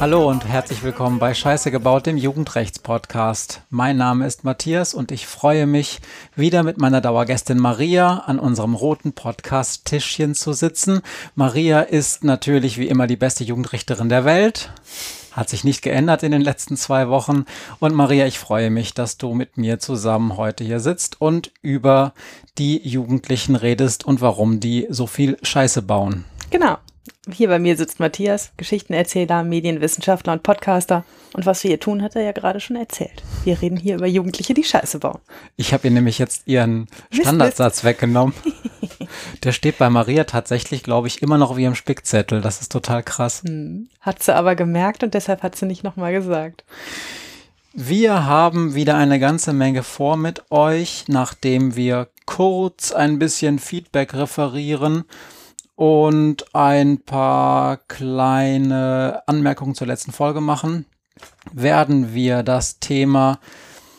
Hallo und herzlich willkommen bei Scheiße gebaut, dem Jugendrechts-Podcast. Mein Name ist Matthias und ich freue mich, wieder mit meiner Dauergästin Maria an unserem roten Podcast-Tischchen zu sitzen. Maria ist natürlich wie immer die beste Jugendrichterin der Welt. Hat sich nicht geändert in den letzten zwei Wochen. Und Maria, ich freue mich, dass du mit mir zusammen heute hier sitzt und über die Jugendlichen redest und warum die so viel Scheiße bauen. Genau. Hier bei mir sitzt Matthias, Geschichtenerzähler, Medienwissenschaftler und Podcaster. Und was wir hier tun, hat er ja gerade schon erzählt. Wir reden hier über Jugendliche, die Scheiße bauen. Ich habe ihr nämlich jetzt ihren Standardsatz Mist, Mist. weggenommen. Der steht bei Maria tatsächlich, glaube ich, immer noch wie im Spickzettel. Das ist total krass. Hm. Hat sie aber gemerkt und deshalb hat sie nicht nochmal gesagt. Wir haben wieder eine ganze Menge vor mit euch, nachdem wir kurz ein bisschen Feedback referieren und ein paar kleine Anmerkungen zur letzten Folge machen, werden wir das Thema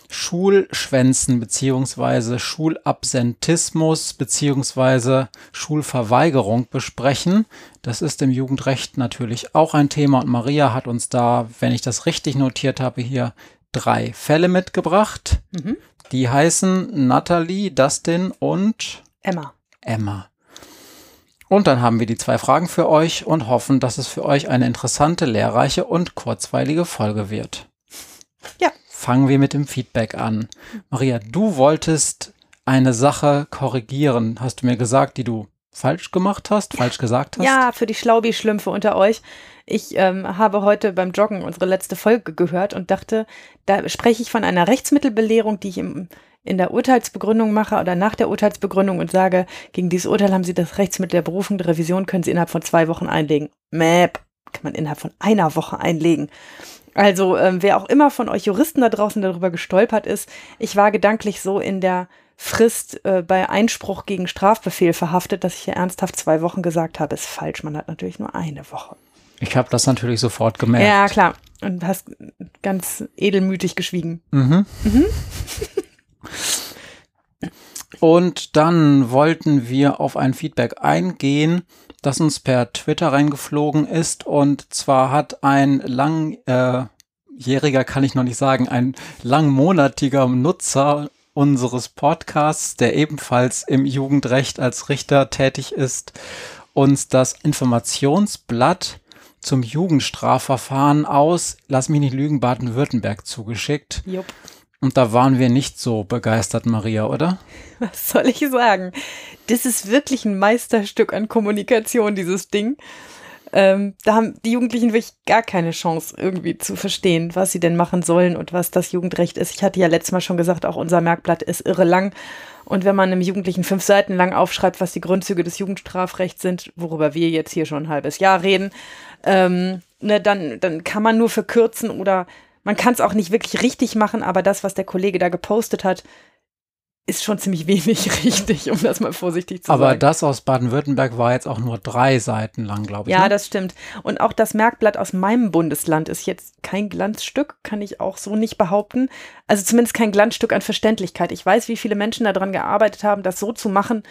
Schulschwänzen beziehungsweise Schulabsentismus beziehungsweise Schulverweigerung besprechen. Das ist im Jugendrecht natürlich auch ein Thema und Maria hat uns da, wenn ich das richtig notiert habe, hier drei Fälle mitgebracht. Mhm. Die heißen Natalie, Dustin und Emma. Emma. Und dann haben wir die zwei Fragen für euch und hoffen, dass es für euch eine interessante, lehrreiche und kurzweilige Folge wird. Ja. Fangen wir mit dem Feedback an. Maria, du wolltest eine Sache korrigieren, hast du mir gesagt, die du falsch gemacht hast, falsch gesagt hast? Ja, für die Schlaubi-Schlümpfe unter euch. Ich ähm, habe heute beim Joggen unsere letzte Folge gehört und dachte, da spreche ich von einer Rechtsmittelbelehrung, die ich im in der Urteilsbegründung mache oder nach der Urteilsbegründung und sage, gegen dieses Urteil haben Sie das Rechtsmittel der Berufung der Revision, können Sie innerhalb von zwei Wochen einlegen. Mäp, kann man innerhalb von einer Woche einlegen. Also ähm, wer auch immer von euch Juristen da draußen darüber gestolpert ist, ich war gedanklich so in der Frist äh, bei Einspruch gegen Strafbefehl verhaftet, dass ich hier ernsthaft zwei Wochen gesagt habe, ist falsch. Man hat natürlich nur eine Woche. Ich habe das natürlich sofort gemerkt. Ja, klar. Und hast ganz edelmütig geschwiegen. Mhm. mhm. Und dann wollten wir auf ein Feedback eingehen, das uns per Twitter reingeflogen ist. Und zwar hat ein langjähriger, äh, kann ich noch nicht sagen, ein langmonatiger Nutzer unseres Podcasts, der ebenfalls im Jugendrecht als Richter tätig ist, uns das Informationsblatt zum Jugendstrafverfahren aus, lass mich nicht lügen, Baden-Württemberg zugeschickt. Jupp. Und da waren wir nicht so begeistert, Maria, oder? Was soll ich sagen? Das ist wirklich ein Meisterstück an Kommunikation, dieses Ding. Ähm, da haben die Jugendlichen wirklich gar keine Chance, irgendwie zu verstehen, was sie denn machen sollen und was das Jugendrecht ist. Ich hatte ja letztes Mal schon gesagt, auch unser Merkblatt ist irre lang. Und wenn man einem Jugendlichen fünf Seiten lang aufschreibt, was die Grundzüge des Jugendstrafrechts sind, worüber wir jetzt hier schon ein halbes Jahr reden, ähm, ne, dann, dann kann man nur verkürzen oder man kann es auch nicht wirklich richtig machen, aber das, was der Kollege da gepostet hat, ist schon ziemlich wenig richtig, um das mal vorsichtig zu aber sagen. Aber das aus Baden-Württemberg war jetzt auch nur drei Seiten lang, glaube ich. Ja, ne? das stimmt. Und auch das Merkblatt aus meinem Bundesland ist jetzt kein Glanzstück, kann ich auch so nicht behaupten. Also zumindest kein Glanzstück an Verständlichkeit. Ich weiß, wie viele Menschen daran gearbeitet haben, das so zu machen,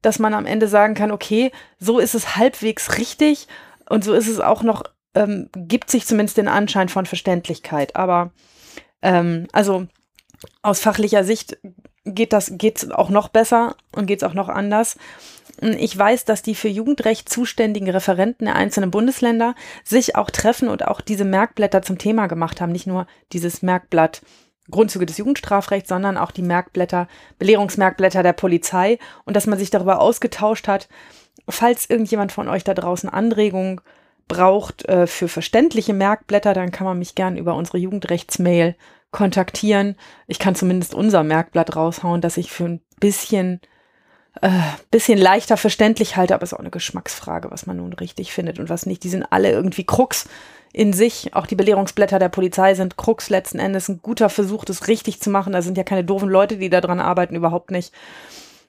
dass man am Ende sagen kann, okay, so ist es halbwegs richtig und so ist es auch noch ähm, gibt sich zumindest den Anschein von Verständlichkeit. Aber ähm, also aus fachlicher Sicht geht das geht's auch noch besser und geht es auch noch anders. Ich weiß, dass die für Jugendrecht zuständigen Referenten der einzelnen Bundesländer sich auch treffen und auch diese Merkblätter zum Thema gemacht haben. Nicht nur dieses Merkblatt Grundzüge des Jugendstrafrechts, sondern auch die Merkblätter, Belehrungsmerkblätter der Polizei und dass man sich darüber ausgetauscht hat. Falls irgendjemand von euch da draußen Anregungen braucht äh, für verständliche Merkblätter, dann kann man mich gern über unsere Jugendrechtsmail kontaktieren. Ich kann zumindest unser Merkblatt raushauen, dass ich für ein bisschen, äh, bisschen leichter verständlich halte, aber es ist auch eine Geschmacksfrage, was man nun richtig findet und was nicht. Die sind alle irgendwie Krux in sich. Auch die Belehrungsblätter der Polizei sind Krux letzten Endes. Ein guter Versuch, das richtig zu machen. Da sind ja keine doofen Leute, die da dran arbeiten, überhaupt nicht.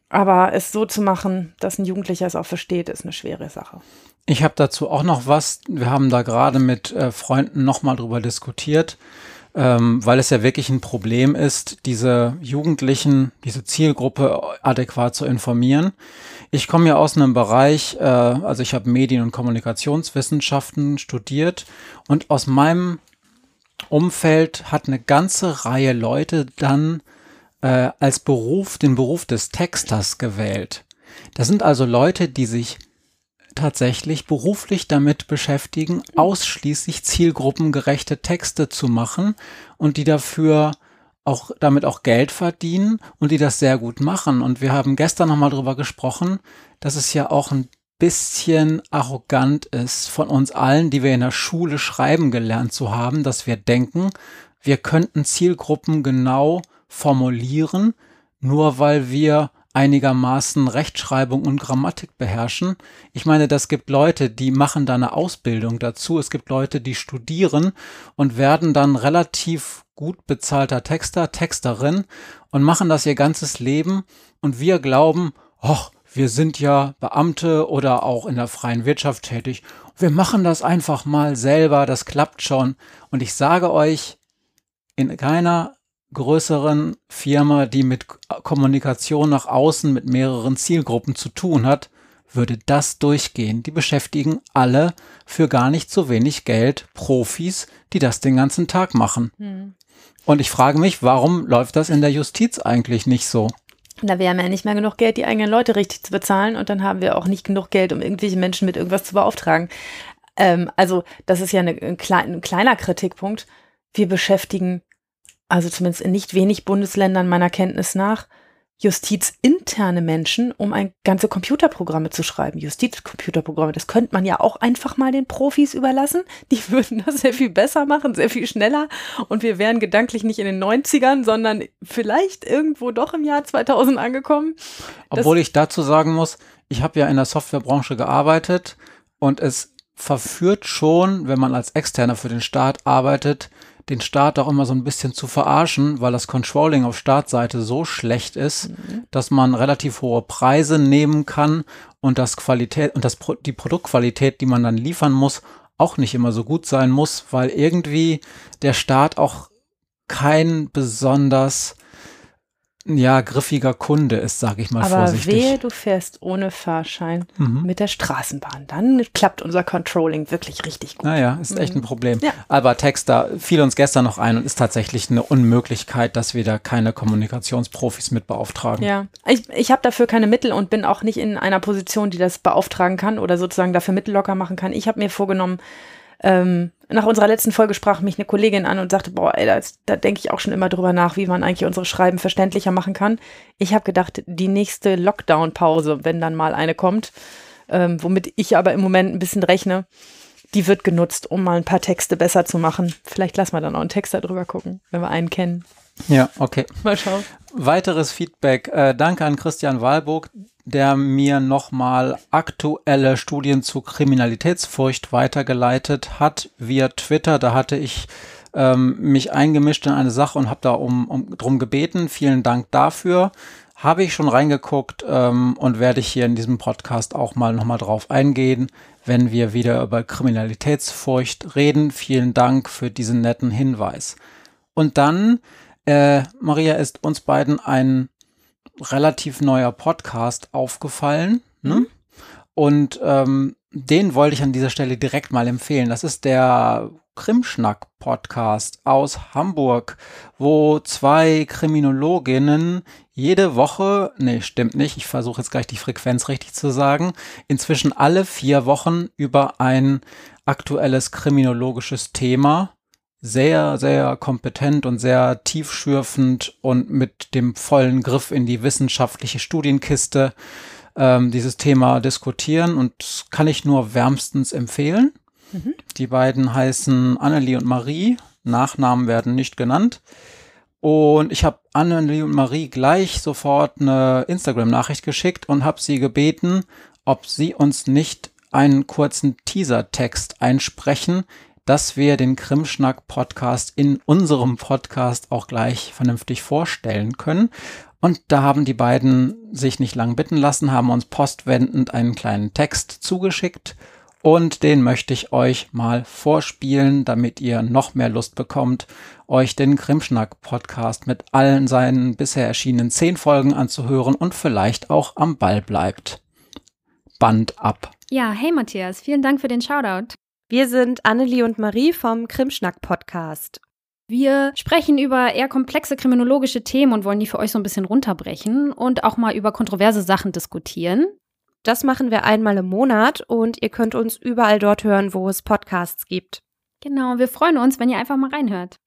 Aber es so zu machen, dass ein Jugendlicher es auch versteht, ist eine schwere Sache. Ich habe dazu auch noch was. Wir haben da gerade mit äh, Freunden nochmal drüber diskutiert. ähm, weil es ja wirklich ein Problem ist, diese Jugendlichen, diese Zielgruppe adäquat zu informieren. Ich komme ja aus einem Bereich, äh, also ich habe Medien- und Kommunikationswissenschaften studiert und aus meinem Umfeld hat eine ganze Reihe Leute dann äh, als Beruf den Beruf des Texters gewählt. Das sind also Leute, die sich tatsächlich beruflich damit beschäftigen, ausschließlich zielgruppengerechte Texte zu machen und die dafür auch damit auch Geld verdienen und die das sehr gut machen. Und wir haben gestern nochmal drüber gesprochen, dass es ja auch ein bisschen arrogant ist von uns allen, die wir in der Schule schreiben gelernt zu haben, dass wir denken, wir könnten Zielgruppen genau formulieren, nur weil wir einigermaßen Rechtschreibung und Grammatik beherrschen. Ich meine, das gibt Leute, die machen da eine Ausbildung dazu. Es gibt Leute, die studieren und werden dann relativ gut bezahlter Texter, Texterin und machen das ihr ganzes Leben. Und wir glauben, ach, wir sind ja Beamte oder auch in der freien Wirtschaft tätig. Wir machen das einfach mal selber, das klappt schon. Und ich sage euch, in keiner größeren Firma, die mit Kommunikation nach außen mit mehreren Zielgruppen zu tun hat, würde das durchgehen. Die beschäftigen alle für gar nicht so wenig Geld Profis, die das den ganzen Tag machen. Hm. Und ich frage mich, warum läuft das in der Justiz eigentlich nicht so? Da wir haben ja nicht mehr genug Geld, die eigenen Leute richtig zu bezahlen und dann haben wir auch nicht genug Geld, um irgendwelche Menschen mit irgendwas zu beauftragen. Ähm, also das ist ja eine, ein kleiner Kritikpunkt. Wir beschäftigen also zumindest in nicht wenig Bundesländern meiner Kenntnis nach, justizinterne Menschen, um ein ganze Computerprogramme zu schreiben. Justizcomputerprogramme, das könnte man ja auch einfach mal den Profis überlassen. Die würden das sehr viel besser machen, sehr viel schneller. Und wir wären gedanklich nicht in den 90ern, sondern vielleicht irgendwo doch im Jahr 2000 angekommen. Obwohl ich dazu sagen muss, ich habe ja in der Softwarebranche gearbeitet und es verführt schon, wenn man als Externer für den Staat arbeitet, den Staat auch immer so ein bisschen zu verarschen, weil das Controlling auf Startseite so schlecht ist, mhm. dass man relativ hohe Preise nehmen kann und das Qualität und das die Produktqualität, die man dann liefern muss, auch nicht immer so gut sein muss, weil irgendwie der Staat auch kein besonders ja, griffiger Kunde ist, sage ich mal Aber vorsichtig. wehe, du fährst ohne Fahrschein mhm. mit der Straßenbahn. Dann klappt unser Controlling wirklich richtig gut. Naja, ist echt ein mhm. Problem. Ja. Aber Texter fiel uns gestern noch ein und ist tatsächlich eine Unmöglichkeit, dass wir da keine Kommunikationsprofis mit beauftragen. Ja, ich, ich habe dafür keine Mittel und bin auch nicht in einer Position, die das beauftragen kann oder sozusagen dafür Mittel locker machen kann. Ich habe mir vorgenommen, ähm, nach unserer letzten Folge sprach mich eine Kollegin an und sagte, boah, ey, da, da denke ich auch schon immer drüber nach, wie man eigentlich unsere Schreiben verständlicher machen kann. Ich habe gedacht, die nächste Lockdown-Pause, wenn dann mal eine kommt, ähm, womit ich aber im Moment ein bisschen rechne, die wird genutzt, um mal ein paar Texte besser zu machen. Vielleicht lassen wir dann auch einen Text darüber gucken, wenn wir einen kennen. Ja, okay. Mal schauen. Weiteres Feedback. Äh, danke an Christian Wahlburg, der mir nochmal aktuelle Studien zu Kriminalitätsfurcht weitergeleitet hat via Twitter. Da hatte ich ähm, mich eingemischt in eine Sache und habe da um, um drum gebeten. Vielen Dank dafür. Habe ich schon reingeguckt ähm, und werde ich hier in diesem Podcast auch mal nochmal drauf eingehen, wenn wir wieder über Kriminalitätsfurcht reden. Vielen Dank für diesen netten Hinweis. Und dann, äh, Maria, ist uns beiden ein relativ neuer Podcast aufgefallen. Ne? Mhm. Und ähm, den wollte ich an dieser Stelle direkt mal empfehlen. Das ist der Krimschnack-Podcast aus Hamburg, wo zwei Kriminologinnen jede Woche, nee, stimmt nicht, ich versuche jetzt gleich die Frequenz richtig zu sagen, inzwischen alle vier Wochen über ein aktuelles kriminologisches Thema sehr, sehr kompetent und sehr tiefschürfend und mit dem vollen Griff in die wissenschaftliche Studienkiste ähm, dieses Thema diskutieren und kann ich nur wärmstens empfehlen. Mhm. Die beiden heißen Annelie und Marie. Nachnamen werden nicht genannt. Und ich habe Annelie und Marie gleich sofort eine Instagram-Nachricht geschickt und habe sie gebeten, ob sie uns nicht einen kurzen Teaser-Text einsprechen, dass wir den Krimschnack-Podcast in unserem Podcast auch gleich vernünftig vorstellen können. Und da haben die beiden sich nicht lang bitten lassen, haben uns postwendend einen kleinen Text zugeschickt. Und den möchte ich euch mal vorspielen, damit ihr noch mehr Lust bekommt, euch den Krimschnack-Podcast mit allen seinen bisher erschienenen zehn Folgen anzuhören und vielleicht auch am Ball bleibt. Band ab. Ja, hey Matthias, vielen Dank für den Shoutout. Wir sind Annelie und Marie vom Krimschnack-Podcast. Wir sprechen über eher komplexe kriminologische Themen und wollen die für euch so ein bisschen runterbrechen und auch mal über kontroverse Sachen diskutieren. Das machen wir einmal im Monat und ihr könnt uns überall dort hören, wo es Podcasts gibt. Genau, wir freuen uns, wenn ihr einfach mal reinhört.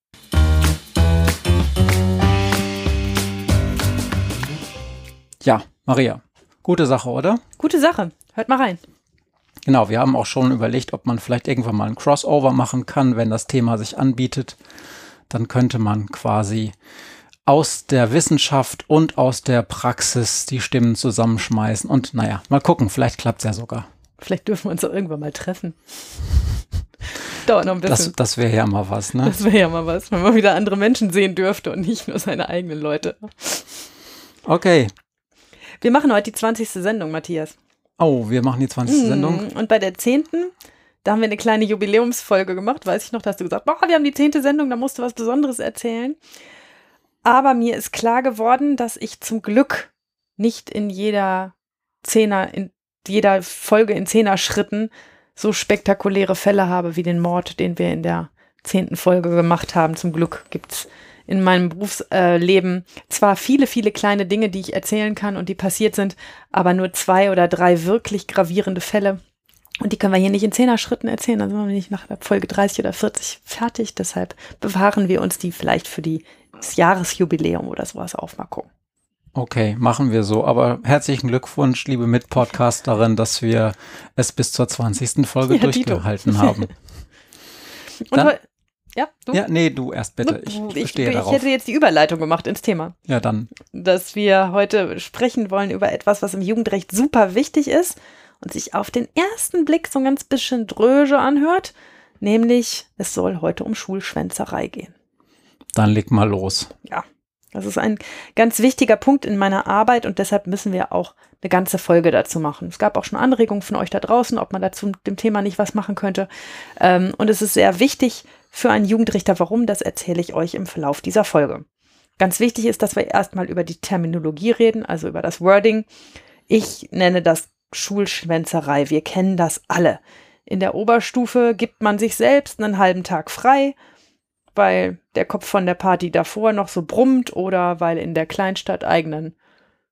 Ja, Maria, gute Sache, oder? Gute Sache. Hört mal rein. Genau, wir haben auch schon überlegt, ob man vielleicht irgendwann mal ein Crossover machen kann, wenn das Thema sich anbietet. Dann könnte man quasi aus der Wissenschaft und aus der Praxis die Stimmen zusammenschmeißen. Und naja, mal gucken, vielleicht klappt es ja sogar. Vielleicht dürfen wir uns auch irgendwann mal treffen. Dauert noch ein bisschen. Das, das wäre ja mal was, ne? Das wäre ja mal was, wenn man wieder andere Menschen sehen dürfte und nicht nur seine eigenen Leute. Okay. Wir machen heute die 20. Sendung, Matthias. Oh, wir machen die 20. Mhm. Sendung. Und bei der 10. Da haben wir eine kleine Jubiläumsfolge gemacht, weiß ich noch, da hast du gesagt, boah, wir haben die 10. Sendung, da musst du was Besonderes erzählen. Aber mir ist klar geworden, dass ich zum Glück nicht in jeder Zehner, in jeder Folge in Zehner-Schritten so spektakuläre Fälle habe wie den Mord, den wir in der zehnten Folge gemacht haben. Zum Glück gibt's in meinem Berufsleben zwar viele, viele kleine Dinge, die ich erzählen kann und die passiert sind, aber nur zwei oder drei wirklich gravierende Fälle. Und die können wir hier nicht in Zehner-Schritten erzählen, dann sind wir nicht nach Folge 30 oder 40 fertig. Deshalb bewahren wir uns die vielleicht für die, das Jahresjubiläum oder sowas auf. Mal gucken. Okay, machen wir so. Aber herzlichen Glückwunsch, liebe Mitpodcasterin, dass wir es bis zur 20. Folge Ja, durchgehalten haben. Und Dann- ja, du? Ja, nee, du erst bitte. Ich, ich, bestehe ich darauf. hätte jetzt die Überleitung gemacht ins Thema. Ja, dann. dass wir heute sprechen wollen über etwas, was im Jugendrecht super wichtig ist und sich auf den ersten Blick so ein ganz bisschen dröge anhört, nämlich es soll heute um Schulschwänzerei gehen. Dann leg mal los. Ja, das ist ein ganz wichtiger Punkt in meiner Arbeit und deshalb müssen wir auch eine ganze Folge dazu machen. Es gab auch schon Anregungen von euch da draußen, ob man dazu dem Thema nicht was machen könnte. Ähm, und es ist sehr wichtig für einen Jugendrichter. Warum? Das erzähle ich euch im Verlauf dieser Folge. Ganz wichtig ist, dass wir erstmal über die Terminologie reden, also über das Wording. Ich nenne das Schulschwänzerei. Wir kennen das alle. In der Oberstufe gibt man sich selbst einen halben Tag frei, weil der Kopf von der Party davor noch so brummt oder weil in der Kleinstadt eigenen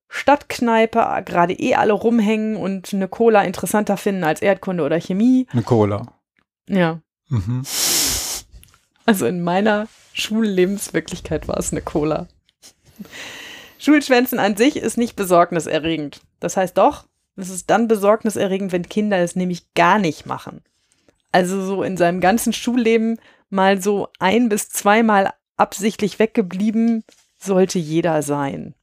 Stadtkneipe gerade eh alle rumhängen und eine Cola interessanter finden als Erdkunde oder Chemie. Eine Cola. Ja, Mhm. Also in meiner Schullebenswirklichkeit war es eine Cola. Schulschwänzen an sich ist nicht besorgniserregend. Das heißt doch, es ist dann besorgniserregend, wenn Kinder es nämlich gar nicht machen. Also so in seinem ganzen Schulleben mal so ein bis zweimal absichtlich weggeblieben sollte jeder sein,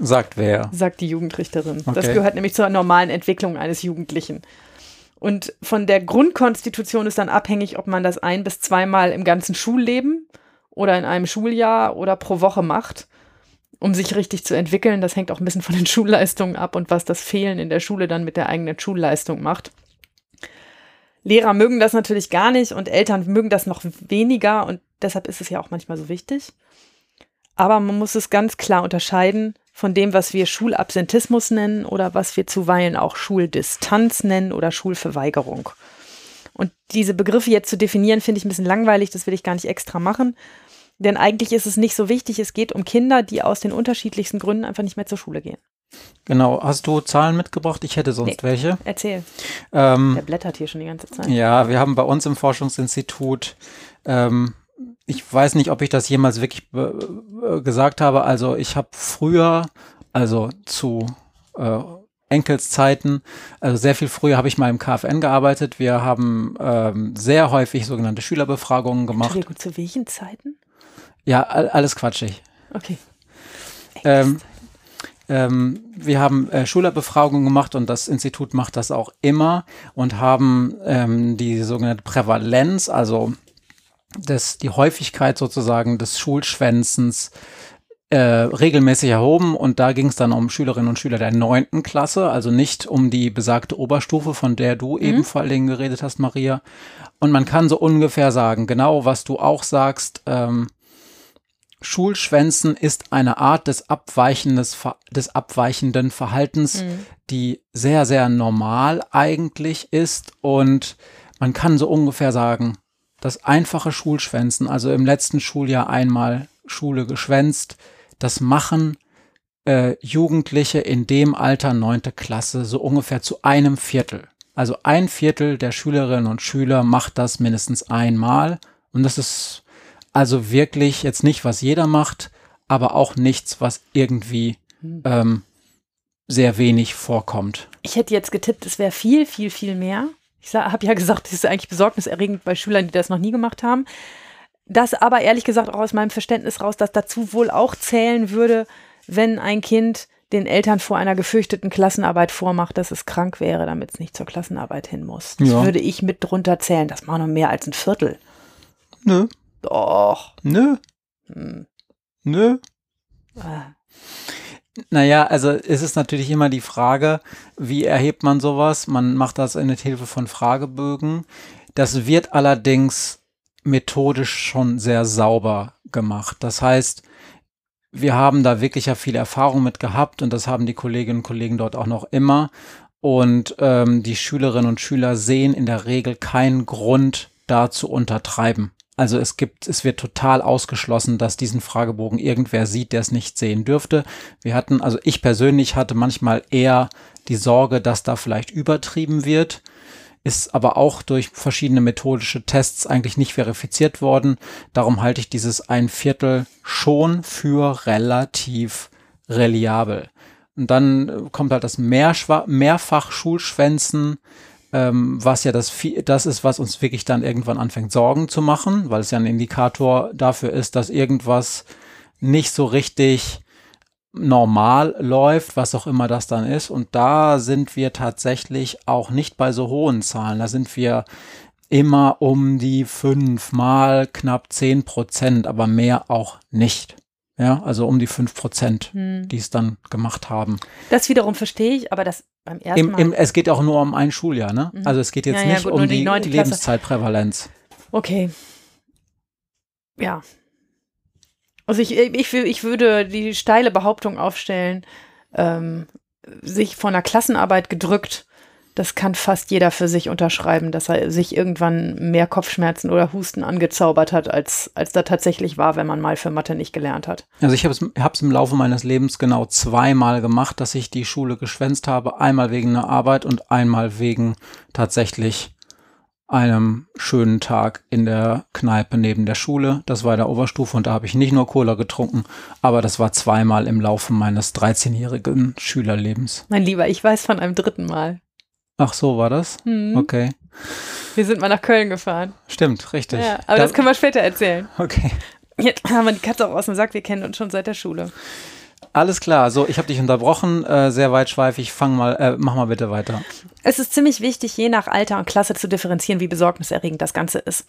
Sagt wer. sagt die Jugendrichterin. Das Okay. gehört nämlich zur normalen Entwicklung eines Jugendlichen. Und von der Grundkonstitution ist dann abhängig, ob man das ein bis zweimal im ganzen Schulleben oder in einem Schuljahr oder pro Woche macht, um sich richtig zu entwickeln. Das hängt auch ein bisschen von den Schulleistungen ab und was das Fehlen in der Schule dann mit der eigenen Schulleistung macht. Lehrer mögen das natürlich gar nicht und Eltern mögen das noch weniger und deshalb ist es ja auch manchmal so wichtig. Aber man muss es ganz klar unterscheiden von dem, was wir Schulabsentismus nennen oder was wir zuweilen auch Schuldistanz nennen oder Schulverweigerung. Und diese Begriffe jetzt zu definieren, finde ich ein bisschen langweilig, das will ich gar nicht extra machen. Denn eigentlich ist es nicht so wichtig, es geht um Kinder, die aus den unterschiedlichsten Gründen einfach nicht mehr zur Schule gehen. Genau. Hast du Zahlen mitgebracht? Ich hätte sonst Nee. welche. Erzähl, Ähm, der blättert hier schon die ganze Zeit. Ja, wir haben bei uns im Forschungsinstitut, ähm, ich weiß nicht, ob ich das jemals wirklich äh, gesagt habe, also ich habe früher, also zu äh, Enkelszeiten, also sehr viel früher habe ich mal im KfN gearbeitet. Wir haben ähm, sehr häufig sogenannte Schülerbefragungen gemacht. Entschuldigung, zu welchen Zeiten? Ja, all- alles quatschig. Okay. Ähm, ähm, wir haben äh, Schülerbefragungen gemacht und das Institut macht das auch immer und haben ähm, die sogenannte Prävalenz, also das, die Häufigkeit sozusagen des Schulschwänzens äh, regelmäßig erhoben und da ging es dann um Schülerinnen und Schüler der neunten Klasse, also nicht um die besagte Oberstufe, von der du mhm. eben vor allen Dingen geredet hast, Maria. Und man kann so ungefähr sagen, genau was du auch sagst, ähm, Schulschwänzen ist eine Art des, des abweichenden Verhaltens, mhm. die sehr, sehr normal eigentlich ist und man kann so ungefähr sagen, das einfache Schulschwänzen, also im letzten Schuljahr einmal Schule geschwänzt, das machen äh, Jugendliche in dem Alter neunte Klasse so ungefähr zu einem Viertel. Also ein Viertel der Schülerinnen und Schüler macht das mindestens einmal. Und das ist also wirklich jetzt nicht, was jeder macht, aber auch nichts, was irgendwie hm. ähm, sehr wenig vorkommt. Ich hätte jetzt getippt, es wäre viel, viel, viel mehr. Ich habe ja gesagt, das ist eigentlich besorgniserregend bei Schülern, die das noch nie gemacht haben. Das aber ehrlich gesagt auch aus meinem Verständnis raus, dass dazu wohl auch zählen würde, wenn ein Kind den Eltern vor einer gefürchteten Klassenarbeit vormacht, dass es krank wäre, damit es nicht zur Klassenarbeit hin muss. Das ja. würde ich mit drunter zählen. Das war noch mehr als ein Viertel. Nö. Doch. Nö. Hm. Nö. Ah. Naja, also es ist natürlich immer die Frage, wie erhebt man sowas? Man macht das in Hilfe von Fragebögen. Das wird allerdings methodisch schon sehr sauber gemacht. Das heißt, wir haben da wirklich ja viel Erfahrung mit gehabt und das haben die Kolleginnen und Kollegen dort auch noch immer. Und ähm, die Schülerinnen und Schüler sehen in der Regel keinen Grund, da zu untertreiben. Also es gibt, es wird total ausgeschlossen, dass diesen Fragebogen irgendwer sieht, der es nicht sehen dürfte. Wir hatten, also ich persönlich hatte manchmal eher die Sorge, dass da vielleicht übertrieben wird ist aber auch durch verschiedene methodische Tests eigentlich nicht verifiziert worden. Darum halte ich dieses ein Viertel schon für relativ reliabel. Und dann äh, kommt halt das Mehrschwa mehrfach ähm, was ja das, das ist, was uns wirklich dann irgendwann anfängt Sorgen zu machen, weil es ja ein Indikator dafür ist, dass irgendwas nicht so richtig normal läuft, was auch immer das dann ist. Und da sind wir tatsächlich auch nicht bei so hohen Zahlen. Da sind wir immer um die fünf mal knapp zehn Prozent, aber mehr auch nicht. Ja, also um die fünf Prozent, hm. die es dann gemacht haben. Das wiederum verstehe ich, aber das beim ersten Im, im, es geht auch nur um ein Schuljahr, ne? Mhm. Also es geht jetzt ja, ja, nicht gut, um die, die Lebenszeitprävalenz. Okay. Ja, also ich, ich, ich würde die steile Behauptung aufstellen, ähm, sich von einer Klassenarbeit gedrückt, das kann fast jeder für sich unterschreiben, dass er sich irgendwann mehr Kopfschmerzen oder Husten angezaubert hat, als, als da tatsächlich war, wenn man mal für Mathe nicht gelernt hat. Also ich habe es im Laufe meines Lebens genau zweimal gemacht, dass ich die Schule geschwänzt habe. Einmal wegen einer Arbeit und einmal wegen tatsächlich einem schönen Tag in der Kneipe neben der Schule. Das war der Oberstufe und da habe ich nicht nur Cola getrunken, aber das war zweimal im Laufe meines 13-jährigen Schülerlebens. Mein Lieber, ich weiß von einem dritten Mal. Ach so, war das? Mhm. Okay. Wir sind mal nach Köln gefahren. Stimmt, richtig. Ja, aber da, das können wir später erzählen. Okay. Jetzt haben wir die Katze auch aus dem Sack, wir kennen uns schon seit der Schule. Alles klar, so, ich habe dich unterbrochen, äh, sehr weitschweifig. Fang mal, äh, mach mal bitte weiter. Es ist ziemlich wichtig, je nach Alter und Klasse zu differenzieren, wie besorgniserregend das Ganze ist.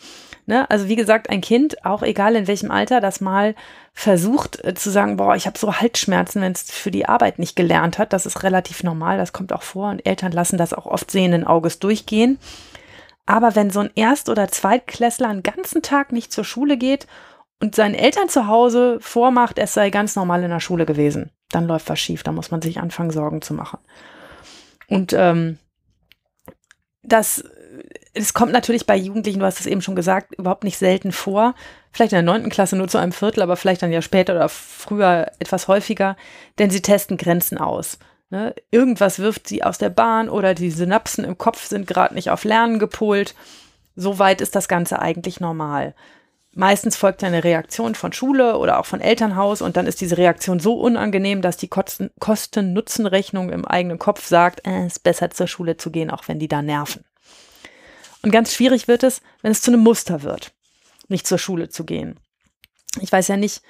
Ne? Also wie gesagt, ein Kind, auch egal in welchem Alter, das mal versucht äh, zu sagen, boah, ich habe so Halsschmerzen, wenn es für die Arbeit nicht gelernt hat, das ist relativ normal, das kommt auch vor und Eltern lassen das auch oft sehenden Auges durchgehen. Aber wenn so ein Erst- oder Zweitklässler einen ganzen Tag nicht zur Schule geht und seinen Eltern zu Hause vormacht, es sei ganz normal in der Schule gewesen, dann läuft was schief. Da muss man sich anfangen, Sorgen zu machen. Und ähm, das, das kommt natürlich bei Jugendlichen, du hast es eben schon gesagt, überhaupt nicht selten vor. Vielleicht in der neunten Klasse nur zu einem Viertel, aber vielleicht dann ja später oder früher etwas häufiger, denn sie testen Grenzen aus. Ne? Irgendwas wirft sie aus der Bahn oder die Synapsen im Kopf sind gerade nicht auf Lernen gepolt. Soweit ist das Ganze eigentlich normal. Meistens folgt eine Reaktion von Schule oder auch von Elternhaus und dann ist diese Reaktion so unangenehm, dass die Kosten-Nutzen-Rechnung im eigenen Kopf sagt, äh, es ist besser zur Schule zu gehen, auch wenn die da nerven. Und ganz schwierig wird es, wenn es zu einem Muster wird, nicht zur Schule zu gehen. Ich weiß ja nicht,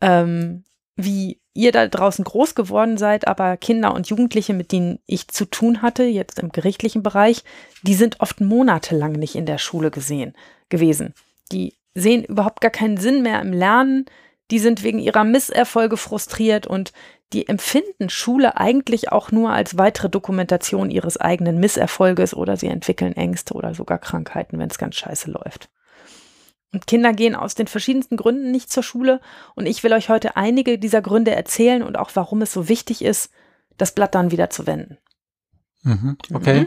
ähm, wie ihr da draußen groß geworden seid, aber Kinder und Jugendliche, mit denen ich zu tun hatte, jetzt im gerichtlichen Bereich, die sind oft monatelang nicht in der Schule gesehen gewesen. Die sehen überhaupt gar keinen Sinn mehr im Lernen. die sind wegen ihrer Misserfolge frustriert und die empfinden Schule eigentlich auch nur als weitere Dokumentation ihres eigenen Misserfolges oder sie entwickeln Ängste oder sogar Krankheiten, wenn es ganz scheiße läuft. Und Kinder gehen aus den verschiedensten Gründen nicht zur Schule und ich will euch heute einige dieser Gründe erzählen und auch warum es so wichtig ist, das Blatt dann wieder zu wenden. Mhm. Okay. Mhm.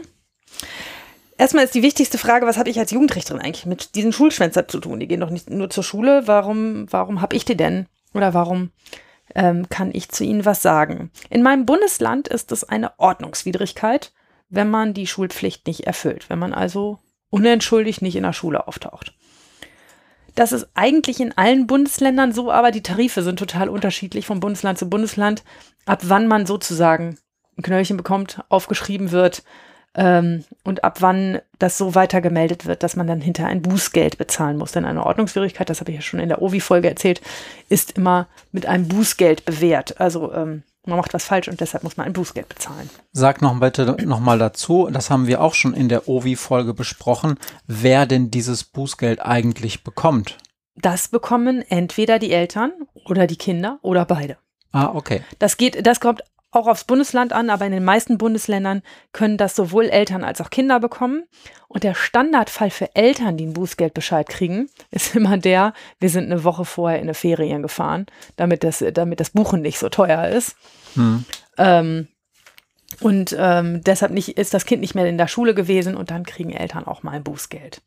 Erstmal ist die wichtigste Frage, was habe ich als Jugendrichterin eigentlich mit diesen Schulschwänzern zu tun? Die gehen doch nicht nur zur Schule. Warum, warum habe ich die denn? Oder warum ähm, kann ich zu ihnen was sagen? In meinem Bundesland ist es eine Ordnungswidrigkeit, wenn man die Schulpflicht nicht erfüllt, wenn man also unentschuldigt nicht in der Schule auftaucht. Das ist eigentlich in allen Bundesländern so, aber die Tarife sind total unterschiedlich von Bundesland zu Bundesland, ab wann man sozusagen ein Knöllchen bekommt, aufgeschrieben wird, ähm, und ab wann das so weitergemeldet wird, dass man dann hinter ein Bußgeld bezahlen muss. Denn eine Ordnungswidrigkeit, das habe ich ja schon in der OVI-Folge erzählt, ist immer mit einem Bußgeld bewährt. Also ähm, man macht was falsch und deshalb muss man ein Bußgeld bezahlen. Sag noch bitte nochmal dazu, das haben wir auch schon in der OVI-Folge besprochen, wer denn dieses Bußgeld eigentlich bekommt. Das bekommen entweder die Eltern oder die Kinder oder beide. Ah, okay. Das geht, das kommt auch aufs Bundesland an, aber in den meisten Bundesländern können das sowohl Eltern als auch Kinder bekommen. Und der Standardfall für Eltern, die einen Bußgeldbescheid kriegen, ist immer der, wir sind eine Woche vorher in eine Ferien gefahren, damit das, damit das Buchen nicht so teuer ist. Hm. Ähm, und ähm, deshalb nicht, ist das Kind nicht mehr in der Schule gewesen und dann kriegen Eltern auch mal ein Bußgeld.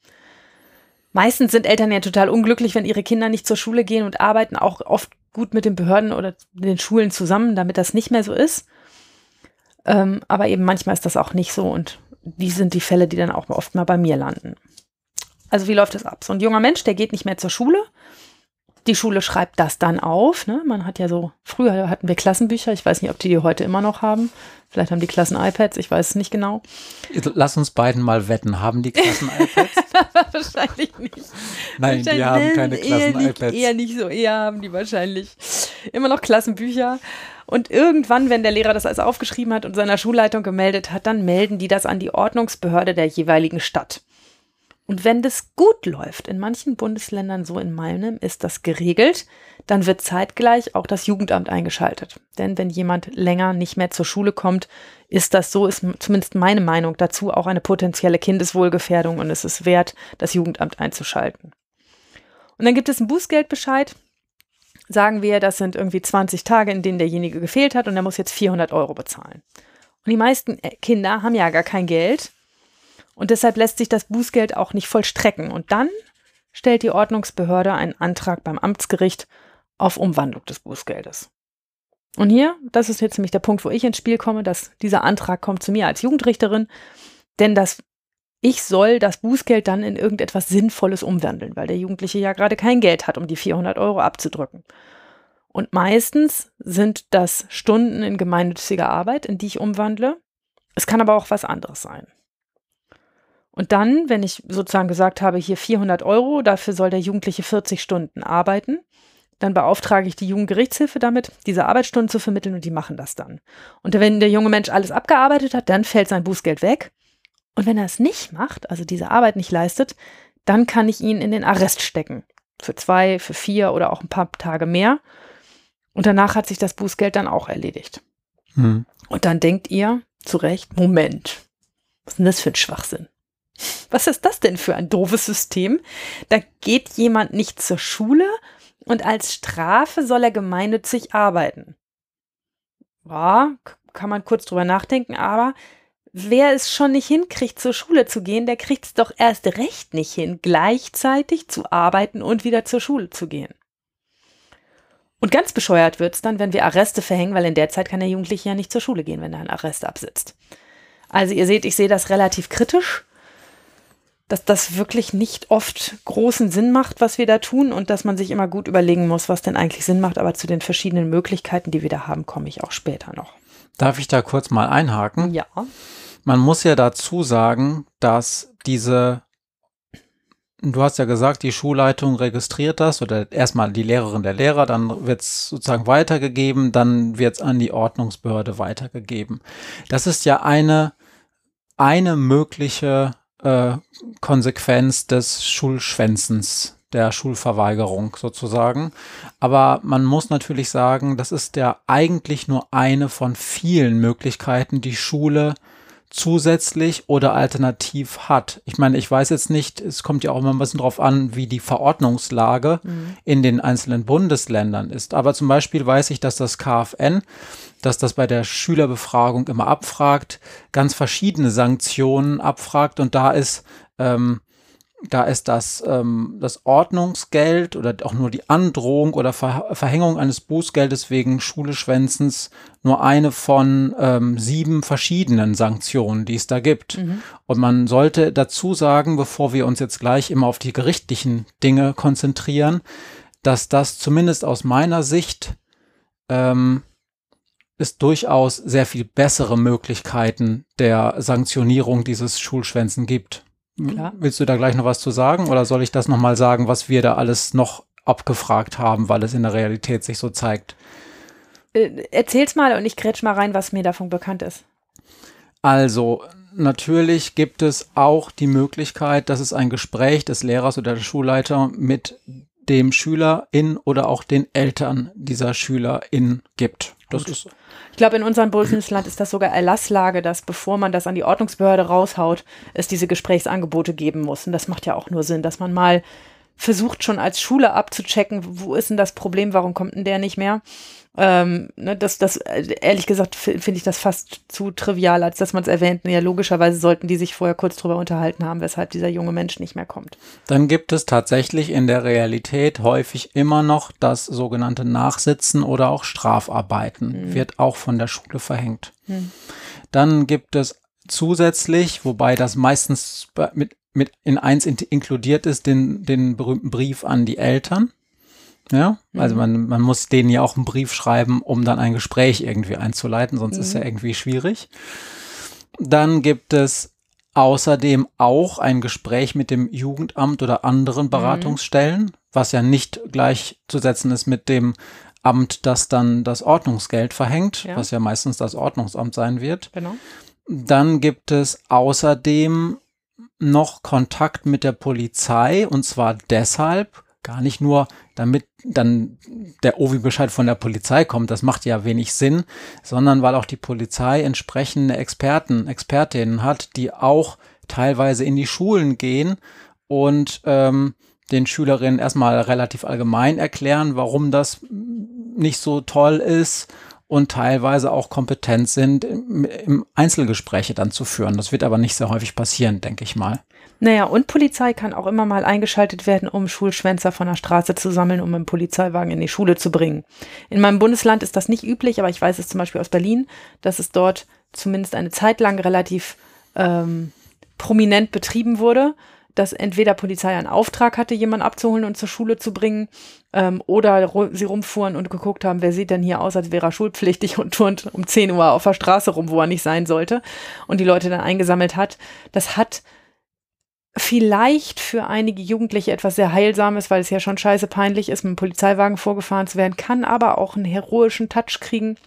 Meistens sind Eltern ja total unglücklich, wenn ihre Kinder nicht zur Schule gehen und arbeiten auch oft gut mit den Behörden oder den Schulen zusammen, damit das nicht mehr so ist. Ähm, aber eben manchmal ist das auch nicht so und die sind die Fälle, die dann auch oft mal bei mir landen. Also wie läuft das ab? So ein junger Mensch, der geht nicht mehr zur Schule. Die Schule schreibt das dann auf. Ne? Man hat ja so, früher hatten wir Klassenbücher, ich weiß nicht, ob die die heute immer noch haben. Vielleicht haben die Klassen iPads, ich weiß es nicht genau. Lass uns beiden mal wetten, haben die Klassen iPads? wahrscheinlich nicht. Nein, die haben keine Klassen iPads. Eher nicht so, eher haben die wahrscheinlich immer noch Klassenbücher. Und irgendwann, wenn der Lehrer das alles aufgeschrieben hat und seiner Schulleitung gemeldet hat, dann melden die das an die Ordnungsbehörde der jeweiligen Stadt. Und wenn das gut läuft, in manchen Bundesländern, so in meinem, ist das geregelt, dann wird zeitgleich auch das Jugendamt eingeschaltet. Denn wenn jemand länger nicht mehr zur Schule kommt, ist das so, ist zumindest meine Meinung dazu auch eine potenzielle Kindeswohlgefährdung und es ist wert, das Jugendamt einzuschalten. Und dann gibt es einen Bußgeldbescheid. Sagen wir, das sind irgendwie 20 Tage, in denen derjenige gefehlt hat und er muss jetzt 400 Euro bezahlen. Und die meisten äh, Kinder haben ja gar kein Geld und deshalb lässt sich das Bußgeld auch nicht vollstrecken. Und dann stellt die Ordnungsbehörde einen Antrag beim Amtsgericht auf Umwandlung des Bußgeldes. Und hier, das ist jetzt nämlich der Punkt, wo ich ins Spiel komme, dass dieser Antrag kommt zu mir als Jugendrichterin, denn das ich soll das Bußgeld dann in irgendetwas Sinnvolles umwandeln, weil der Jugendliche ja gerade kein Geld hat, um die 400 Euro abzudrücken. Und meistens sind das Stunden in gemeinnütziger Arbeit, in die ich umwandle. Es kann aber auch was anderes sein. Und dann, wenn ich sozusagen gesagt habe, hier 400 Euro, dafür soll der Jugendliche 40 Stunden arbeiten, dann beauftrage ich die Jugendgerichtshilfe damit, diese Arbeitsstunden zu vermitteln und die machen das dann. Und wenn der junge Mensch alles abgearbeitet hat, dann fällt sein Bußgeld weg. Und wenn er es nicht macht, also diese Arbeit nicht leistet, dann kann ich ihn in den Arrest stecken. Für zwei, für vier oder auch ein paar Tage mehr. Und danach hat sich das Bußgeld dann auch erledigt. Hm. Und dann denkt ihr zu Recht, Moment, was ist denn das für ein Schwachsinn? Was ist das denn für ein doofes System? Da geht jemand nicht zur Schule und als Strafe soll er gemeinnützig arbeiten. Ja, kann man kurz drüber nachdenken, aber wer es schon nicht hinkriegt, zur Schule zu gehen, der kriegt es doch erst recht nicht hin, gleichzeitig zu arbeiten und wieder zur Schule zu gehen. Und ganz bescheuert wird es dann, wenn wir Arreste verhängen, weil in der Zeit kann der Jugendliche ja nicht zur Schule gehen, wenn er einen Arrest absitzt. Also ihr seht, ich sehe das relativ kritisch dass das wirklich nicht oft großen Sinn macht, was wir da tun und dass man sich immer gut überlegen muss, was denn eigentlich Sinn macht. Aber zu den verschiedenen Möglichkeiten, die wir da haben, komme ich auch später noch. Darf ich da kurz mal einhaken? Ja. Man muss ja dazu sagen, dass diese, du hast ja gesagt, die Schulleitung registriert das oder erstmal die Lehrerin der Lehrer, dann wird es sozusagen weitergegeben, dann wird es an die Ordnungsbehörde weitergegeben. Das ist ja eine, eine mögliche äh, Konsequenz des Schulschwänzens, der Schulverweigerung sozusagen. Aber man muss natürlich sagen, das ist ja eigentlich nur eine von vielen Möglichkeiten, die Schule zusätzlich oder alternativ hat. Ich meine, ich weiß jetzt nicht, es kommt ja auch immer ein bisschen drauf an, wie die Verordnungslage mhm. in den einzelnen Bundesländern ist. Aber zum Beispiel weiß ich, dass das KfN, dass das bei der Schülerbefragung immer abfragt, ganz verschiedene Sanktionen abfragt und da ist ähm, da ist das, ähm, das Ordnungsgeld oder auch nur die Androhung oder Ver Verhängung eines Bußgeldes wegen Schuleschwänzens nur eine von ähm, sieben verschiedenen Sanktionen, die es da gibt. Mhm. Und man sollte dazu sagen, bevor wir uns jetzt gleich immer auf die gerichtlichen Dinge konzentrieren, dass das zumindest aus meiner Sicht ähm, es durchaus sehr viel bessere Möglichkeiten der Sanktionierung dieses Schulschwänzen gibt. Klar. Willst du da gleich noch was zu sagen oder soll ich das nochmal sagen, was wir da alles noch abgefragt haben, weil es in der Realität sich so zeigt? Äh, erzähl's mal und ich grätsch mal rein, was mir davon bekannt ist. Also, natürlich gibt es auch die Möglichkeit, dass es ein Gespräch des Lehrers oder der Schulleiter mit dem Schülerin oder auch den Eltern dieser Schülerin gibt. Das ist ich glaube, in unserem Bundesland ist das sogar Erlasslage, dass bevor man das an die Ordnungsbehörde raushaut, es diese Gesprächsangebote geben muss. Und das macht ja auch nur Sinn, dass man mal versucht schon als Schule abzuchecken, wo ist denn das Problem, warum kommt denn der nicht mehr? Ähm, ne, das, das, ehrlich gesagt, finde ich das fast zu trivial, als dass man es erwähnt. Ja, logischerweise sollten die sich vorher kurz drüber unterhalten haben, weshalb dieser junge Mensch nicht mehr kommt. Dann gibt es tatsächlich in der Realität häufig immer noch das sogenannte Nachsitzen oder auch Strafarbeiten, mhm. wird auch von der Schule verhängt. Mhm. Dann gibt es zusätzlich, wobei das meistens mit mit in eins in, inkludiert ist, den, den berühmten Brief an die Eltern. Ja, also mhm. man, man muss denen ja auch einen Brief schreiben, um dann ein Gespräch irgendwie einzuleiten, sonst mhm. ist ja irgendwie schwierig. Dann gibt es außerdem auch ein Gespräch mit dem Jugendamt oder anderen mhm. Beratungsstellen, mhm. was ja nicht gleichzusetzen ist mit dem Amt, das dann das Ordnungsgeld verhängt, ja. was ja meistens das Ordnungsamt sein wird. Genau. Dann gibt es außerdem noch Kontakt mit der Polizei und zwar deshalb, gar nicht nur, damit dann der OVI-Bescheid von der Polizei kommt, das macht ja wenig Sinn, sondern weil auch die Polizei entsprechende Experten, Expertinnen hat, die auch teilweise in die Schulen gehen und ähm, den Schülerinnen erstmal relativ allgemein erklären, warum das nicht so toll ist und teilweise auch kompetent sind, im, im Einzelgespräche dann zu führen. Das wird aber nicht sehr häufig passieren, denke ich mal. Naja, und Polizei kann auch immer mal eingeschaltet werden, um Schulschwänzer von der Straße zu sammeln, um einen Polizeiwagen in die Schule zu bringen. In meinem Bundesland ist das nicht üblich, aber ich weiß es zum Beispiel aus Berlin, dass es dort zumindest eine Zeit lang relativ ähm, prominent betrieben wurde dass entweder Polizei einen Auftrag hatte, jemanden abzuholen und zur Schule zu bringen, ähm, oder sie rumfuhren und geguckt haben, wer sieht denn hier aus, als wäre er schulpflichtig und turnt um 10 Uhr auf der Straße rum, wo er nicht sein sollte, und die Leute dann eingesammelt hat. Das hat vielleicht für einige Jugendliche etwas sehr Heilsames, weil es ja schon scheiße peinlich ist, mit einem Polizeiwagen vorgefahren zu werden, kann aber auch einen heroischen Touch kriegen.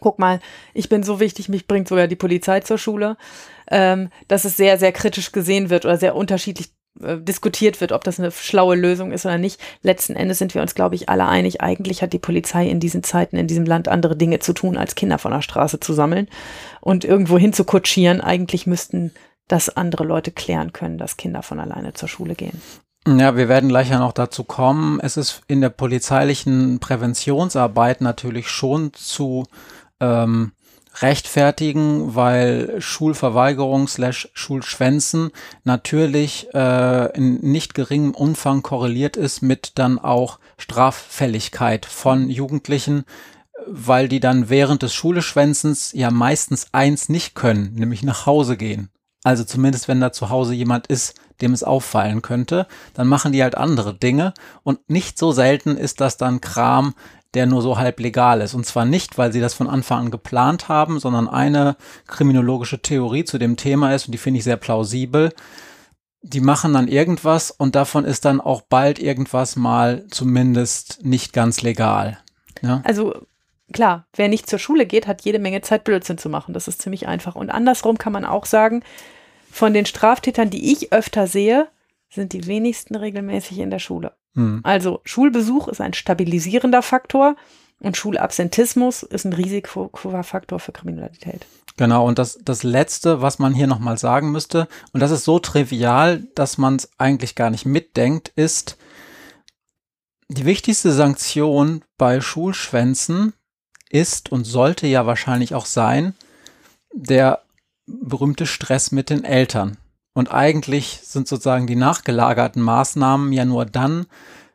Guck mal, ich bin so wichtig, mich bringt sogar die Polizei zur Schule ähm, dass es sehr, sehr kritisch gesehen wird oder sehr unterschiedlich äh, diskutiert wird, ob das eine schlaue Lösung ist oder nicht. Letzten Endes sind wir uns, glaube ich, alle einig. Eigentlich hat die Polizei in diesen Zeiten in diesem Land andere Dinge zu tun, als Kinder von der Straße zu sammeln und irgendwo hin zu kutschieren. Eigentlich müssten das andere Leute klären können, dass Kinder von alleine zur Schule gehen. Ja, wir werden gleich ja noch dazu kommen. Es ist in der polizeilichen Präventionsarbeit natürlich schon zu ähm, rechtfertigen, weil Schulverweigerung slash Schulschwänzen natürlich äh, in nicht geringem Umfang korreliert ist mit dann auch Straffälligkeit von Jugendlichen, weil die dann während des Schuleschwänzens ja meistens eins nicht können, nämlich nach Hause gehen. Also zumindest wenn da zu Hause jemand ist, dem es auffallen könnte, dann machen die halt andere Dinge und nicht so selten ist das dann Kram, der nur so halb legal ist. Und zwar nicht, weil sie das von Anfang an geplant haben, sondern eine kriminologische Theorie zu dem Thema ist, und die finde ich sehr plausibel. Die machen dann irgendwas und davon ist dann auch bald irgendwas mal zumindest nicht ganz legal. Ja? Also klar, wer nicht zur Schule geht, hat jede Menge Zeit, Blödsinn zu machen. Das ist ziemlich einfach. Und andersrum kann man auch sagen, von den Straftätern, die ich öfter sehe, sind die wenigsten regelmäßig in der Schule. Hm. Also Schulbesuch ist ein stabilisierender Faktor und Schulabsentismus ist ein Risikofaktor für Kriminalität. Genau, und das, das Letzte, was man hier nochmal sagen müsste, und das ist so trivial, dass man es eigentlich gar nicht mitdenkt, ist, die wichtigste Sanktion bei Schulschwänzen ist und sollte ja wahrscheinlich auch sein, der berühmte Stress mit den Eltern. Und eigentlich sind sozusagen die nachgelagerten Maßnahmen ja nur dann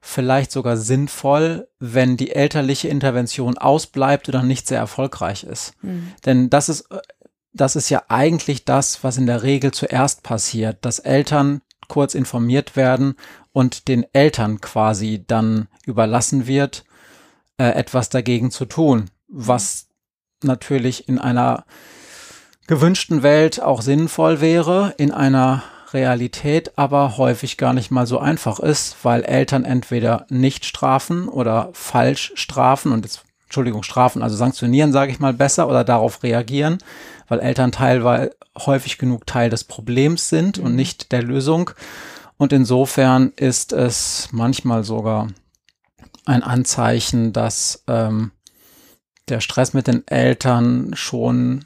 vielleicht sogar sinnvoll, wenn die elterliche Intervention ausbleibt oder nicht sehr erfolgreich ist. Mhm. Denn das ist, das ist ja eigentlich das, was in der Regel zuerst passiert, dass Eltern kurz informiert werden und den Eltern quasi dann überlassen wird, äh, etwas dagegen zu tun, was natürlich in einer gewünschten Welt auch sinnvoll wäre, in einer Realität aber häufig gar nicht mal so einfach ist, weil Eltern entweder nicht strafen oder falsch strafen und jetzt, Entschuldigung, strafen, also sanktionieren, sage ich mal besser, oder darauf reagieren, weil Eltern teilweise häufig genug Teil des Problems sind und nicht der Lösung. Und insofern ist es manchmal sogar ein Anzeichen, dass ähm, der Stress mit den Eltern schon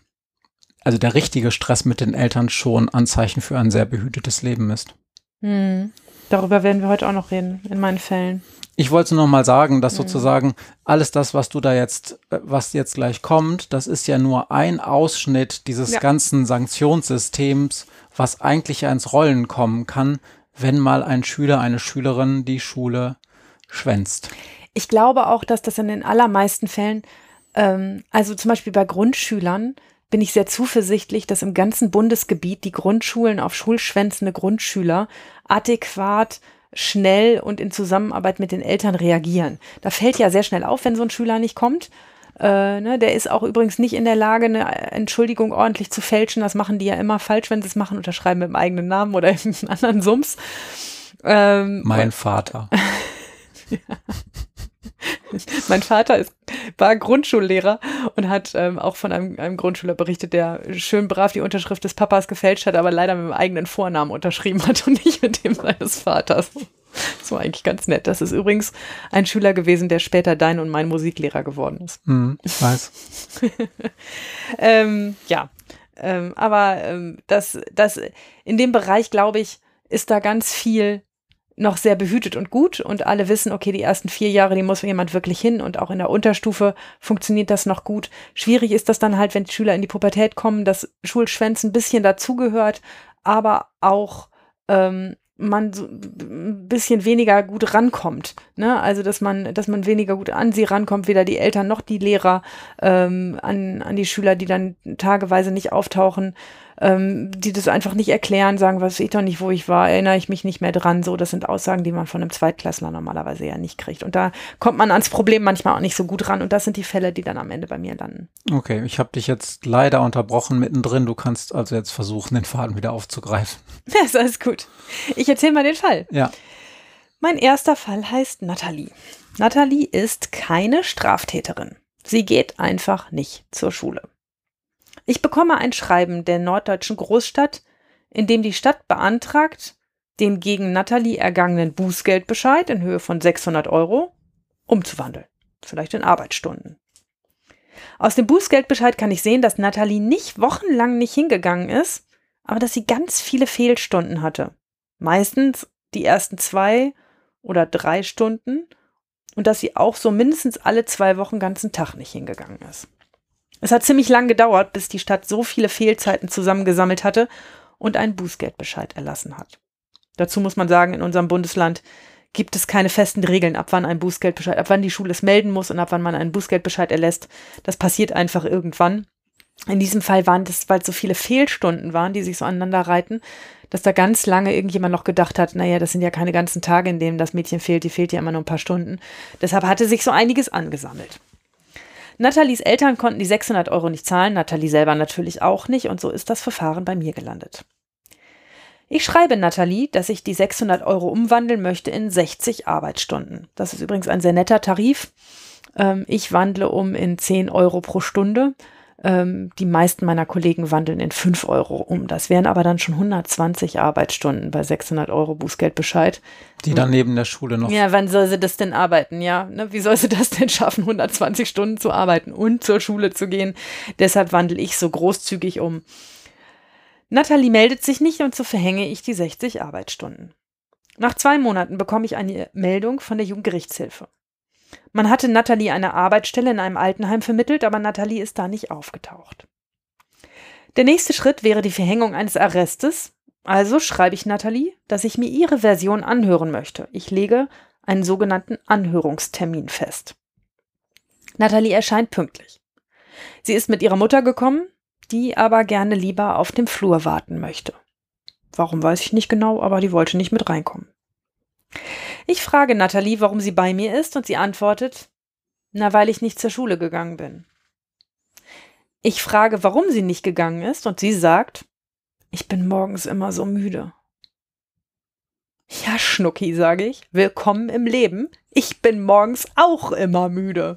also der richtige Stress mit den Eltern schon Anzeichen für ein sehr behütetes Leben ist. Hm. Darüber werden wir heute auch noch reden, in meinen Fällen. Ich wollte nur mal sagen, dass Mhm. sozusagen alles das, was du da jetzt, äh, was jetzt gleich kommt, das ist ja nur ein Ausschnitt dieses Ja. ganzen Sanktionssystems, was eigentlich ja ins Rollen kommen kann, wenn mal ein Schüler, eine Schülerin die Schule schwänzt. Ich glaube auch, dass das in den allermeisten Fällen, ähm, also zum Beispiel bei Grundschülern, bin ich sehr zuversichtlich, dass im ganzen Bundesgebiet die Grundschulen auf schulschwänzende Grundschüler adäquat, schnell und in Zusammenarbeit mit den Eltern reagieren. Da fällt ja sehr schnell auf, wenn so ein Schüler nicht kommt. Äh, ne, der ist auch übrigens nicht in der Lage, eine Entschuldigung ordentlich zu fälschen. Das machen die ja immer falsch, wenn sie es machen, unterschreiben mit dem eigenen Namen oder im anderen Sums. Ähm, Mein Vater. Mein Vater ist, war Grundschullehrer und hat ähm, auch von einem, einem Grundschüler berichtet, der schön brav die Unterschrift des Papas gefälscht hat, aber leider mit dem eigenen Vornamen unterschrieben hat und nicht mit dem seines Vaters. Das war eigentlich ganz nett. Das ist übrigens ein Schüler gewesen, der später dein und mein Musiklehrer geworden ist. Hm, ich weiß. Ähm, ja, ähm, aber ähm, das, das in dem Bereich, glaube ich, ist da ganz viel noch sehr behütet und gut und alle wissen, okay, die ersten vier Jahre, die muss jemand wirklich hin und auch in der Unterstufe funktioniert das noch gut. Schwierig ist das dann halt, wenn Schüler in die Pubertät kommen, dass Schulschwänzen ein bisschen dazugehört, aber auch ähm, man so ein bisschen weniger gut rankommt. Ne? Also dass man, dass man weniger gut an sie rankommt, weder die Eltern noch die Lehrer, ähm, an, an die Schüler, die dann tageweise nicht auftauchen, ähm, die das einfach nicht erklären, sagen, was ich doch nicht, wo ich war, erinnere ich mich nicht mehr dran. So, das sind Aussagen, die man von einem Zweitklässler normalerweise ja nicht kriegt. Und da kommt man ans Problem manchmal auch nicht so gut ran. Und das sind die Fälle, die dann am Ende bei mir landen. Okay, ich habe dich jetzt leider unterbrochen mittendrin. Du kannst also jetzt versuchen, den Faden wieder aufzugreifen. Ja, ist alles gut. Ich erzähle mal den Fall. Ja. Mein erster Fall heißt Nathalie. Nathalie ist keine Straftäterin. Sie geht einfach nicht zur Schule. Ich bekomme ein Schreiben der norddeutschen Großstadt, in dem die Stadt beantragt, den gegen Nathalie ergangenen Bußgeldbescheid in Höhe von 600 Euro umzuwandeln. Vielleicht in Arbeitsstunden. Aus dem Bußgeldbescheid kann ich sehen, dass Nathalie nicht wochenlang nicht hingegangen ist, aber dass sie ganz viele Fehlstunden hatte. Meistens die ersten zwei oder drei Stunden und dass sie auch so mindestens alle zwei Wochen ganzen Tag nicht hingegangen ist. Es hat ziemlich lang gedauert, bis die Stadt so viele Fehlzeiten zusammengesammelt hatte und einen Bußgeldbescheid erlassen hat. Dazu muss man sagen, in unserem Bundesland gibt es keine festen Regeln, ab wann ein Bußgeldbescheid, ab wann die Schule es melden muss und ab wann man einen Bußgeldbescheid erlässt. Das passiert einfach irgendwann. In diesem Fall waren das, weil es so viele Fehlstunden waren, die sich so aneinander reiten, dass da ganz lange irgendjemand noch gedacht hat, naja, das sind ja keine ganzen Tage, in denen das Mädchen fehlt, die fehlt ja immer nur ein paar Stunden. Deshalb hatte sich so einiges angesammelt. Nathalies Eltern konnten die 600 Euro nicht zahlen, Nathalie selber natürlich auch nicht und so ist das Verfahren bei mir gelandet. Ich schreibe Nathalie, dass ich die 600 Euro umwandeln möchte in 60 Arbeitsstunden. Das ist übrigens ein sehr netter Tarif. Ähm, ich wandle um in 10 Euro pro Stunde. Ähm, die meisten meiner Kollegen wandeln in 5 Euro um. Das wären aber dann schon 120 Arbeitsstunden bei 600 Euro Bußgeldbescheid. Die dann neben der Schule noch. Ja, wann soll sie das denn arbeiten? Ja, ne? wie soll sie das denn schaffen, 120 Stunden zu arbeiten und zur Schule zu gehen? Deshalb wandle ich so großzügig um. Nathalie meldet sich nicht und so verhänge ich die 60 Arbeitsstunden. Nach zwei Monaten bekomme ich eine Meldung von der Jugendgerichtshilfe. Man hatte Nathalie eine Arbeitsstelle in einem Altenheim vermittelt, aber Nathalie ist da nicht aufgetaucht. Der nächste Schritt wäre die Verhängung eines Arrestes. Also schreibe ich Nathalie, dass ich mir ihre Version anhören möchte. Ich lege einen sogenannten Anhörungstermin fest. Nathalie erscheint pünktlich. Sie ist mit ihrer Mutter gekommen, die aber gerne lieber auf dem Flur warten möchte. Warum weiß ich nicht genau, aber die wollte nicht mit reinkommen. Ich frage Nathalie, warum sie bei mir ist, und sie antwortet, na, weil ich nicht zur Schule gegangen bin. Ich frage, warum sie nicht gegangen ist, und sie sagt, ich bin morgens immer so müde. Ja, Schnucki, sage ich, willkommen im Leben. Ich bin morgens auch immer müde.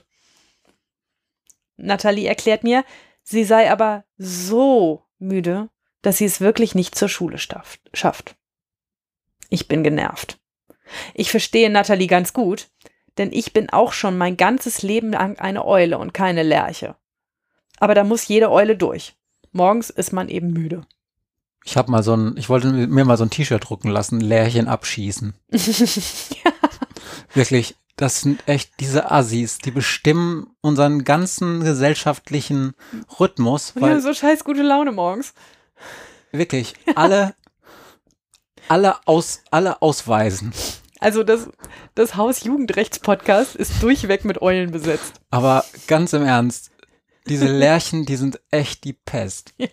Nathalie erklärt mir, sie sei aber so müde, dass sie es wirklich nicht zur Schule schafft. Ich bin genervt. Ich verstehe Nathalie ganz gut, denn ich bin auch schon mein ganzes Leben lang eine Eule und keine Lerche. Aber da muss jede Eule durch. Morgens ist man eben müde. Ich habe mal so ein, ich wollte mir mal so ein T-Shirt drucken lassen, Lärchen abschießen. ja. Wirklich, das sind echt diese Assis, die bestimmen unseren ganzen gesellschaftlichen Rhythmus. Weil ja, so scheiß gute Laune morgens. Wirklich, alle, alle, aus, alle ausweisen. Also das, das Haus Jugendrechts-Podcast ist durchweg mit Eulen besetzt. Aber ganz im Ernst, diese Lärchen, die sind echt die Pest. Ja.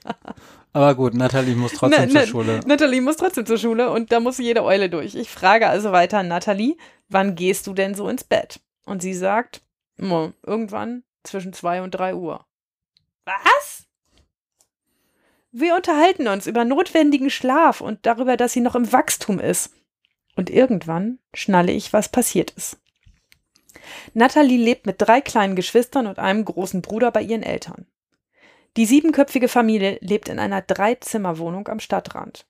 Aber gut, Nathalie muss trotzdem na, zur Schule. Nathalie muss trotzdem zur Schule und da muss jede Eule durch. Ich frage also weiter, Nathalie, wann gehst du denn so ins Bett? Und sie sagt, irgendwann zwischen zwei und drei Uhr. Was? Wir unterhalten uns über notwendigen Schlaf und darüber, dass sie noch im Wachstum ist. Und irgendwann schnalle ich, was passiert ist. Natalie lebt mit drei kleinen Geschwistern und einem großen Bruder bei ihren Eltern. Die siebenköpfige Familie lebt in einer Dreizimmerwohnung am Stadtrand.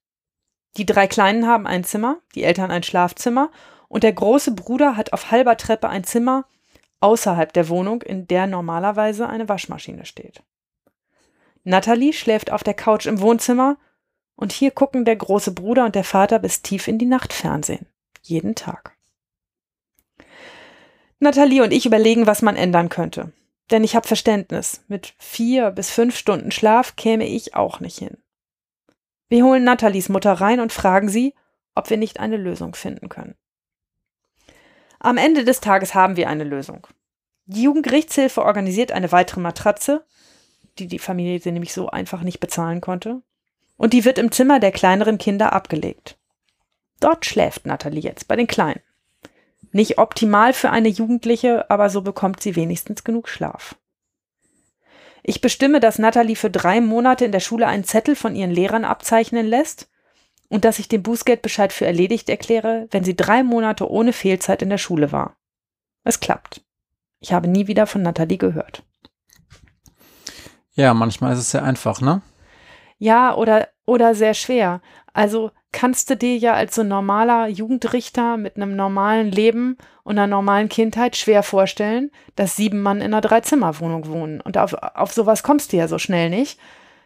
Die drei Kleinen haben ein Zimmer, die Eltern ein Schlafzimmer und der große Bruder hat auf halber Treppe ein Zimmer außerhalb der Wohnung, in der normalerweise eine Waschmaschine steht. Natalie schläft auf der Couch im Wohnzimmer und hier gucken der große Bruder und der Vater bis tief in die Nacht Fernsehen. Jeden Tag. Nathalie und ich überlegen, was man ändern könnte. Denn ich habe Verständnis. Mit vier bis fünf Stunden Schlaf käme ich auch nicht hin. Wir holen Nathalies Mutter rein und fragen sie, ob wir nicht eine Lösung finden können. Am Ende des Tages haben wir eine Lösung. Die Jugendgerichtshilfe organisiert eine weitere Matratze, die die Familie sie nämlich so einfach nicht bezahlen konnte, und die wird im Zimmer der kleineren Kinder abgelegt. Dort schläft Natalie jetzt bei den Kleinen. Nicht optimal für eine Jugendliche, aber so bekommt sie wenigstens genug Schlaf. Ich bestimme, dass Natalie für drei Monate in der Schule einen Zettel von ihren Lehrern abzeichnen lässt und dass ich den Bußgeldbescheid für erledigt erkläre, wenn sie drei Monate ohne Fehlzeit in der Schule war. Es klappt. Ich habe nie wieder von Natalie gehört. Ja, manchmal ist es sehr einfach, ne? Ja, oder, oder sehr schwer. Also kannst du dir ja als so normaler Jugendrichter mit einem normalen Leben und einer normalen Kindheit schwer vorstellen, dass sieben Mann in einer Dreizimmerwohnung wohnen. Und auf, auf sowas kommst du ja so schnell nicht.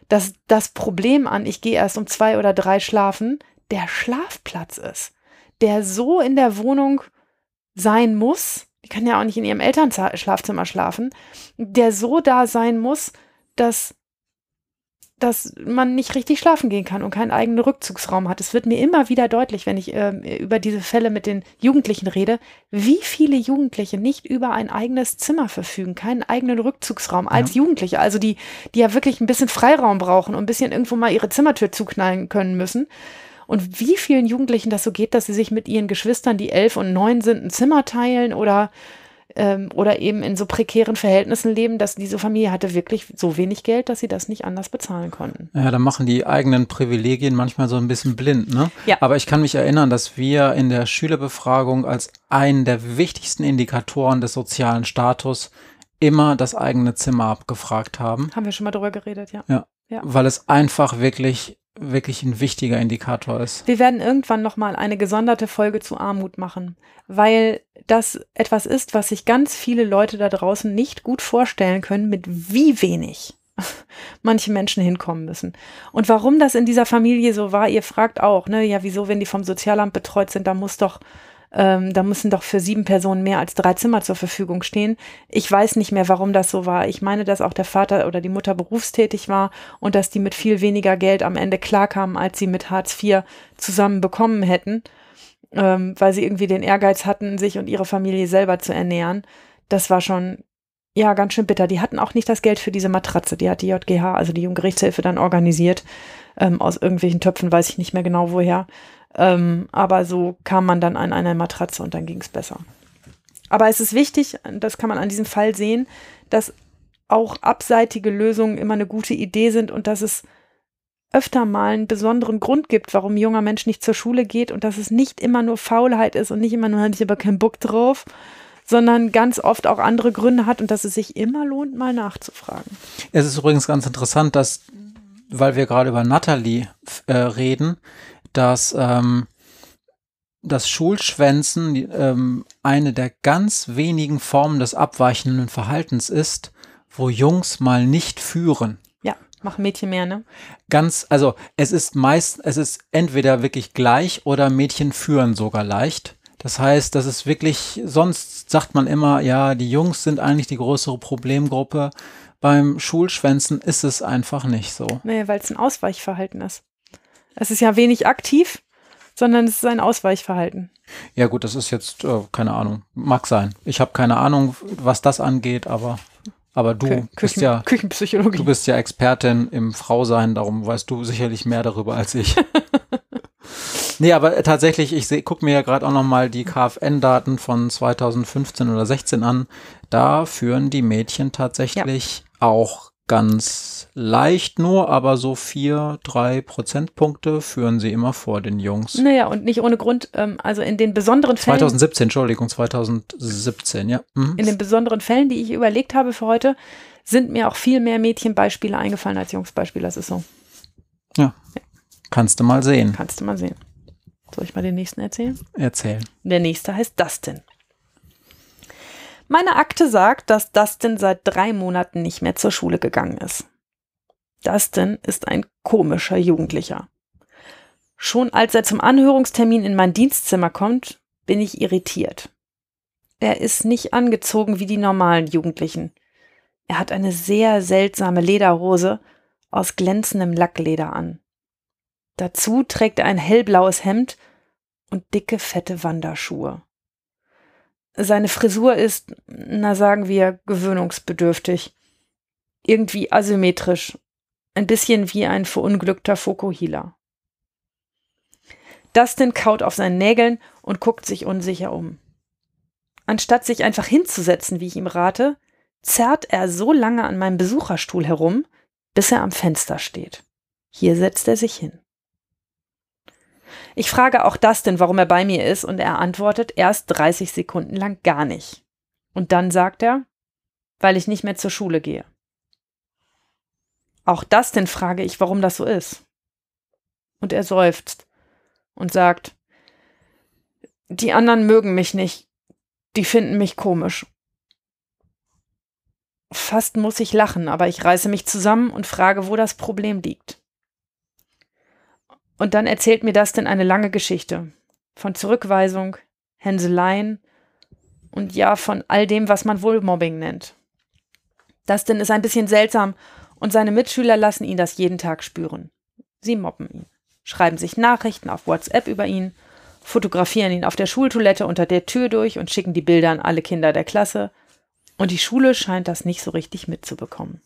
Dass das Problem an, ich gehe erst um zwei oder drei schlafen, der Schlafplatz ist, der so in der Wohnung sein muss, die kann ja auch nicht in ihrem Elternschlafzimmer schlafen, der so da sein muss, dass dass man nicht richtig schlafen gehen kann und keinen eigenen Rückzugsraum hat. Es wird mir immer wieder deutlich, wenn ich äh, über diese Fälle mit den Jugendlichen rede, wie viele Jugendliche nicht über ein eigenes Zimmer verfügen, keinen eigenen Rückzugsraum als ja. Jugendliche, also die, die ja wirklich ein bisschen Freiraum brauchen und ein bisschen irgendwo mal ihre Zimmertür zuknallen können müssen. Und wie vielen Jugendlichen das so geht, dass sie sich mit ihren Geschwistern, die elf und neun sind, ein Zimmer teilen oder ähm, oder eben in so prekären Verhältnissen leben, dass diese Familie hatte wirklich so wenig Geld, dass sie das nicht anders bezahlen konnten. Ja, da machen die eigenen Privilegien manchmal so ein bisschen blind, ne? Ja. Aber ich kann mich erinnern, dass wir in der Schülerbefragung als einen der wichtigsten Indikatoren des sozialen Status immer das eigene Zimmer abgefragt haben. Haben wir schon mal drüber geredet, ja. Ja. Ja. Weil es einfach wirklich, wirklich ein wichtiger Indikator ist. Wir werden irgendwann nochmal eine gesonderte Folge zu Armut machen, weil das etwas ist, was sich ganz viele Leute da draußen nicht gut vorstellen können, mit wie wenig manche Menschen hinkommen müssen. Und warum das in dieser Familie so war, ihr fragt auch, ne, ja, wieso, wenn die vom Sozialamt betreut sind, da muss doch ähm, da müssen doch für sieben Personen mehr als drei Zimmer zur Verfügung stehen. Ich weiß nicht mehr, warum das so war. Ich meine, dass auch der Vater oder die Mutter berufstätig war und dass die mit viel weniger Geld am Ende klarkamen, als sie mit Hartz IV zusammen bekommen hätten, ähm, weil sie irgendwie den Ehrgeiz hatten, sich und ihre Familie selber zu ernähren. Das war schon ja, ganz schön bitter. Die hatten auch nicht das Geld für diese Matratze. Die hat die JGH, also die Jugendgerichtshilfe, dann organisiert. Ähm, aus irgendwelchen Töpfen weiß ich nicht mehr genau woher. Ähm, aber so kam man dann an eine Matratze und dann ging es besser. Aber es ist wichtig, das kann man an diesem Fall sehen, dass auch abseitige Lösungen immer eine gute Idee sind und dass es öfter mal einen besonderen Grund gibt, warum ein junger Mensch nicht zur Schule geht und dass es nicht immer nur Faulheit ist und nicht immer nur, habe ich aber keinen Bock drauf, sondern ganz oft auch andere Gründe hat und dass es sich immer lohnt, mal nachzufragen. Es ist übrigens ganz interessant, dass, weil wir gerade über Natalie äh, reden, dass ähm, das Schulschwänzen ähm, eine der ganz wenigen Formen des abweichenden Verhaltens ist, wo Jungs mal nicht führen. Ja, machen Mädchen mehr, ne? Ganz, also es ist meist, es ist entweder wirklich gleich oder Mädchen führen sogar leicht. Das heißt, das ist wirklich, sonst sagt man immer, ja, die Jungs sind eigentlich die größere Problemgruppe. Beim Schulschwänzen ist es einfach nicht so. Nee, weil es ein Ausweichverhalten ist. Es ist ja wenig aktiv, sondern es ist ein Ausweichverhalten. Ja gut, das ist jetzt, äh, keine Ahnung, mag sein. Ich habe keine Ahnung, was das angeht, aber, aber du Kü bist ja, Küchenpsychologie. du bist ja Expertin im Frausein, darum weißt du sicherlich mehr darüber als ich. nee, aber tatsächlich, ich seh, guck mir ja gerade auch nochmal die KfN-Daten von 2015 oder 16 an. Da führen die Mädchen tatsächlich auch ganz leicht nur, aber so vier, drei Prozentpunkte führen sie immer vor den Jungs. naja, und nicht ohne Grund, ähm, also in den besonderen Fällen. 2017, Entschuldigung, 2017, ja. Mhm. In den besonderen Fällen, die ich überlegt habe für heute, sind mir auch viel mehr Mädchenbeispiele eingefallen als Jungsbeispiele. Das ist so. Kannst du mal sehen. Kannst du mal sehen. Soll ich mal den nächsten erzählen? Erzähl. Der nächste heißt Dustin. Meine Akte sagt, dass Dustin seit drei Monaten nicht mehr zur Schule gegangen ist. Dustin ist ein komischer Jugendlicher. Schon als er zum Anhörungstermin in mein Dienstzimmer kommt, bin ich irritiert. Er ist nicht angezogen wie die normalen Jugendlichen. Er hat eine sehr seltsame Lederhose aus glänzendem Lackleder an. Dazu trägt er ein hellblaues Hemd und dicke, fette Wanderschuhe. Seine Frisur ist, na sagen wir, gewöhnungsbedürftig. Irgendwie asymmetrisch. Ein bisschen wie ein verunglückter Fokuhila. Dustin kaut auf seinen Nägeln und guckt sich unsicher um. Anstatt sich einfach hinzusetzen, wie ich ihm rate, zerrt er so lange an meinem Besucherstuhl herum, bis er am Fenster steht. Hier setzt er sich hin. Ich frage auch Dustin, warum er bei mir ist, und er antwortet erst 30 Sekunden lang gar nicht. Und dann sagt er, weil ich nicht mehr zur Schule gehe. Auch Dustin frage ich, warum das so ist. Und er seufzt und sagt, die anderen mögen mich nicht, die finden mich komisch. Fast muss ich lachen, aber ich reiße mich zusammen und frage, wo das Problem liegt. Und dann erzählt mir Dustin eine lange Geschichte von Zurückweisung, Hänseleien und ja von all dem, was man wohl Mobbing nennt. Dustin ist ein bisschen seltsam und seine Mitschüler lassen ihn das jeden Tag spüren. Sie mobben ihn, schreiben sich Nachrichten auf WhatsApp über ihn, fotografieren ihn auf der Schultoilette unter der Tür durch und schicken die Bilder an alle Kinder der Klasse. Und die Schule scheint das nicht so richtig mitzubekommen.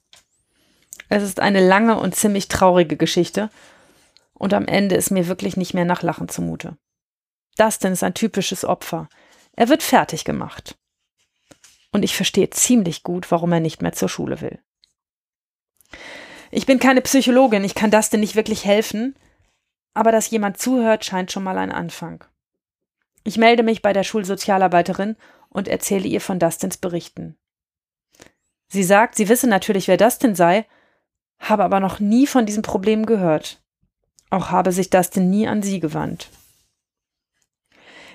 Es ist eine lange und ziemlich traurige Geschichte und am Ende ist mir wirklich nicht mehr nach Lachen zumute. Dustin ist ein typisches Opfer. Er wird fertig gemacht. Und ich verstehe ziemlich gut, warum er nicht mehr zur Schule will. Ich bin keine Psychologin, ich kann Dustin nicht wirklich helfen, aber dass jemand zuhört, scheint schon mal ein Anfang. Ich melde mich bei der Schulsozialarbeiterin und erzähle ihr von Dustins Berichten. Sie sagt, sie wisse natürlich, wer denn sei, habe aber noch nie von diesem Problem gehört. Auch habe sich Dustin nie an sie gewandt.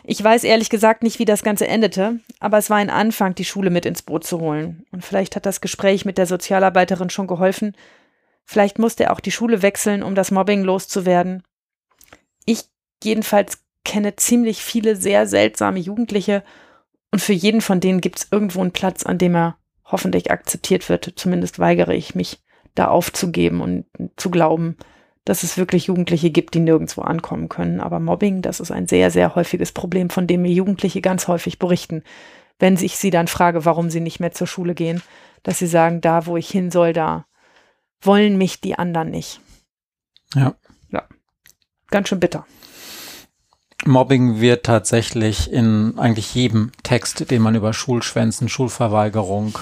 Ich weiß ehrlich gesagt nicht, wie das Ganze endete, aber es war ein Anfang, die Schule mit ins Boot zu holen. Und vielleicht hat das Gespräch mit der Sozialarbeiterin schon geholfen. Vielleicht musste er auch die Schule wechseln, um das Mobbing loszuwerden. Ich jedenfalls kenne ziemlich viele sehr seltsame Jugendliche und für jeden von denen gibt es irgendwo einen Platz, an dem er hoffentlich akzeptiert wird. Zumindest weigere ich mich, da aufzugeben und zu glauben, dass es wirklich Jugendliche gibt, die nirgendwo ankommen können. Aber Mobbing, das ist ein sehr, sehr häufiges Problem, von dem mir Jugendliche ganz häufig berichten, wenn ich sie dann frage, warum sie nicht mehr zur Schule gehen, dass sie sagen, da, wo ich hin soll, da wollen mich die anderen nicht. Ja. Ja. Ganz schön bitter. Mobbing wird tatsächlich in eigentlich jedem Text, den man über Schulschwänzen, Schulverweigerung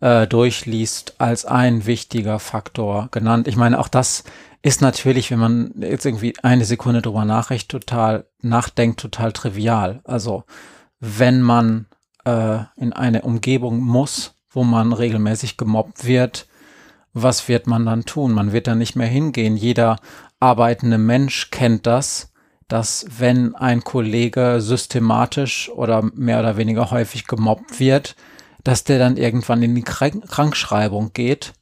äh, durchliest, als ein wichtiger Faktor genannt. Ich meine, auch das ist natürlich, wenn man jetzt irgendwie eine Sekunde drüber nachdenkt, total nachdenkt, total trivial. Also wenn man äh, in eine Umgebung muss, wo man regelmäßig gemobbt wird, was wird man dann tun? Man wird dann nicht mehr hingehen. Jeder arbeitende Mensch kennt das, dass wenn ein Kollege systematisch oder mehr oder weniger häufig gemobbt wird, dass der dann irgendwann in die Krankschreibung geht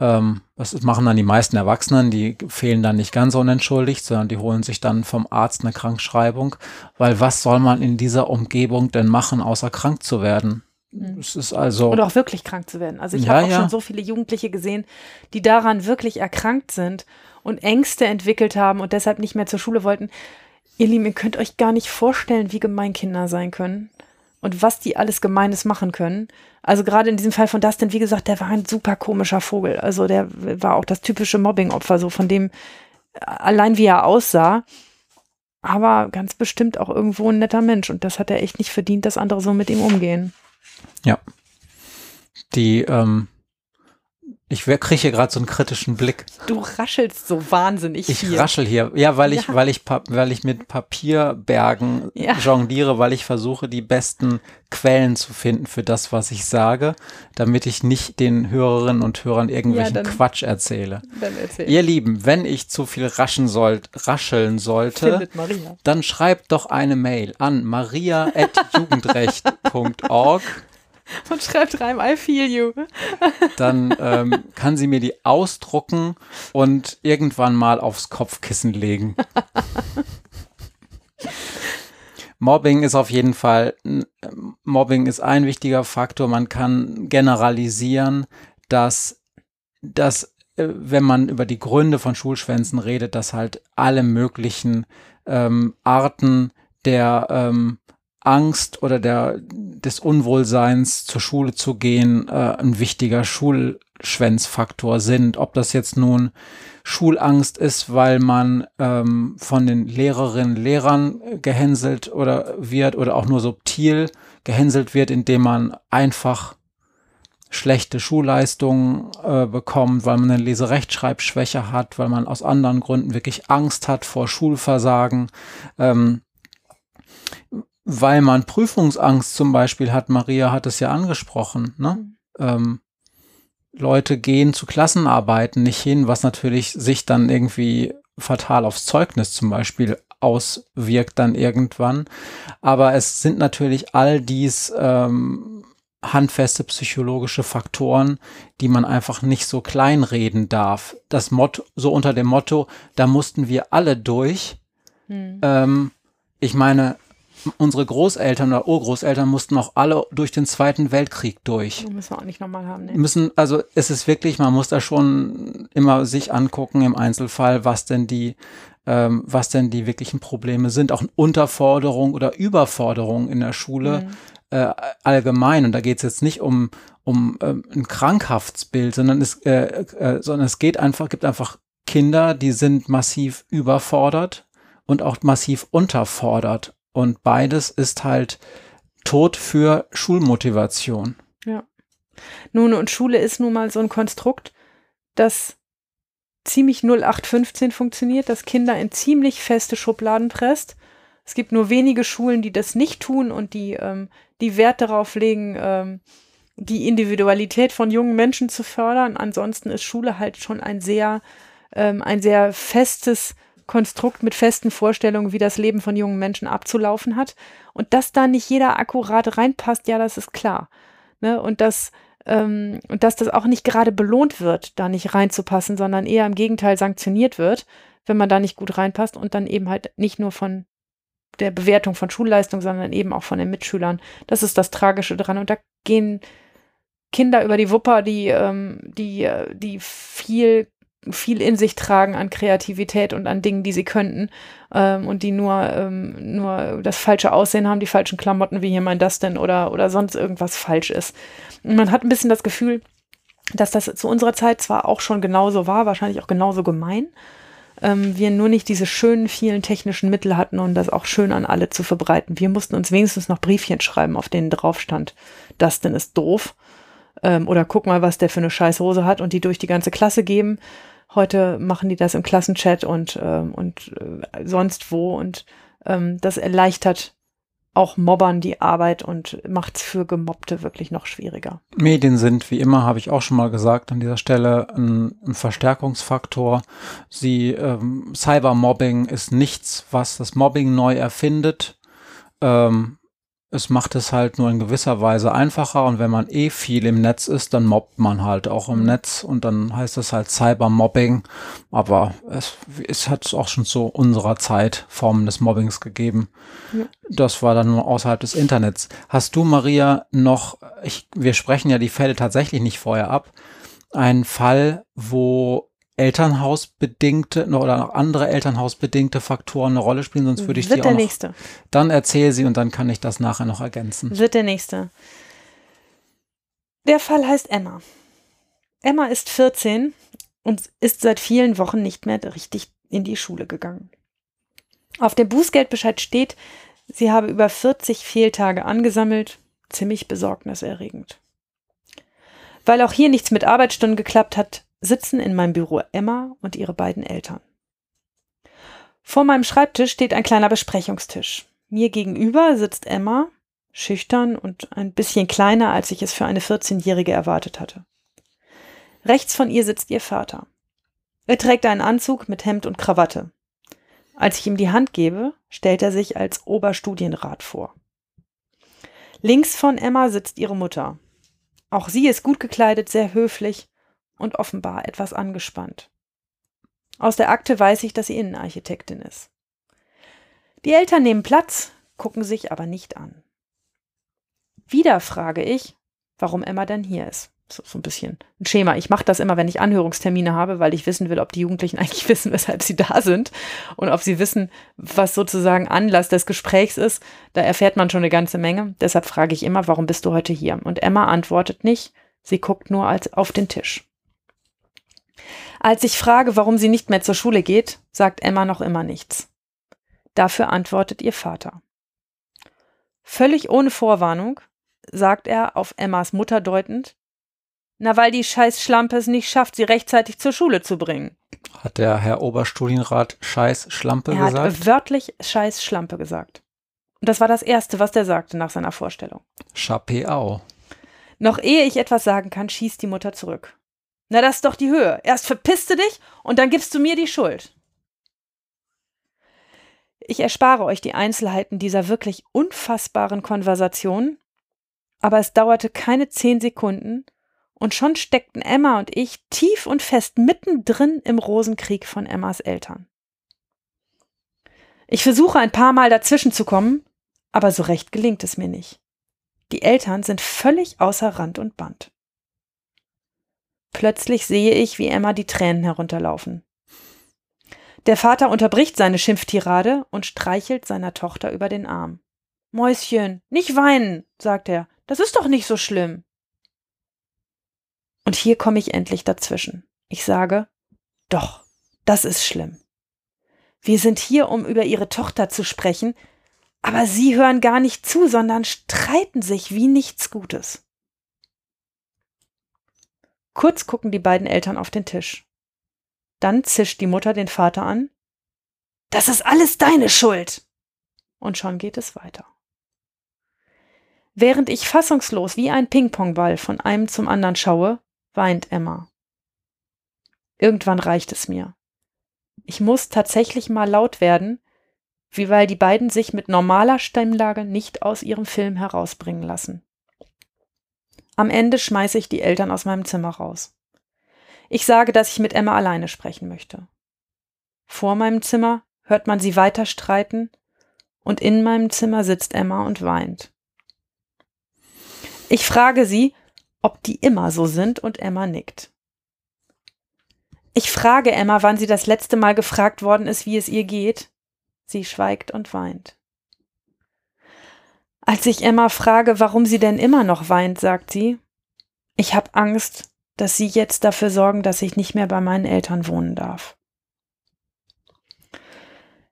ähm, das machen dann die meisten Erwachsenen, die fehlen dann nicht ganz unentschuldigt, sondern die holen sich dann vom Arzt eine Krankschreibung, weil was soll man in dieser Umgebung denn machen, außer krank zu werden? Mhm. Es ist also. Und auch wirklich krank zu werden. Also ich Ja, habe auch ja. schon so viele Jugendliche gesehen, die daran wirklich erkrankt sind und Ängste entwickelt haben und deshalb nicht mehr zur Schule wollten. Ihr Lieben, ihr könnt euch gar nicht vorstellen, wie gemein Kinder sein können und was die alles Gemeines machen können. Also gerade in diesem Fall von Dustin, wie gesagt, der war ein super komischer Vogel. Also der war auch das typische Mobbing-Opfer, so von dem äh, allein wie er aussah. Aber ganz bestimmt auch irgendwo ein netter Mensch. Und das hat er echt nicht verdient, dass andere so mit ihm umgehen. die, ähm, ich kriege hier gerade so einen kritischen Blick. Du raschelst so wahnsinnig Ich viel. raschel hier. Ja, weil ich, Ja. weil ich, weil ich mit Papierbergen Ja. jongliere, weil ich versuche, die besten Quellen zu finden für das, was ich sage, damit ich nicht den Hörerinnen und Hörern irgendwelchen dann- Quatsch erzähle. Dann erzähl. Ihr Lieben, wenn ich zu viel raschen sollt, rascheln sollte, dann schreibt doch eine Mail an maria.jugendrecht.org. Und schreibt rein, I feel you. Dann ähm, kann sie mir die ausdrucken und irgendwann mal aufs Kopfkissen legen. Mobbing ist auf jeden Fall, Mobbing ist ein wichtiger Faktor. Man kann generalisieren, dass, dass äh, wenn man über die Gründe von Schulschwänzen redet, dass halt alle möglichen ähm, Arten der ähm, Angst oder der, des Unwohlseins zur Schule zu gehen äh, ein wichtiger Schulschwänzfaktor sind. Ob das jetzt nun Schulangst ist, weil man ähm, von den Lehrerinnen, Lehrern gehänselt oder wird oder auch nur subtil gehänselt wird, indem man einfach schlechte Schulleistungen äh, bekommt, weil man eine Leserechtschreibschwäche hat, weil man aus anderen Gründen wirklich Angst hat vor Schulversagen, ähm, weil man Prüfungsangst zum Beispiel hat. Maria hat es ja angesprochen. Ne? Ähm, Leute gehen zu Klassenarbeiten nicht hin, was natürlich sich dann irgendwie fatal aufs Zeugnis zum Beispiel auswirkt dann irgendwann. Aber es sind natürlich all dies ähm, handfeste psychologische Faktoren, die man einfach nicht so kleinreden darf. Das Motto, so unter dem Motto, da mussten wir alle durch. Hm. Ähm, ich meine, unsere Großeltern oder Urgroßeltern mussten auch alle durch den Zweiten Weltkrieg durch. Müssen wir auch nicht nochmal haben, ne? Müssen, also es ist wirklich, man muss da schon immer sich angucken im Einzelfall, was denn die, ähm, was denn die wirklichen Probleme sind. Auch Unterforderung oder Überforderung in der Schule Hm. äh, allgemein. Und da geht es jetzt nicht um, um ähm, ein Krankhaftsbild, sondern es, äh, äh, sondern es geht einfach, gibt einfach Kinder, die sind massiv überfordert und auch massiv unterfordert. Und beides ist halt Tod für Schulmotivation. Nun, und Schule ist nun mal so ein Konstrukt, das ziemlich 0815 funktioniert, das Kinder in ziemlich feste Schubladen presst. Es gibt nur wenige Schulen, die das nicht tun und die, ähm, die Wert darauf legen, ähm, die Individualität von jungen Menschen zu fördern. Ansonsten ist Schule halt schon ein sehr, ähm, ein sehr festes Konstrukt mit festen Vorstellungen, wie das Leben von jungen Menschen abzulaufen hat. Und dass da nicht jeder akkurat reinpasst, ja, das ist klar. Ne? Und dass ähm, und dass das auch nicht gerade belohnt wird, da nicht reinzupassen, sondern eher im Gegenteil sanktioniert wird, wenn man da nicht gut reinpasst und dann eben halt nicht nur von der Bewertung von Schulleistung, sondern eben auch von den Mitschülern. Das ist das Tragische dran. Und da gehen Kinder über die Wupper, die, ähm, die, äh, die viel viel in sich tragen an Kreativität und an Dingen, die sie könnten ähm, und die nur, ähm, nur das falsche Aussehen haben, die falschen Klamotten, wie hier mein Dustin oder, oder sonst irgendwas falsch ist. Und man hat ein bisschen das Gefühl, dass das zu unserer Zeit zwar auch schon genauso war, wahrscheinlich auch genauso gemein, ähm, wir nur nicht diese schönen vielen technischen Mittel hatten, um das auch schön an alle zu verbreiten. Wir mussten uns wenigstens noch Briefchen schreiben, auf denen drauf stand, Dustin ist doof. Ähm, oder guck mal, was der für eine scheiß Hose hat und die durch die ganze Klasse geben. Heute machen die das im Klassenchat und, ähm, und äh, sonst wo und ähm, das erleichtert auch Mobbern die Arbeit und macht es für Gemobbte wirklich noch schwieriger. Medien sind, wie immer, habe ich auch schon mal gesagt, an dieser Stelle ein, ein Verstärkungsfaktor. Sie, ähm, Cybermobbing ist nichts, was das Mobbing neu erfindet. Ähm, es macht es halt nur in gewisser Weise einfacher und wenn man eh viel im Netz ist, dann mobbt man halt auch im. Netz und dann heißt es halt Cybermobbing. Aber es, es hat auch schon zu unserer Zeit Formen des Mobbings gegeben. Ja. Das war dann nur außerhalb des Internets. Hast du, Maria, noch, ich, wir sprechen ja die Fälle tatsächlich nicht vorher ab, einen Fall, wo Elternhausbedingte oder noch andere Elternhausbedingte Faktoren eine Rolle spielen, sonst würde ich Wird die der auch noch, nächste. Dann erzähl sie und dann kann ich das nachher noch ergänzen. Wird der nächste. Der Fall heißt Emma. Emma ist 14 und ist seit vielen Wochen nicht mehr richtig in die Schule gegangen. Auf dem Bußgeldbescheid steht, sie habe über 40 Fehltage angesammelt, ziemlich besorgniserregend. Weil auch hier nichts mit Arbeitsstunden geklappt hat, sitzen in meinem Büro Emma und ihre beiden Eltern. Vor meinem Schreibtisch steht ein kleiner Besprechungstisch. Mir gegenüber sitzt Emma, schüchtern und ein bisschen kleiner, als ich es für eine 14-Jährige erwartet hatte. Rechts von ihr sitzt ihr Vater. Er trägt einen Anzug mit Hemd und Krawatte. Als ich ihm die Hand gebe, stellt er sich als Oberstudienrat vor. Links von Emma sitzt ihre Mutter. Auch sie ist gut gekleidet, sehr höflich und offenbar etwas angespannt. Aus der Akte weiß ich, dass sie Innenarchitektin ist. Die Eltern nehmen Platz, gucken sich aber nicht an. Wieder frage ich, warum Emma denn hier ist. So, so ein bisschen ein Schema. Ich mache das immer, wenn ich Anhörungstermine habe, weil ich wissen will, ob die Jugendlichen eigentlich wissen, weshalb sie da sind und ob sie wissen, was sozusagen Anlass des Gesprächs ist. Da erfährt man schon eine ganze Menge. Deshalb frage ich immer, warum bist du heute hier? Und Emma antwortet nicht. Sie guckt nur als auf den Tisch. Als ich frage, warum sie nicht mehr zur Schule geht, sagt Emma noch immer nichts. Dafür antwortet ihr Vater. Völlig ohne Vorwarnung sagt er auf Emmas Mutter deutend, na, weil die scheiß Schlampe es nicht schafft, sie rechtzeitig zur Schule zu bringen. Hat der Herr Oberstudienrat scheiß Schlampe er gesagt? Er hat wörtlich scheiß Schlampe gesagt. Und das war das Erste, was der sagte nach seiner Vorstellung. Chapeau. Noch ehe ich etwas sagen kann, schießt die Mutter zurück. Na, das ist doch die Höhe. Erst verpisst du dich und dann gibst du mir die Schuld. Ich erspare euch die Einzelheiten dieser wirklich unfassbaren Konversation, aber es dauerte keine zehn Sekunden und schon steckten Emma und ich tief und fest mittendrin im Rosenkrieg von Emmas Eltern. Ich versuche ein paar Mal dazwischen zu kommen, aber so recht gelingt es mir nicht. Die Eltern sind völlig außer Rand und Band. Plötzlich sehe ich, wie Emma die Tränen herunterlaufen. Der Vater unterbricht seine Schimpftirade und streichelt seiner Tochter über den Arm. Mäuschen, nicht weinen, sagt er. Das ist doch nicht so schlimm. Und hier komme ich endlich dazwischen. Ich sage, doch, das ist schlimm. Wir sind hier, um über Ihre Tochter zu sprechen, aber Sie hören gar nicht zu, sondern streiten sich wie nichts Gutes. Kurz gucken die beiden Eltern auf den Tisch. Dann zischt die Mutter den Vater an. Das ist alles deine Schuld. Und schon geht es weiter. Während ich fassungslos wie ein Ping-Pong-Ball von einem zum anderen schaue, weint Emma. Irgendwann reicht es mir. Ich muss tatsächlich mal laut werden, wie weil die beiden sich mit normaler Stimmlage nicht aus ihrem Film herausbringen lassen. Am Ende schmeiße ich die Eltern aus meinem Zimmer raus. Ich sage, dass ich mit Emma alleine sprechen möchte. Vor meinem Zimmer hört man sie weiter streiten und in meinem Zimmer sitzt Emma und weint. Ich frage sie, ob die immer so sind und Emma nickt. Ich frage Emma, wann sie das letzte Mal gefragt worden ist, wie es ihr geht. Sie schweigt und weint. Als ich Emma frage, warum sie denn immer noch weint, sagt sie, ich habe Angst, dass sie jetzt dafür sorgen, dass ich nicht mehr bei meinen Eltern wohnen darf.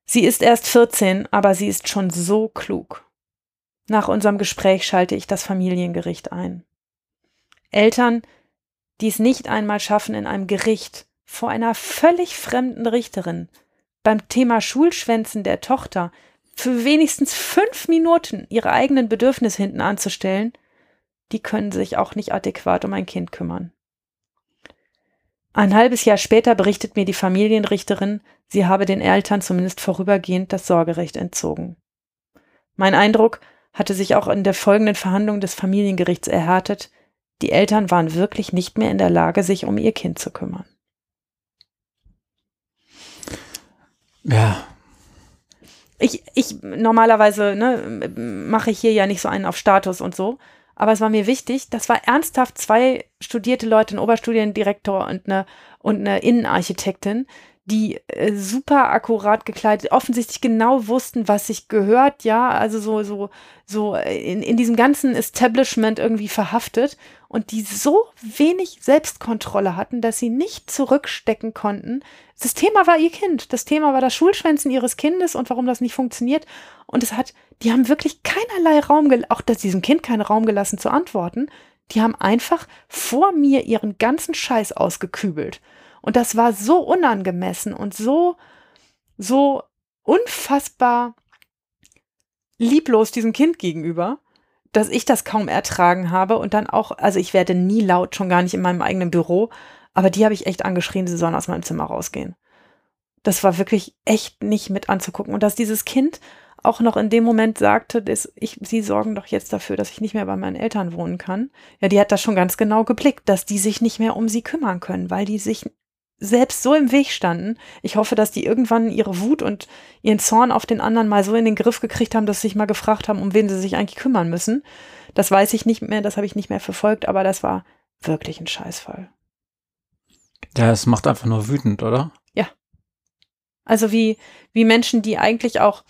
Sie ist erst 14, aber sie ist schon so klug. Nach unserem Gespräch schalte ich das Familiengericht ein. Eltern, die es nicht einmal schaffen, in einem Gericht vor einer völlig fremden Richterin beim Thema Schulschwänzen der Tochter für wenigstens fünf Minuten ihre eigenen Bedürfnisse hinten anzustellen, die können sich auch nicht adäquat um ein Kind kümmern. Ein halbes Jahr später berichtet mir die Familienrichterin, sie habe den Eltern zumindest vorübergehend das Sorgerecht entzogen. Mein Eindruck hatte sich auch in der folgenden Verhandlung des Familiengerichts erhärtet, die Eltern waren wirklich nicht mehr in der Lage, sich um ihr Kind zu kümmern. Ja. Ich, ich normalerweise ne, mache ich hier ja nicht so einen auf Status und so, aber es war mir wichtig, das war ernsthaft zwei studierte Leute, ein Oberstudiendirektor und eine, und eine Innenarchitektin, die äh, super akkurat gekleidet, offensichtlich genau wussten, was sich gehört, ja, also so, so, so in, in diesem ganzen Establishment irgendwie verhaftet und die so wenig Selbstkontrolle hatten, dass sie nicht zurückstecken konnten. Das Thema war ihr Kind. Das Thema war das Schulschwänzen ihres Kindes und warum das nicht funktioniert. Und es hat, die haben wirklich keinerlei Raum, auch dass diesem Kind keinen Raum gelassen zu antworten. Die haben einfach vor mir ihren ganzen Scheiß ausgekübelt. Und das war so unangemessen und so, so unfassbar lieblos diesem Kind gegenüber, dass ich das kaum ertragen habe und dann auch, also ich werde nie laut, schon gar nicht in meinem eigenen Büro, aber die habe ich echt angeschrien, sie sollen aus meinem Zimmer rausgehen. Das war wirklich echt nicht mit anzugucken. Und dass dieses Kind auch noch in dem Moment sagte, dass ich, sie sorgen doch jetzt dafür, dass ich nicht mehr bei meinen Eltern wohnen kann. Ja, die hat das schon ganz genau geblickt, dass die sich nicht mehr um sie kümmern können, weil die sich selbst so im Weg standen. Ich hoffe, dass die irgendwann ihre Wut und ihren Zorn auf den anderen mal so in den Griff gekriegt haben, dass sie sich mal gefragt haben, um wen sie sich eigentlich kümmern müssen. Das weiß ich nicht mehr, das habe ich nicht mehr verfolgt, aber das war wirklich ein Scheißfall. Ja, es macht einfach nur wütend, oder? Ja. Also wie, wie Menschen, die eigentlich auch,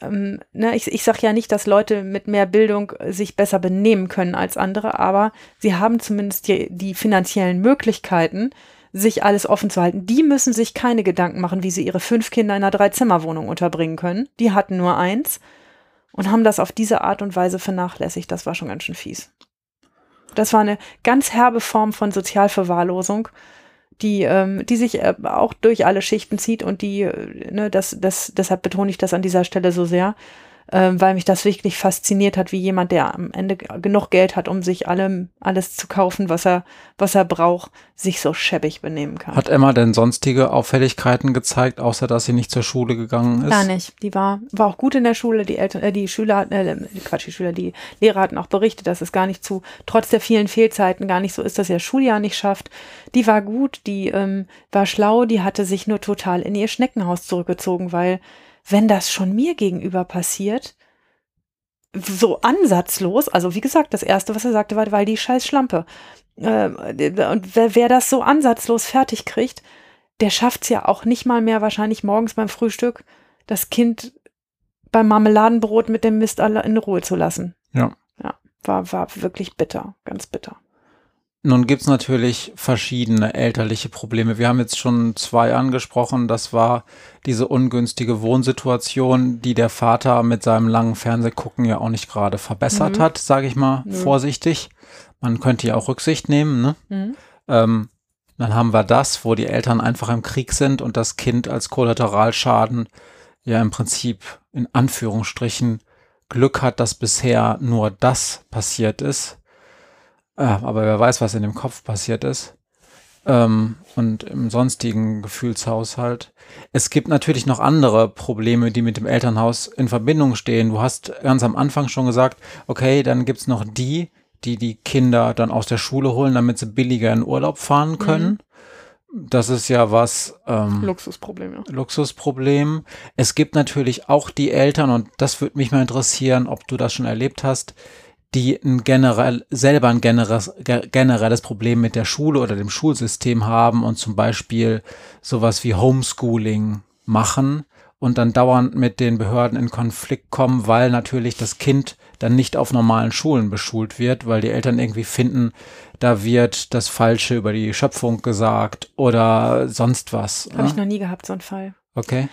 ähm, ne, ich, ich sage ja nicht, dass Leute mit mehr Bildung sich besser benehmen können als andere, aber sie haben zumindest die, die finanziellen Möglichkeiten, sich alles offen zu halten. Die müssen sich keine Gedanken machen, wie sie ihre fünf Kinder in einer Dreizimmerwohnung unterbringen können. Die hatten nur eins und haben das auf diese Art und Weise vernachlässigt. Das war schon ganz schön fies. Das war eine ganz herbe Form von Sozialverwahrlosung, die, ähm, die sich äh, auch durch alle Schichten zieht und die, äh, ne, das, das, deshalb betone ich das an dieser Stelle so sehr, äh, weil mich das wirklich fasziniert hat, wie jemand, der am Ende genug Geld hat, um sich allem, alles zu kaufen, was er, was er braucht, sich so schäbig benehmen kann. Hat Emma denn sonstige Auffälligkeiten gezeigt, außer dass sie nicht zur Schule gegangen ist? Gar nicht. Die war, war auch gut in der Schule. Die Eltern, äh, die Schüler, äh, Quatsch, die Schüler, die Lehrer hatten auch berichtet, dass es gar nicht zu, trotz der vielen Fehlzeiten gar nicht so ist, dass ihr Schuljahr nicht schafft. Die war gut, die ähm, war schlau, die hatte sich nur total in ihr Schneckenhaus zurückgezogen, weil wenn das schon mir gegenüber passiert, so ansatzlos, also wie gesagt, das erste, was er sagte, war, weil die scheiß Schlampe. Äh, und wer, wer das so ansatzlos fertig kriegt, der schafft es ja auch nicht mal mehr wahrscheinlich morgens beim Frühstück, das Kind beim Marmeladenbrot mit dem Mist alle in Ruhe zu lassen. Ja. Ja, war, war wirklich bitter, ganz bitter. Nun gibt's natürlich verschiedene elterliche Probleme. Wir haben jetzt schon zwei angesprochen. Das war diese ungünstige Wohnsituation, die der Vater mit seinem langen Fernsehgucken ja auch nicht gerade verbessert Mhm. hat, sage ich mal Mhm. vorsichtig. Man könnte ja auch Rücksicht nehmen. Ne? Mhm. Ähm, dann haben wir das, wo die Eltern einfach im Krieg sind und das Kind als Kollateralschaden ja im Prinzip in Anführungsstrichen Glück hat, dass bisher nur das passiert ist. Aber wer weiß, was in dem Kopf passiert ist. Ähm, und im sonstigen Gefühlshaushalt. Es gibt natürlich noch andere Probleme, die mit dem Elternhaus in Verbindung stehen. Du hast ganz am Anfang schon gesagt, okay, dann gibt's noch die, die die Kinder dann aus der Schule holen, damit sie billiger in Urlaub fahren können. Mhm. Das ist ja was. Ähm, Luxusproblem, ja. Luxusproblem. Es gibt natürlich auch die Eltern, und das würde mich mal interessieren, ob du das schon erlebt hast, die ein generell, selber ein generelles, generelles Problem mit der Schule oder dem Schulsystem haben und zum Beispiel sowas wie Homeschooling machen und dann dauernd mit den Behörden in Konflikt kommen, weil natürlich das Kind dann nicht auf normalen Schulen beschult wird, weil die Eltern irgendwie finden, da wird das Falsche über die Schöpfung gesagt oder sonst was. Habe ich noch nie gehabt, so einen Fall. Okay.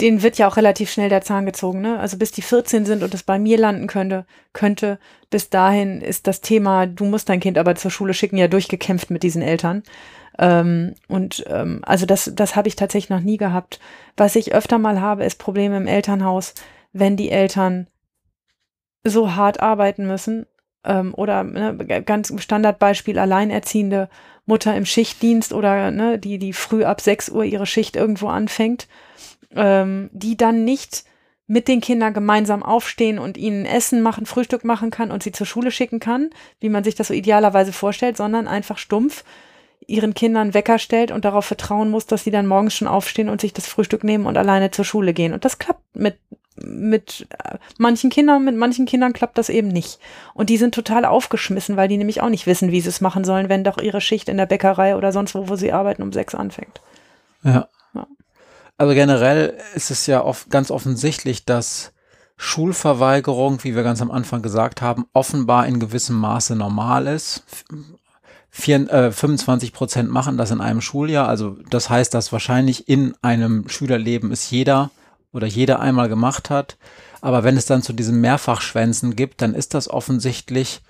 Den wird ja auch relativ schnell der Zahn gezogen, ne? Also bis die 14 sind und es bei mir landen könnte, könnte, bis dahin ist das Thema, du musst dein Kind aber zur Schule schicken, ja durchgekämpft mit diesen Eltern. Ähm, und ähm, also das, das habe ich tatsächlich noch nie gehabt. Was ich öfter mal habe, ist Probleme im Elternhaus, wenn die Eltern so hart arbeiten müssen ähm, oder ne, ganz Standardbeispiel alleinerziehende Mutter im Schichtdienst oder ne, die, die früh ab 6 Uhr ihre Schicht irgendwo anfängt, ähm, die dann nicht mit den Kindern gemeinsam aufstehen und ihnen Essen machen, Frühstück machen kann und sie zur Schule schicken kann, wie man sich das so idealerweise vorstellt, sondern einfach stumpf ihren Kindern Wecker stellt und darauf vertrauen muss, dass sie dann morgens schon aufstehen und sich das Frühstück nehmen und alleine zur Schule gehen. Und das klappt mit mit äh, manchen Kindern, mit manchen Kindern klappt das eben nicht. Und die sind total aufgeschmissen, weil die nämlich auch nicht wissen, wie sie es machen sollen, wenn doch ihre Schicht in der Bäckerei oder sonst wo, wo sie arbeiten, um sechs anfängt. Ja. Also generell ist es ja oft ganz offensichtlich, dass Schulverweigerung, wie wir ganz am Anfang gesagt haben, offenbar in gewissem Maße normal ist. Vier, äh, 25 Prozent machen das in einem Schuljahr. Also das heißt, dass wahrscheinlich in einem Schülerleben ist jeder oder jeder einmal gemacht hat. Aber wenn es dann zu diesem Mehrfachschwänzen gibt, dann ist das offensichtlich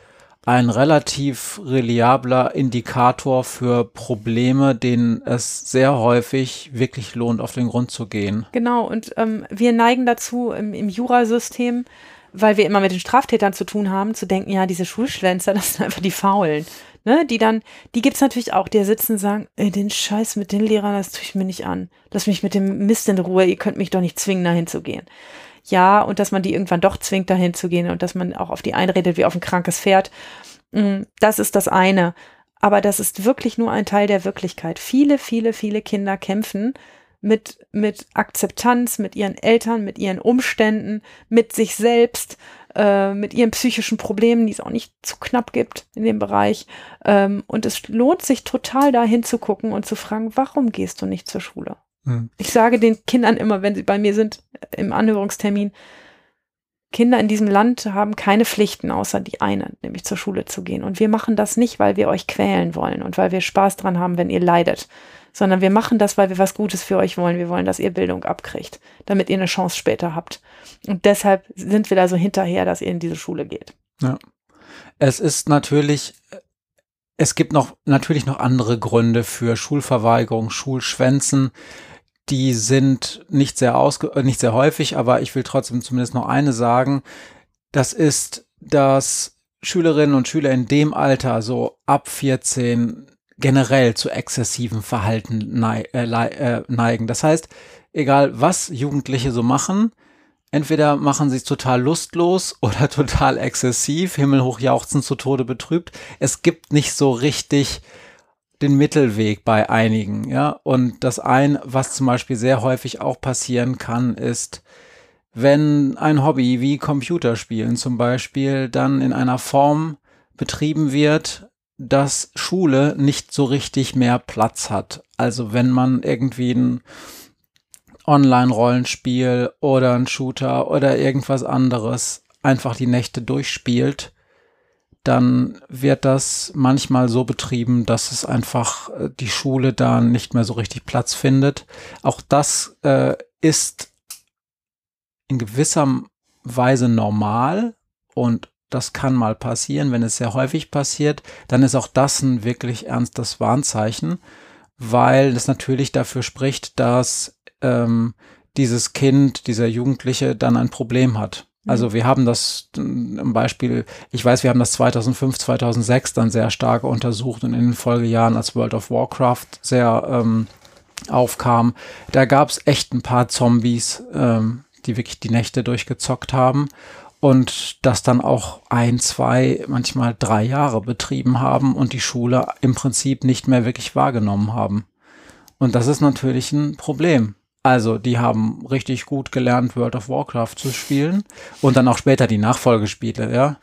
ein relativ reliabler Indikator für Probleme, denen es sehr häufig wirklich lohnt, auf den Grund zu gehen. Genau, und ähm, wir neigen dazu im, im Jurasystem, weil wir immer mit den Straftätern zu tun haben, zu denken, ja, diese Schulschwänzer, das sind einfach die Faulen ne, die dann, die gibt's natürlich auch, die sitzen und sagen, ey, den Scheiß mit den Lehrern, das tue ich mir nicht an. Lass mich mit dem Mist in Ruhe, ihr könnt mich doch nicht zwingen, dahin zu gehen. Ja, und dass man die irgendwann doch zwingt, dahin zu gehen und dass man auch auf die einredet wie auf ein krankes Pferd. Mm, das ist das eine. Aber das ist wirklich nur ein Teil der Wirklichkeit. Viele, viele, viele Kinder kämpfen mit, mit Akzeptanz, mit ihren Eltern, mit ihren Umständen, mit sich selbst, äh, mit ihren psychischen Problemen, die es auch nicht zu knapp gibt in dem Bereich. Ähm, und es lohnt sich total da hinzugucken und zu fragen, warum gehst du nicht zur Schule? Hm. Ich sage den Kindern immer, wenn sie bei mir sind, äh, im Anhörungstermin, Kinder in diesem Land haben keine Pflichten außer die eine, nämlich zur Schule zu gehen. Und wir machen das nicht, weil wir euch quälen wollen und weil wir Spaß dran haben, wenn ihr leidet, sondern wir machen das, weil wir was Gutes für euch wollen. Wir wollen, dass ihr Bildung abkriegt, damit ihr eine Chance später habt. Und deshalb sind wir da so hinterher, dass ihr in diese Schule geht. Ja. Es ist natürlich, es gibt noch, natürlich noch andere Gründe für Schulverweigerung, Schulschwänzen. Die sind nicht sehr ausge, äh, nicht sehr häufig, aber ich will trotzdem zumindest noch eine sagen. Das ist, dass Schülerinnen und Schüler in dem Alter, so ab 14, generell zu exzessiven Verhalten äh, äh, neigen. Das heißt, egal was Jugendliche so machen, entweder machen sie es total lustlos oder total exzessiv, himmelhoch jauchzen zu Tode betrübt. Es gibt nicht so richtig den Mittelweg bei einigen, ja. Und das ein, was zum Beispiel sehr häufig auch passieren kann, ist, wenn ein Hobby wie Computerspielen zum Beispiel dann in einer Form betrieben wird, dass Schule nicht so richtig mehr Platz hat. Also wenn man irgendwie ein Online-Rollenspiel oder ein Shooter oder irgendwas anderes einfach die Nächte durchspielt, dann wird das manchmal so betrieben, dass es einfach äh, die Schule da nicht mehr so richtig Platz findet. Auch das äh, ist in gewisser Weise normal und das kann mal passieren. Wenn es sehr häufig passiert, dann ist auch das ein wirklich ernstes Warnzeichen, weil das natürlich dafür spricht, dass ähm, dieses Kind, dieser Jugendliche dann ein Problem hat. Also wir haben das im Beispiel, ich weiß, wir haben das 2005, 2006 dann sehr stark untersucht und in den Folgejahren, als World of Warcraft sehr ähm, aufkam, da gab es echt ein paar Zombies, ähm, die wirklich die Nächte durchgezockt haben und das dann auch ein, zwei, manchmal drei Jahre betrieben haben und die Schule im Prinzip nicht mehr wirklich wahrgenommen haben. Und das ist natürlich ein Problem. Also, die haben richtig gut gelernt, World of Warcraft zu spielen und dann auch später die Nachfolgespiele, ja.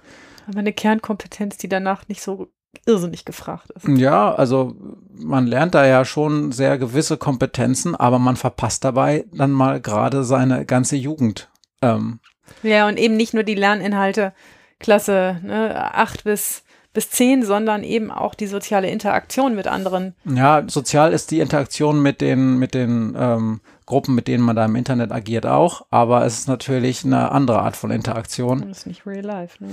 Aber eine Kernkompetenz, die danach nicht so irrsinnig gefragt ist. Ja, also man lernt da ja schon sehr gewisse Kompetenzen, aber man verpasst dabei dann mal gerade seine ganze Jugend. Ähm, ja, und eben nicht nur die Lerninhalte Klasse ne, 8 bis, bis 10, sondern eben auch die soziale Interaktion mit anderen. Ja, sozial ist die Interaktion mit den, mit den ähm, Gruppen, mit denen man da im Internet agiert, auch, aber es ist natürlich eine andere Art von Interaktion. Das ist nicht real life, ne?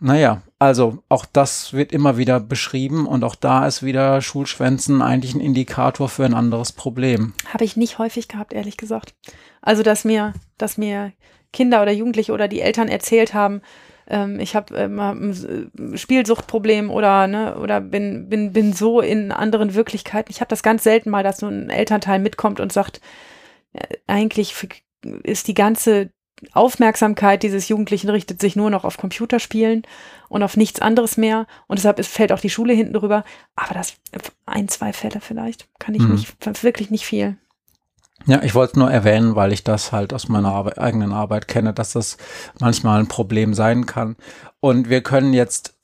Naja, also auch das wird immer wieder beschrieben und auch da ist wieder Schulschwänzen eigentlich ein Indikator für ein anderes Problem. Habe ich nicht häufig gehabt, ehrlich gesagt. Also, dass mir, dass mir Kinder oder Jugendliche oder die Eltern erzählt haben, ähm, ich habe ein Spielsuchtproblem oder ne, oder bin bin bin so in anderen Wirklichkeiten. Ich habe das ganz selten mal, dass so ein Elternteil mitkommt und sagt, äh, eigentlich ist die ganze Aufmerksamkeit dieses Jugendlichen richtet sich nur noch auf Computerspielen und auf nichts anderes mehr. Und deshalb ist, fällt auch die Schule hinten drüber. Aber das ein, zwei Fälle vielleicht. Kann ich mhm. nicht, wirklich nicht viel. Ja, ich wollte nur erwähnen, weil ich das halt aus meiner Arbeit, eigenen Arbeit kenne, dass das manchmal ein Problem sein kann. Und wir können jetzt,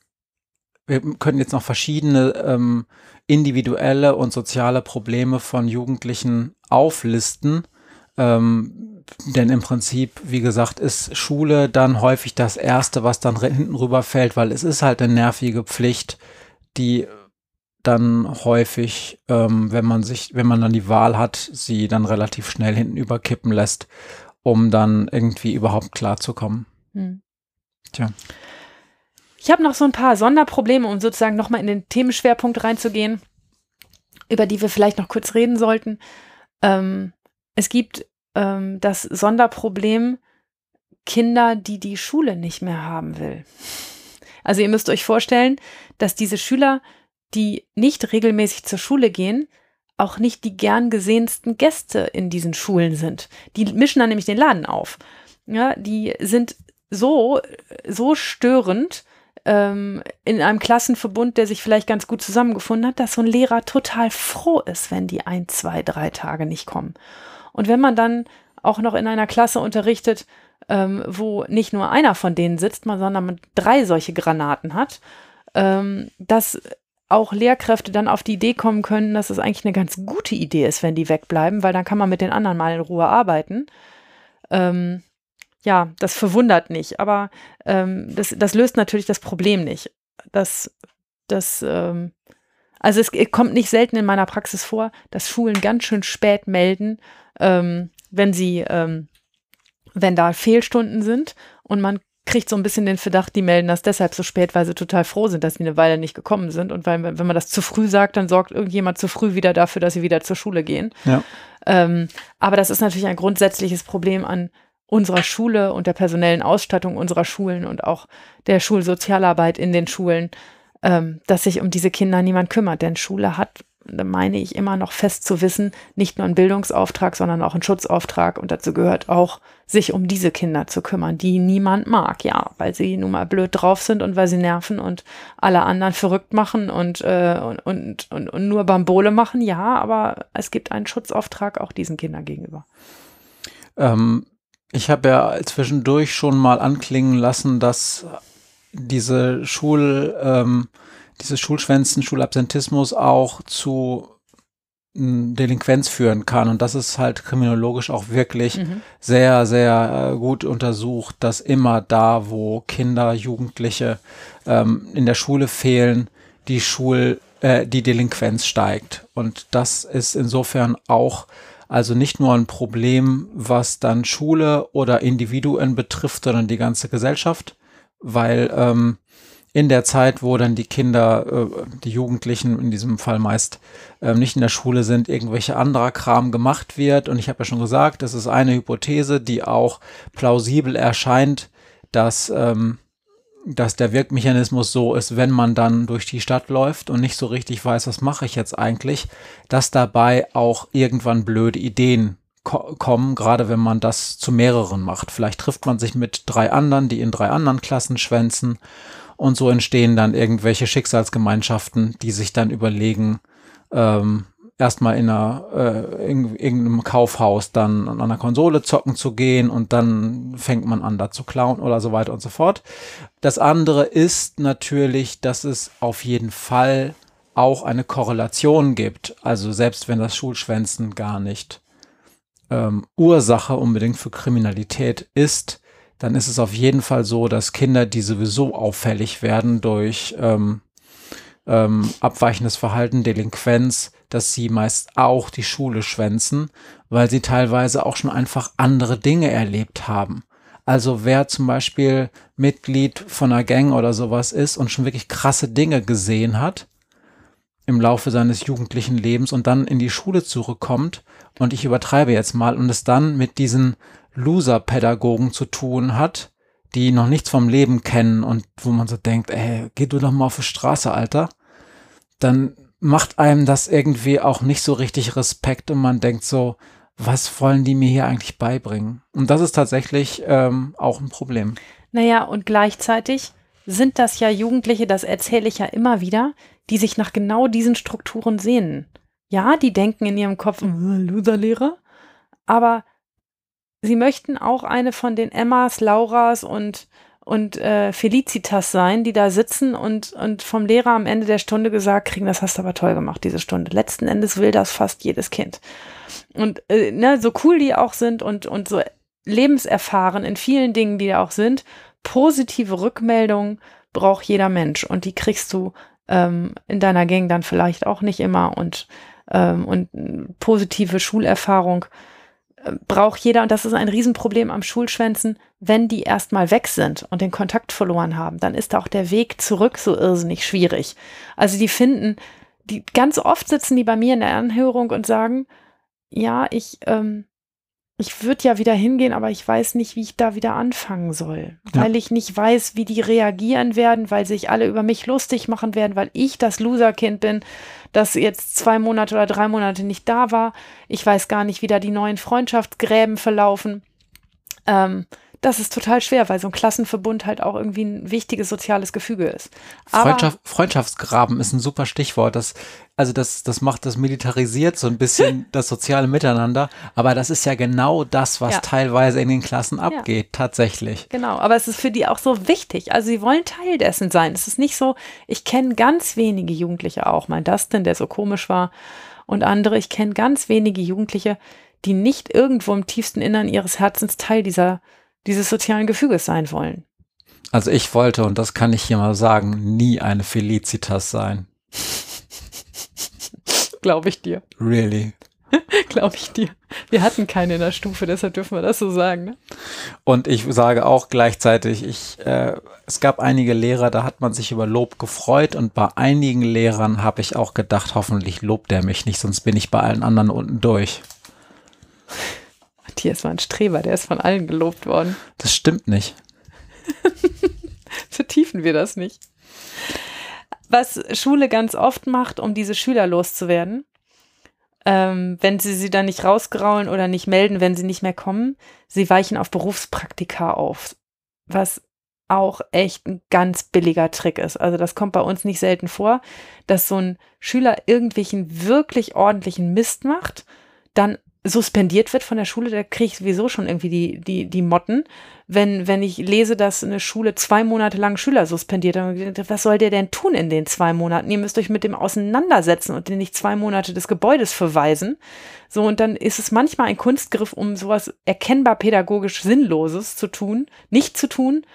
wir können jetzt noch verschiedene ähm, individuelle und soziale Probleme von Jugendlichen auflisten. Ähm, denn im Prinzip, wie gesagt, ist Schule dann häufig das Erste, was dann hinten rüberfällt, weil es ist halt eine nervige Pflicht, die dann häufig, ähm, wenn man sich, wenn man dann die Wahl hat, sie dann relativ schnell hinten überkippen lässt, um dann irgendwie überhaupt klarzukommen. Hm. Tja. Ich habe noch so ein paar Sonderprobleme, um sozusagen nochmal in den Themenschwerpunkt reinzugehen, über die wir vielleicht noch kurz reden sollten. Ähm, es gibt ähm, das Sonderproblem Kinder, die die Schule nicht mehr haben will. Also ihr müsst euch vorstellen, dass diese Schüler die nicht regelmäßig zur Schule gehen, auch nicht die gern gesehensten Gäste in diesen Schulen sind. Die mischen dann nämlich den Laden auf. Ja, die sind so, so störend ähm, in einem Klassenverbund, der sich vielleicht ganz gut zusammengefunden hat, dass so ein Lehrer total froh ist, wenn die ein, zwei, drei Tage nicht kommen. Und wenn man dann auch noch in einer Klasse unterrichtet, ähm, wo nicht nur einer von denen sitzt, sondern man drei solche Granaten hat, ähm, das auch Lehrkräfte dann auf die Idee kommen können, dass es eigentlich eine ganz gute Idee ist, wenn die wegbleiben, weil dann kann man mit den anderen mal in Ruhe arbeiten. Ähm, ja, das verwundert nicht, aber ähm, das, das löst natürlich das Problem nicht. Das, das, ähm, also es kommt nicht selten in meiner Praxis vor, dass Schulen ganz schön spät melden, ähm, wenn sie, ähm, wenn da Fehlstunden sind und man kriegt so ein bisschen den Verdacht, die melden das deshalb so spät, weil sie total froh sind, dass sie eine Weile nicht gekommen sind. Und weil, wenn man das zu früh sagt, dann sorgt irgendjemand zu früh wieder dafür, dass sie wieder zur Schule gehen. Ja. Ähm, aber das ist natürlich ein grundsätzliches Problem an unserer Schule und der personellen Ausstattung unserer Schulen und auch der Schulsozialarbeit in den Schulen, ähm, dass sich um diese Kinder niemand kümmert. Denn Schule hat da meine ich immer noch fest zu wissen, nicht nur ein Bildungsauftrag, sondern auch ein Schutzauftrag. Und dazu gehört auch, sich um diese Kinder zu kümmern, die niemand mag, ja, weil sie nun mal blöd drauf sind und weil sie nerven und alle anderen verrückt machen und, äh, und, und, und, und nur Bambole machen, ja, aber es gibt einen Schutzauftrag auch diesen Kindern gegenüber. Ähm, ich habe ja zwischendurch schon mal anklingen lassen, dass diese Schul, ähm, dieses Schulschwänzen, Schulabsentismus auch zu hm, Delinquenz führen kann. Und das ist halt kriminologisch auch wirklich mhm. sehr, sehr äh, gut untersucht, dass immer da, wo Kinder, Jugendliche ähm, in der Schule fehlen, die Schul, äh, die Delinquenz steigt. Und das ist insofern auch also nicht nur ein Problem, was dann Schule oder Individuen betrifft, sondern die ganze Gesellschaft, weil ähm, in der Zeit, wo dann die Kinder, äh, die Jugendlichen in diesem Fall meist äh, nicht in der Schule sind, irgendwelche anderer Kram gemacht wird. Und ich habe ja schon gesagt, das ist eine Hypothese, die auch plausibel erscheint, dass, ähm, dass der Wirkmechanismus so ist, wenn man dann durch die Stadt läuft und nicht so richtig weiß, was mache ich jetzt eigentlich, dass dabei auch irgendwann blöde Ideen ko kommen, gerade wenn man das zu mehreren macht. Vielleicht trifft man sich mit drei anderen, die in drei anderen Klassen schwänzen und so entstehen dann irgendwelche Schicksalsgemeinschaften, die sich dann überlegen, ähm, erstmal in, äh, in irgendeinem Kaufhaus dann an einer Konsole zocken zu gehen und dann fängt man an, da zu klauen oder so weiter und so fort. Das andere ist natürlich, dass es auf jeden Fall auch eine Korrelation gibt. Also selbst wenn das Schulschwänzen gar nicht ähm, Ursache unbedingt für Kriminalität ist, dann ist es auf jeden Fall so, dass Kinder, die sowieso auffällig werden durch ähm, ähm, abweichendes Verhalten, Delinquenz, dass sie meist auch die Schule schwänzen, weil sie teilweise auch schon einfach andere Dinge erlebt haben. Also wer zum Beispiel Mitglied von einer Gang oder sowas ist und schon wirklich krasse Dinge gesehen hat im Laufe seines jugendlichen Lebens und dann in die Schule zurückkommt und ich übertreibe jetzt mal und es dann mit diesen Loser-Pädagogen zu tun hat, die noch nichts vom Leben kennen und wo man so denkt, ey, geh du doch mal auf die Straße, Alter, dann macht einem das irgendwie auch nicht so richtig Respekt und man denkt so, was wollen die mir hier eigentlich beibringen? Und das ist tatsächlich ähm, auch ein Problem. Naja, und gleichzeitig sind das ja Jugendliche, das erzähle ich ja immer wieder, die sich nach genau diesen Strukturen sehnen. Ja, die denken in ihrem Kopf, hm, Loserlehrer, aber sie möchten auch eine von den Emmas, Lauras und, und äh, Felicitas sein, die da sitzen und, und vom Lehrer am Ende der Stunde gesagt kriegen, das hast du aber toll gemacht, diese Stunde. Letzten Endes will das fast jedes Kind. Und äh, ne, so cool die auch sind und, und so lebenserfahren in vielen Dingen, die da auch sind, positive Rückmeldungen braucht jeder Mensch und die kriegst du ähm, in deiner Gang dann vielleicht auch nicht immer und, ähm, und positive Schulerfahrung braucht jeder, und das ist ein Riesenproblem am Schulschwänzen, wenn die erstmal weg sind und den Kontakt verloren haben, dann ist auch der Weg zurück so irrsinnig schwierig. Also die finden, die ganz oft sitzen die bei mir in der Anhörung und sagen, ja, ich, ähm, ich würde ja wieder hingehen, aber ich weiß nicht, wie ich da wieder anfangen soll, ja. weil ich nicht weiß, wie die reagieren werden, weil sich alle über mich lustig machen werden, weil ich das Loserkind bin, das jetzt zwei Monate oder drei Monate nicht da war. Ich weiß gar nicht, wie da die neuen Freundschaftsgräben verlaufen. Ähm, das ist total schwer, weil so ein Klassenverbund halt auch irgendwie ein wichtiges soziales Gefüge ist. Freundschaft, Freundschaftsgraben ist ein super Stichwort. Das, also das, das macht das militarisiert so ein bisschen das soziale Miteinander. Aber das ist ja genau das, was ja. teilweise in den Klassen abgeht, ja. tatsächlich. Genau, aber es ist für die auch so wichtig. Also sie wollen Teil dessen sein. Es ist nicht so, ich kenne ganz wenige Jugendliche auch. Mein Dustin, der so komisch war und andere, ich kenne ganz wenige Jugendliche, die nicht irgendwo im tiefsten Innern ihres Herzens Teil dieser dieses sozialen Gefüges sein wollen. Also ich wollte, und das kann ich hier mal sagen, nie eine Felicitas sein. Glaube ich dir. Really? Glaube ich dir. Wir hatten keine in der Stufe, deshalb dürfen wir das so sagen. Ne? Und ich sage auch gleichzeitig, ich, äh, es gab einige Lehrer, da hat man sich über Lob gefreut und bei einigen Lehrern habe ich auch gedacht, hoffentlich lobt er mich nicht, sonst bin ich bei allen anderen unten durch. Matthias war ein Streber, der ist von allen gelobt worden. Das stimmt nicht. Vertiefen wir das nicht. Was Schule ganz oft macht, um diese Schüler loszuwerden, ähm, wenn sie sie dann nicht rausgraulen oder nicht melden, wenn sie nicht mehr kommen, sie weichen auf Berufspraktika auf. Was auch echt ein ganz billiger Trick ist. Also das kommt bei uns nicht selten vor, dass so ein Schüler irgendwelchen wirklich ordentlichen Mist macht, dann suspendiert wird von der Schule, da kriege ich sowieso schon irgendwie die, die, die Motten. Wenn, wenn ich lese, dass eine Schule zwei Monate lang Schüler suspendiert, dann was soll der denn tun in den zwei Monaten? Ihr müsst euch mit dem auseinandersetzen und den nicht zwei Monate des Gebäudes verweisen. So, und dann ist es manchmal ein Kunstgriff, um sowas erkennbar pädagogisch Sinnloses zu tun, nicht zu tun,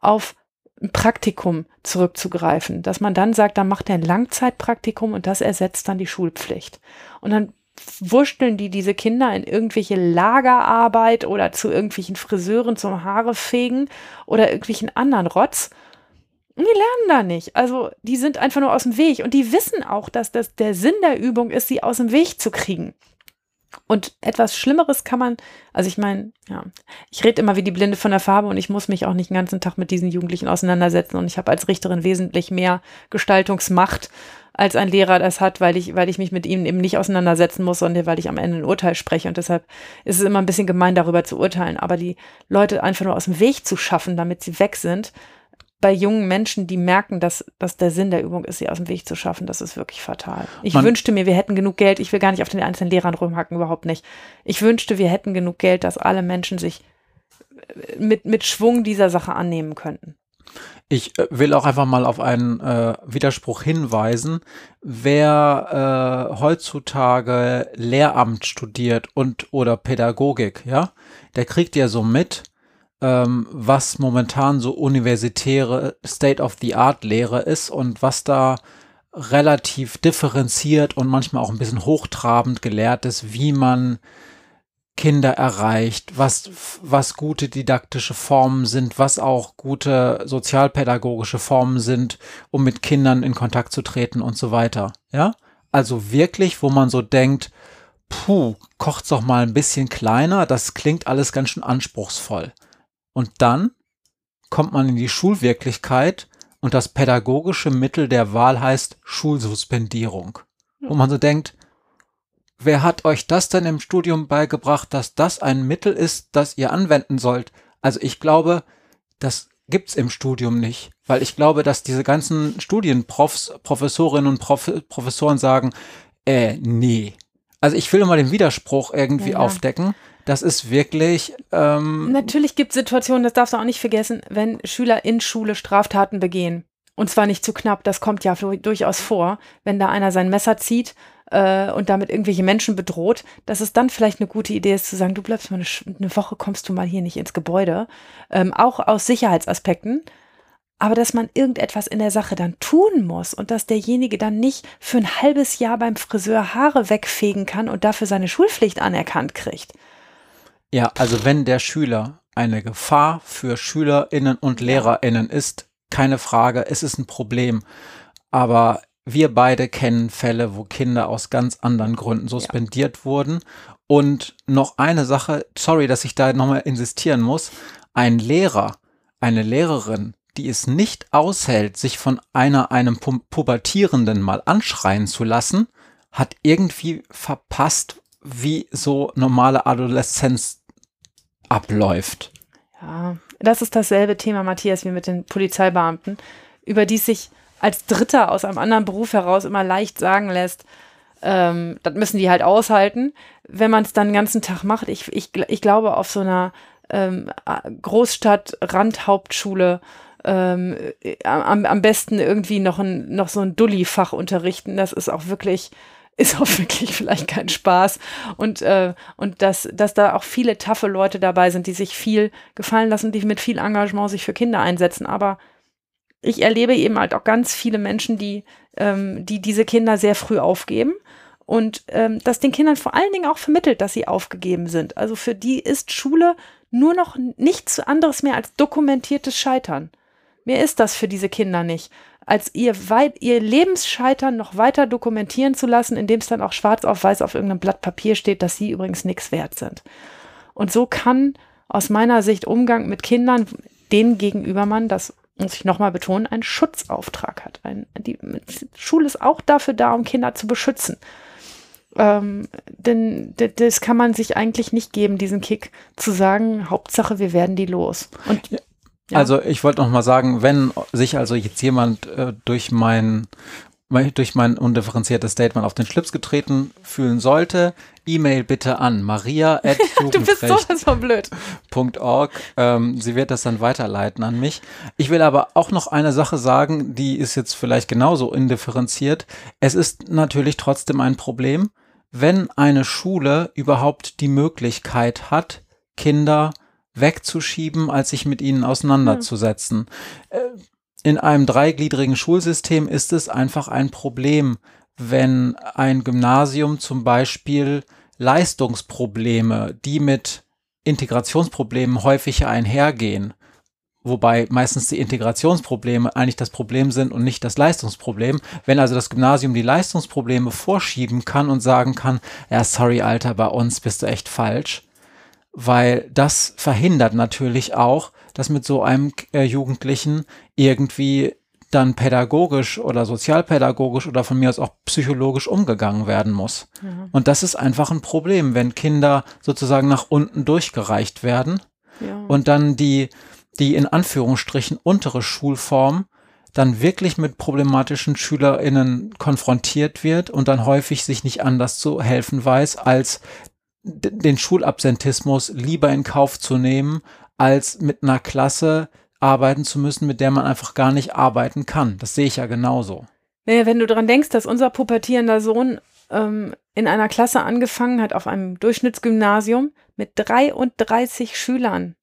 auf ein Praktikum zurückzugreifen. Dass man dann sagt, dann macht er ein Langzeitpraktikum und das ersetzt dann die Schulpflicht. Und dann wurschteln die diese Kinder in irgendwelche Lagerarbeit oder zu irgendwelchen Friseuren zum Haare fegen oder irgendwelchen anderen Rotz. Die lernen da nicht. Also die sind einfach nur aus dem Weg und die wissen auch, dass das der Sinn der Übung ist, sie aus dem Weg zu kriegen. Und etwas Schlimmeres kann man, also ich meine, ja, ich rede immer wie die Blinde von der Farbe und ich muss mich auch nicht den ganzen Tag mit diesen Jugendlichen auseinandersetzen und ich habe als Richterin wesentlich mehr Gestaltungsmacht als ein Lehrer das hat, weil ich, weil ich mich mit ihm eben nicht auseinandersetzen muss, sondern weil ich am Ende ein Urteil spreche. Und deshalb ist es immer ein bisschen gemein, darüber zu urteilen. Aber die Leute einfach nur aus dem Weg zu schaffen, damit sie weg sind, bei jungen Menschen, die merken, dass, dass der Sinn der Übung ist, sie aus dem Weg zu schaffen, das ist wirklich fatal. Ich Man wünschte mir, wir hätten genug Geld. Ich will gar nicht auf den einzelnen Lehrern rumhacken, überhaupt nicht. Ich wünschte, wir hätten genug Geld, dass alle Menschen sich mit, mit Schwung dieser Sache annehmen könnten. Ich äh, will auch einfach mal auf einen äh, Widerspruch hinweisen. Wer äh, heutzutage Lehramt studiert und oder Pädagogik, ja, der kriegt ja so mit, ähm, was momentan so universitäre State-of-the-Art-Lehre ist und was da relativ differenziert und manchmal auch ein bisschen hochtrabend gelehrt ist, wie man Kinder erreicht, was, was gute didaktische Formen sind, was auch gute sozialpädagogische Formen sind, um mit Kindern in Kontakt zu treten und so weiter. Ja? Also wirklich, wo man so denkt, puh, kocht's doch mal ein bisschen kleiner, das klingt alles ganz schön anspruchsvoll. Und dann kommt man in die Schulwirklichkeit und das pädagogische Mittel der Wahl heißt Schulsuspendierung. Wo man so denkt, wer hat euch das denn im Studium beigebracht, dass das ein Mittel ist, das ihr anwenden sollt? Also ich glaube, das gibt's im Studium nicht, weil ich glaube, dass diese ganzen Studienprofs, Professorinnen und Prof Professoren sagen, äh, nee. Also ich will mal den Widerspruch irgendwie ja, ja. aufdecken. Das ist wirklich. Ähm Natürlich gibt es Situationen, das darfst du auch nicht vergessen, wenn Schüler in Schule Straftaten begehen. Und zwar nicht zu knapp, das kommt ja durchaus vor, wenn da einer sein Messer zieht äh, und damit irgendwelche Menschen bedroht, dass es dann vielleicht eine gute Idee ist zu sagen, du bleibst mal eine, eine Woche, kommst du mal hier nicht ins Gebäude. Ähm, auch aus Sicherheitsaspekten. Aber dass man irgendetwas in der Sache dann tun muss und dass derjenige dann nicht für ein halbes Jahr beim Friseur Haare wegfegen kann und dafür seine Schulpflicht anerkannt kriegt. Ja, also wenn der Schüler eine Gefahr für SchülerInnen und LehrerInnen ist, keine Frage, es ist ein Problem. Aber wir beide kennen Fälle, wo Kinder aus ganz anderen Gründen suspendiert ja. wurden. Und noch eine Sache, sorry, dass ich da nochmal insistieren muss. Ein Lehrer, eine Lehrerin, die es nicht aushält, sich von einer, einem Pu Pubertierenden mal anschreien zu lassen, hat irgendwie verpasst, wie so normale Adoleszenz abläuft. Ja, das ist dasselbe Thema, Matthias, wie mit den Polizeibeamten, über die sich als Dritter aus einem anderen Beruf heraus immer leicht sagen lässt, ähm, das müssen die halt aushalten, wenn man es dann den ganzen Tag macht. Ich, ich, ich glaube, auf so einer ähm, Großstadt-Randhauptschule ähm, am, am besten irgendwie noch, ein, noch so ein Dulli-Fach unterrichten. Das ist auch wirklich ist auch wirklich vielleicht kein Spaß. Und, äh, und dass, dass da auch viele taffe Leute dabei sind, die sich viel gefallen lassen, die mit viel Engagement sich für Kinder einsetzen. Aber ich erlebe eben halt auch ganz viele Menschen, die, ähm, die diese Kinder sehr früh aufgeben und ähm, das den Kindern vor allen Dingen auch vermittelt, dass sie aufgegeben sind. Also für die ist Schule nur noch nichts anderes mehr als dokumentiertes Scheitern. Mehr ist das für diese Kinder nicht, als ihr, ihr Lebensscheitern noch weiter dokumentieren zu lassen, indem es dann auch schwarz auf weiß auf irgendeinem Blatt Papier steht, dass sie übrigens nichts wert sind. Und so kann aus meiner Sicht Umgang mit Kindern, denen gegenüber man, das muss ich nochmal betonen, einen Schutzauftrag hat. Ein, die Schule ist auch dafür da, um Kinder zu beschützen. Ähm, denn das kann man sich eigentlich nicht geben, diesen Kick zu sagen, Hauptsache, wir werden die los. Und ja. Ja. Also ich wollte noch mal sagen, wenn sich also jetzt jemand äh, durch mein durch mein undifferenziertes Statement auf den Schlips getreten fühlen sollte, E-Mail bitte an maria Du bist sowas von blöd. .org. Ähm, sie wird das dann weiterleiten an mich. Ich will aber auch noch eine Sache sagen, die ist jetzt vielleicht genauso indifferenziert. Es ist natürlich trotzdem ein Problem, wenn eine Schule überhaupt die Möglichkeit hat, Kinder wegzuschieben, als sich mit ihnen auseinanderzusetzen. Hm. In einem dreigliedrigen Schulsystem ist es einfach ein Problem, wenn ein Gymnasium zum Beispiel Leistungsprobleme, die mit Integrationsproblemen häufig einhergehen, wobei meistens die Integrationsprobleme eigentlich das Problem sind und nicht das Leistungsproblem. Wenn also das Gymnasium die Leistungsprobleme vorschieben kann und sagen kann, ja, sorry, Alter, bei uns bist du echt falsch, weil das verhindert natürlich auch, dass mit so einem äh, Jugendlichen irgendwie dann pädagogisch oder sozialpädagogisch oder von mir aus auch psychologisch umgegangen werden muss. Ja. Und das ist einfach ein Problem, wenn Kinder sozusagen nach unten durchgereicht werden Ja. und dann die, die in Anführungsstrichen untere Schulform dann wirklich mit problematischen SchülerInnen konfrontiert wird und dann häufig sich nicht anders zu helfen weiß, als den Schulabsentismus lieber in Kauf zu nehmen, als mit einer Klasse arbeiten zu müssen, mit der man einfach gar nicht arbeiten kann. Das sehe ich ja genauso. Naja, wenn du dran denkst, dass unser pubertierender Sohn ähm, in einer Klasse angefangen hat, auf einem Durchschnittsgymnasium mit 33 Schülern.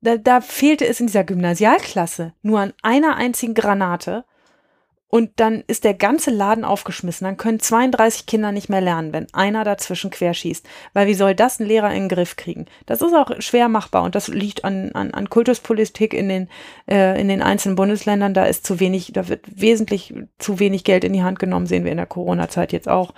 Da, da fehlte es in dieser Gymnasialklasse nur an einer einzigen Granate. Und dann ist der ganze Laden aufgeschmissen. Dann können 32 Kinder nicht mehr lernen, wenn einer dazwischen querschießt. Weil wie soll das ein Lehrer in den Griff kriegen? Das ist auch schwer machbar und das liegt an, an, an Kultuspolitik in den, äh, in den einzelnen Bundesländern. Da ist zu wenig, da wird wesentlich zu wenig Geld in die Hand genommen, sehen wir in der Corona-Zeit jetzt auch,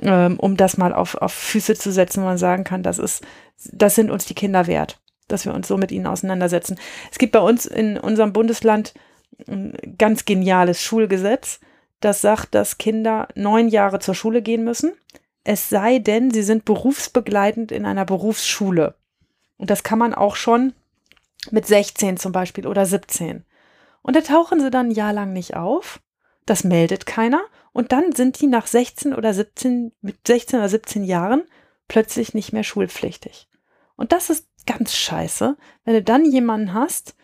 ähm, um das mal auf, auf Füße zu setzen, wo man sagen kann, das ist, das sind uns die Kinder wert, dass wir uns so mit ihnen auseinandersetzen. Es gibt bei uns in unserem Bundesland ein ganz geniales Schulgesetz, das sagt, dass Kinder neun Jahre zur Schule gehen müssen, es sei denn, sie sind berufsbegleitend in einer Berufsschule. Und das kann man auch schon mit 16 zum Beispiel oder 17. Und da tauchen sie dann ein Jahr lang nicht auf. Das meldet keiner. Und dann sind die nach 16 oder 17, mit 16 oder 17 Jahren plötzlich nicht mehr schulpflichtig. Und das ist ganz scheiße, wenn du dann jemanden hast,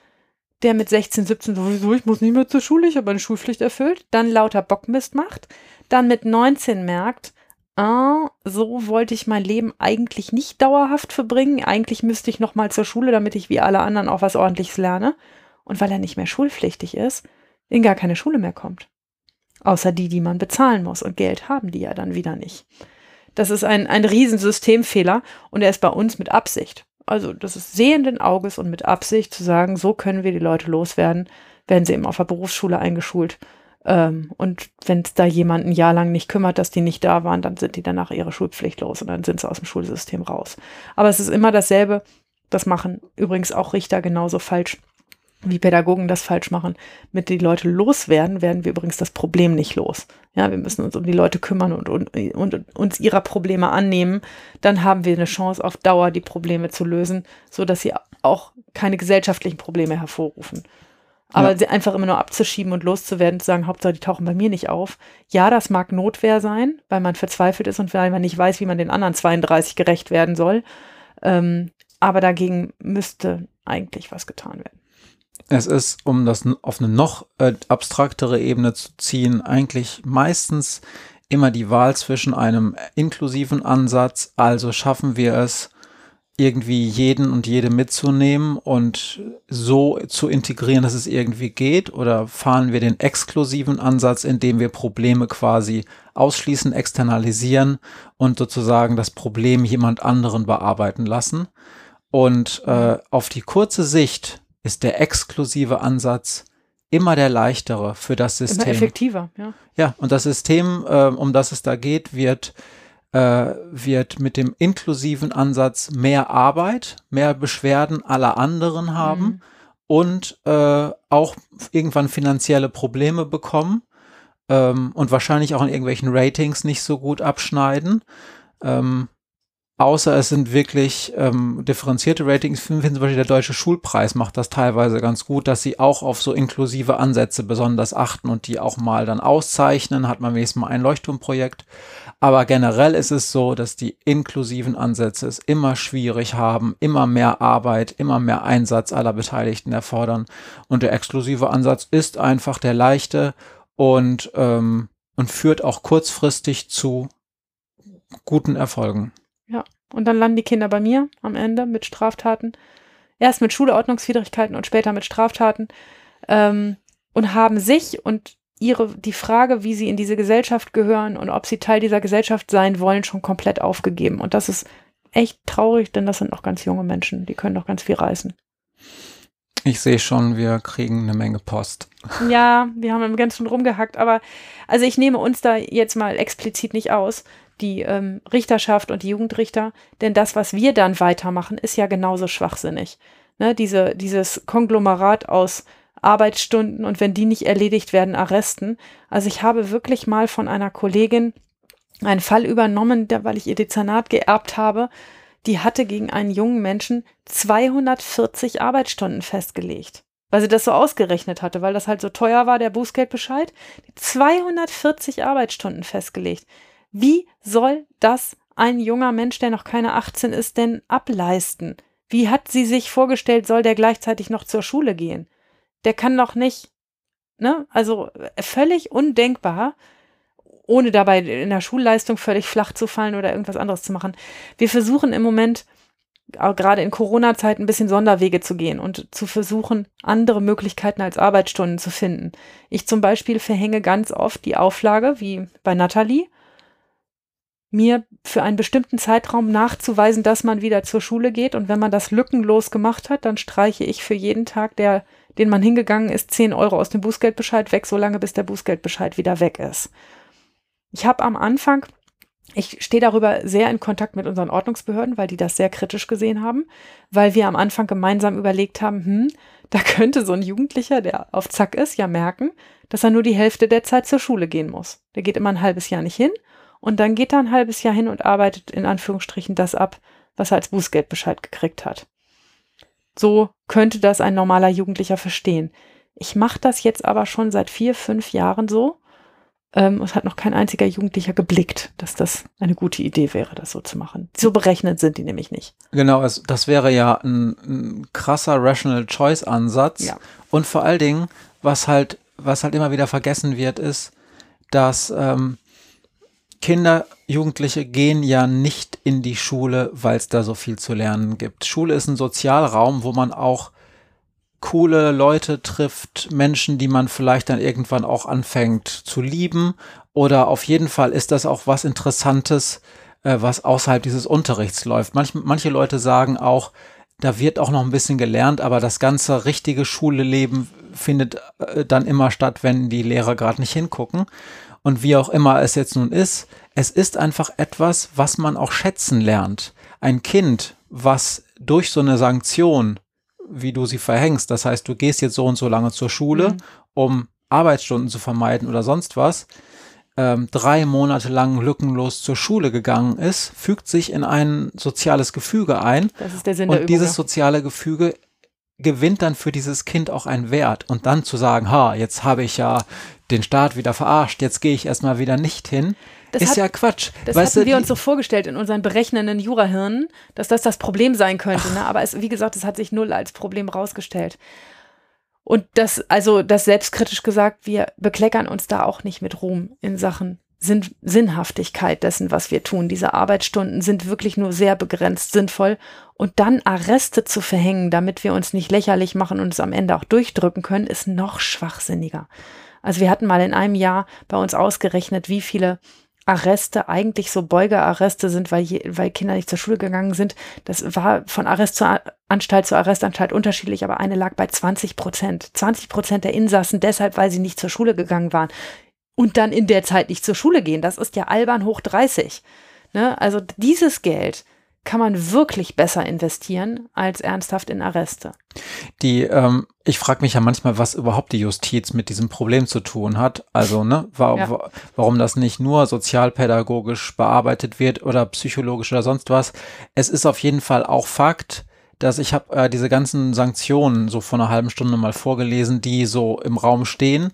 der mit 16, 17 sowieso, ich muss nicht mehr zur Schule, ich habe meine Schulpflicht erfüllt, dann lauter Bockmist macht, dann mit 19 merkt, ah, so wollte ich mein Leben eigentlich nicht dauerhaft verbringen, eigentlich müsste ich noch mal zur Schule, damit ich wie alle anderen auch was ordentliches lerne. Und weil er nicht mehr schulpflichtig ist, in gar keine Schule mehr kommt. Außer die, die man bezahlen muss. Und Geld haben die ja dann wieder nicht. Das ist ein, ein Riesensystemfehler und er ist bei uns mit Absicht. Also das ist sehenden Auges und mit Absicht zu sagen, so können wir die Leute loswerden, werden sie eben auf der Berufsschule eingeschult. Ähm, und wenn es da jemand ein Jahr lang nicht kümmert, dass die nicht da waren, dann sind die danach ihre Schulpflicht los und dann sind sie aus dem Schulsystem raus. Aber es ist immer dasselbe. Das machen übrigens auch Richter genauso falsch, wie Pädagogen das falsch machen. Mit die Leute loswerden, werden wir übrigens das Problem nicht los. Ja, wir müssen uns um die Leute kümmern und, und, und uns ihrer Probleme annehmen. Dann haben wir eine Chance, auf Dauer die Probleme zu lösen, so dass sie auch keine gesellschaftlichen Probleme hervorrufen. Aber Ja. sie einfach immer nur abzuschieben und loszuwerden, zu sagen, Hauptsache, die tauchen bei mir nicht auf. Ja, das mag Notwehr sein, weil man verzweifelt ist und weil man nicht weiß, wie man den anderen 32 gerecht werden soll. Ähm, aber dagegen müsste eigentlich was getan werden. Es ist, um das auf eine noch äh, abstraktere Ebene zu ziehen, eigentlich meistens immer die Wahl zwischen einem inklusiven Ansatz, also schaffen wir es, irgendwie jeden und jede mitzunehmen und so zu integrieren, dass es irgendwie geht, oder fahren wir den exklusiven Ansatz, indem wir Probleme quasi ausschließen, externalisieren und sozusagen das Problem jemand anderen bearbeiten lassen. Und äh, auf die kurze Sicht ist der exklusive Ansatz immer der leichtere für das Immer System. effektiver, ja. Ja, und das System, äh, um das es da geht, wird, äh, wird mit dem inklusiven Ansatz mehr Arbeit, mehr Beschwerden aller anderen haben Mhm. und äh, auch irgendwann finanzielle Probleme bekommen ähm, und wahrscheinlich auch in irgendwelchen Ratings nicht so gut abschneiden. Ähm, außer es sind wirklich ähm, differenzierte Ratings. Zum Beispiel der Deutsche Schulpreis macht das teilweise ganz gut, dass sie auch auf so inklusive Ansätze besonders achten und die auch mal dann auszeichnen. Hat man wenigstens mal ein Leuchtturmprojekt. Aber generell ist es so, dass die inklusiven Ansätze es immer schwierig haben, immer mehr Arbeit, immer mehr Einsatz aller Beteiligten erfordern. Und der exklusive Ansatz ist einfach der leichte und, ähm, und führt auch kurzfristig zu guten Erfolgen. Und dann landen die Kinder bei mir am Ende mit Straftaten. Erst mit Schulordnungswidrigkeiten und später mit Straftaten. Ähm, und haben sich und ihre, die Frage, wie sie in diese Gesellschaft gehören und ob sie Teil dieser Gesellschaft sein wollen, schon komplett aufgegeben. Und das ist echt traurig, denn das sind noch ganz junge Menschen, die können noch ganz viel reißen. Ich sehe schon, wir kriegen eine Menge Post. Ja, wir haben ganz schön rumgehackt, aber also ich nehme uns da jetzt mal explizit nicht aus, die ähm, Richterschaft und die Jugendrichter, denn das, was wir dann weitermachen, ist ja genauso schwachsinnig. Ne, diese, dieses Konglomerat aus Arbeitsstunden und wenn die nicht erledigt werden, Arresten. Also ich habe wirklich mal von einer Kollegin einen Fall übernommen, weil ich ihr Dezernat geerbt habe, die hatte gegen einen jungen Menschen 240 Arbeitsstunden festgelegt. Weil sie das so ausgerechnet hatte, weil das halt so teuer war, der Bußgeldbescheid. 240 Arbeitsstunden festgelegt. Wie soll das ein junger Mensch, der noch keine 18 ist, denn ableisten? Wie hat sie sich vorgestellt, soll der gleichzeitig noch zur Schule gehen? Der kann doch nicht, ne? Also völlig undenkbar ohne dabei in der Schulleistung völlig flach zu fallen oder irgendwas anderes zu machen. Wir versuchen im Moment, gerade in Corona-Zeit, ein bisschen Sonderwege zu gehen und zu versuchen, andere Möglichkeiten als Arbeitsstunden zu finden. Ich zum Beispiel verhänge ganz oft die Auflage, wie bei Nathalie, mir für einen bestimmten Zeitraum nachzuweisen, dass man wieder zur Schule geht. Und wenn man das lückenlos gemacht hat, dann streiche ich für jeden Tag, der, den man hingegangen ist, 10 Euro aus dem Bußgeldbescheid weg, solange bis der Bußgeldbescheid wieder weg ist. Ich habe am Anfang, ich stehe darüber sehr in Kontakt mit unseren Ordnungsbehörden, weil die das sehr kritisch gesehen haben, weil wir am Anfang gemeinsam überlegt haben, hm, da könnte so ein Jugendlicher, der auf Zack ist, ja merken, dass er nur die Hälfte der Zeit zur Schule gehen muss. Der geht immer ein halbes Jahr nicht hin und dann geht er ein halbes Jahr hin und arbeitet in Anführungsstrichen das ab, was er als Bußgeldbescheid gekriegt hat. So könnte das ein normaler Jugendlicher verstehen. Ich mache das jetzt aber schon seit vier, fünf Jahren so ähm, es hat noch kein einziger Jugendlicher geblickt, dass das eine gute Idee wäre, das so zu machen. So berechnet sind die nämlich nicht. Genau, also das wäre ja ein, ein krasser Rational Choice Ansatz. Ja. Und vor allen Dingen, was halt, was halt immer wieder vergessen wird, ist, dass ähm, Kinder, Jugendliche gehen ja nicht in die Schule, weil es da so viel zu lernen gibt. Schule ist ein Sozialraum, wo man auch coole Leute trifft, Menschen, die man vielleicht dann irgendwann auch anfängt zu lieben. Oder auf jeden Fall ist das auch was Interessantes, äh, was außerhalb dieses Unterrichts läuft. Manch, manche Leute sagen auch, da wird auch noch ein bisschen gelernt, aber das ganze richtige Schuleleben findet äh, dann immer statt, wenn die Lehrer gerade nicht hingucken. Und wie auch immer es jetzt nun ist, es ist einfach etwas, was man auch schätzen lernt. Ein Kind, was durch so eine Sanktion wie du sie verhängst. Das heißt, du gehst jetzt so und so lange zur Schule, mhm. um Arbeitsstunden zu vermeiden oder sonst was, ähm, drei Monate lang lückenlos zur Schule gegangen ist, fügt sich in ein soziales Gefüge ein. Das ist der Sinn und der dieses soziale Gefüge gewinnt dann für dieses Kind auch einen Wert. Und dann zu sagen, ha, jetzt habe ich ja den Staat wieder verarscht, jetzt gehe ich erstmal wieder nicht hin. Das ist hat, ja Quatsch. Das weißt hatten du, wir uns so vorgestellt in unseren berechnenden Jurahirnen, dass das das Problem sein könnte. Ne? Aber es, wie gesagt, es hat sich null als Problem rausgestellt. Und das, also das selbstkritisch gesagt, wir bekleckern uns da auch nicht mit Ruhm in Sachen Sinn, Sinnhaftigkeit dessen, was wir tun. Diese Arbeitsstunden sind wirklich nur sehr begrenzt sinnvoll. Und dann Arreste zu verhängen, damit wir uns nicht lächerlich machen und es am Ende auch durchdrücken können, ist noch schwachsinniger. Also wir hatten mal in einem Jahr bei uns ausgerechnet, wie viele Arreste eigentlich so Beugearreste sind, weil, je, weil Kinder nicht zur Schule gegangen sind. Das war von Arrest zur Anstalt zu Arrestanstalt unterschiedlich, aber eine lag bei 20 Prozent. 20 Prozent der Insassen deshalb, weil sie nicht zur Schule gegangen waren. Und dann in der Zeit nicht zur Schule gehen. Das ist ja albern hoch 30. Ne? Also dieses Geld kann man wirklich besser investieren als ernsthaft in Arreste. Die, ähm, ich frage mich ja manchmal, was überhaupt die Justiz mit diesem Problem zu tun hat. Also, ne, wa ja. warum das nicht nur sozialpädagogisch bearbeitet wird oder psychologisch oder sonst was. Es ist auf jeden Fall auch Fakt, dass ich habe äh, diese ganzen Sanktionen so vor einer halben Stunde mal vorgelesen, die so im Raum stehen,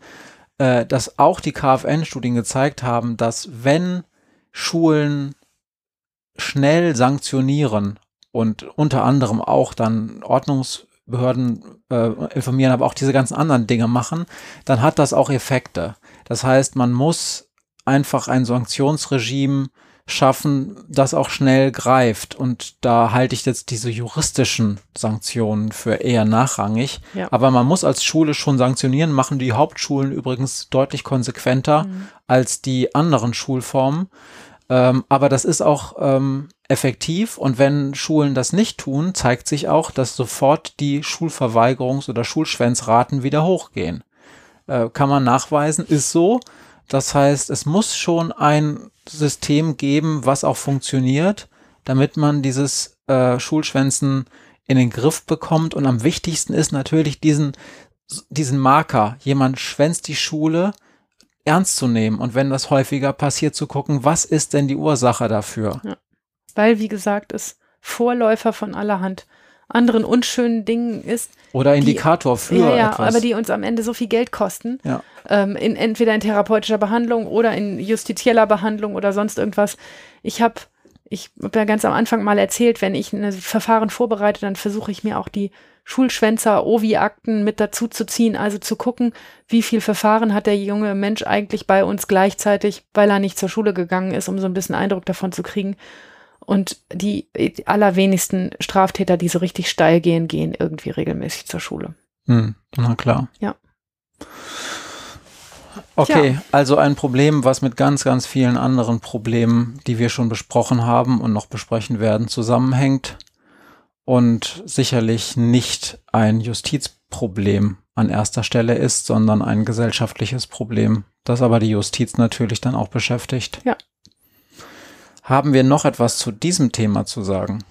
äh, dass auch die KfN-Studien gezeigt haben, dass wenn Schulen schnell sanktionieren und unter anderem auch dann Ordnungsbehörden äh, informieren, aber auch diese ganzen anderen Dinge machen, dann hat das auch Effekte. Das heißt, man muss einfach ein Sanktionsregime schaffen, das auch schnell greift. Und da halte ich jetzt diese juristischen Sanktionen für eher nachrangig. Ja. Aber man muss als Schule schon sanktionieren, machen die Hauptschulen übrigens deutlich konsequenter mhm. als die anderen Schulformen. Ähm, aber das ist auch ähm, effektiv und wenn Schulen das nicht tun, zeigt sich auch, dass sofort die Schulverweigerungs- oder Schulschwänzraten wieder hochgehen. Äh, kann man nachweisen, ist so. Das heißt, es muss schon ein System geben, was auch funktioniert, damit man dieses äh, Schulschwänzen in den Griff bekommt. Und am wichtigsten ist natürlich diesen, diesen Marker. Jemand schwänzt die Schule ernst zu nehmen und wenn das häufiger passiert, zu gucken, was ist denn die Ursache dafür? Ja. Weil, wie gesagt, es Vorläufer von allerhand anderen unschönen Dingen ist. Oder Indikator die, für ja, ja, etwas. aber die uns am Ende so viel Geld kosten. Ja. Ähm, in, entweder in therapeutischer Behandlung oder in justizieller Behandlung oder sonst irgendwas. Ich habe ich habe ja ganz am Anfang mal erzählt, wenn ich ein Verfahren vorbereite, dann versuche ich mir auch die Schulschwänzer, Ovi-Akten mit dazu zu ziehen, also zu gucken, wie viel Verfahren hat der junge Mensch eigentlich bei uns gleichzeitig, weil er nicht zur Schule gegangen ist, um so ein bisschen Eindruck davon zu kriegen. Und die, allerwenigsten Straftäter, die so richtig steil gehen, gehen irgendwie regelmäßig zur Schule. Hm, na klar. Ja. Okay, Tja. also ein Problem, was mit ganz, ganz vielen anderen Problemen, die wir schon besprochen haben und noch besprechen werden, zusammenhängt und sicherlich nicht ein Justizproblem an erster Stelle ist, sondern ein gesellschaftliches Problem, das aber die Justiz natürlich dann auch beschäftigt. Ja. Haben wir noch etwas zu diesem Thema zu sagen?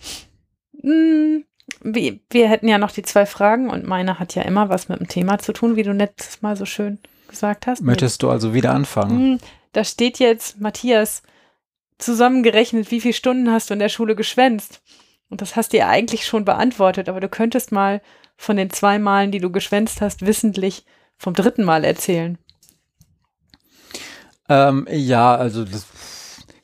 Hm, wir, wir hätten ja noch die zwei Fragen und meine hat ja immer was mit dem Thema zu tun, wie du letztes Mal so schön gesagt hast. Möchtest du also wieder anfangen? Hm, Da steht jetzt, Matthias, zusammengerechnet, wie viele Stunden hast du in der Schule geschwänzt? Und das hast du ja eigentlich schon beantwortet, aber du könntest mal von den zwei Malen, die du geschwänzt hast, wissentlich vom dritten Mal erzählen. Ähm, ja, also das,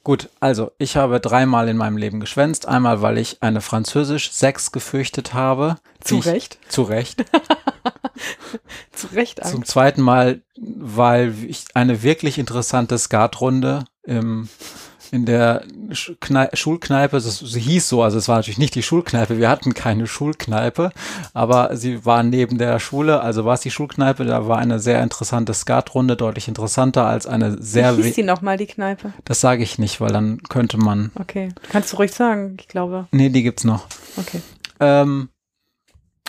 gut, also ich habe dreimal in meinem Leben geschwänzt. Einmal, weil ich eine Französisch 6 gefürchtet habe. Zu ich- Recht. Zu Recht. Zu Recht Zum Angst. zweiten Mal, weil ich eine wirklich interessante Skatrunde im, in der Sch- Knei- Schulkneipe, das, sie hieß so, also es war natürlich nicht die Schulkneipe, wir hatten keine Schulkneipe, aber sie war neben der Schule, also war es die Schulkneipe, da war eine sehr interessante Skatrunde, deutlich interessanter als eine sehr, Wie hieß die nochmal, die Kneipe? das sage ich nicht, weil dann könnte man, Okay. Kannst du ruhig sagen, ich glaube. nee, die gibt's noch. Okay. Ähm,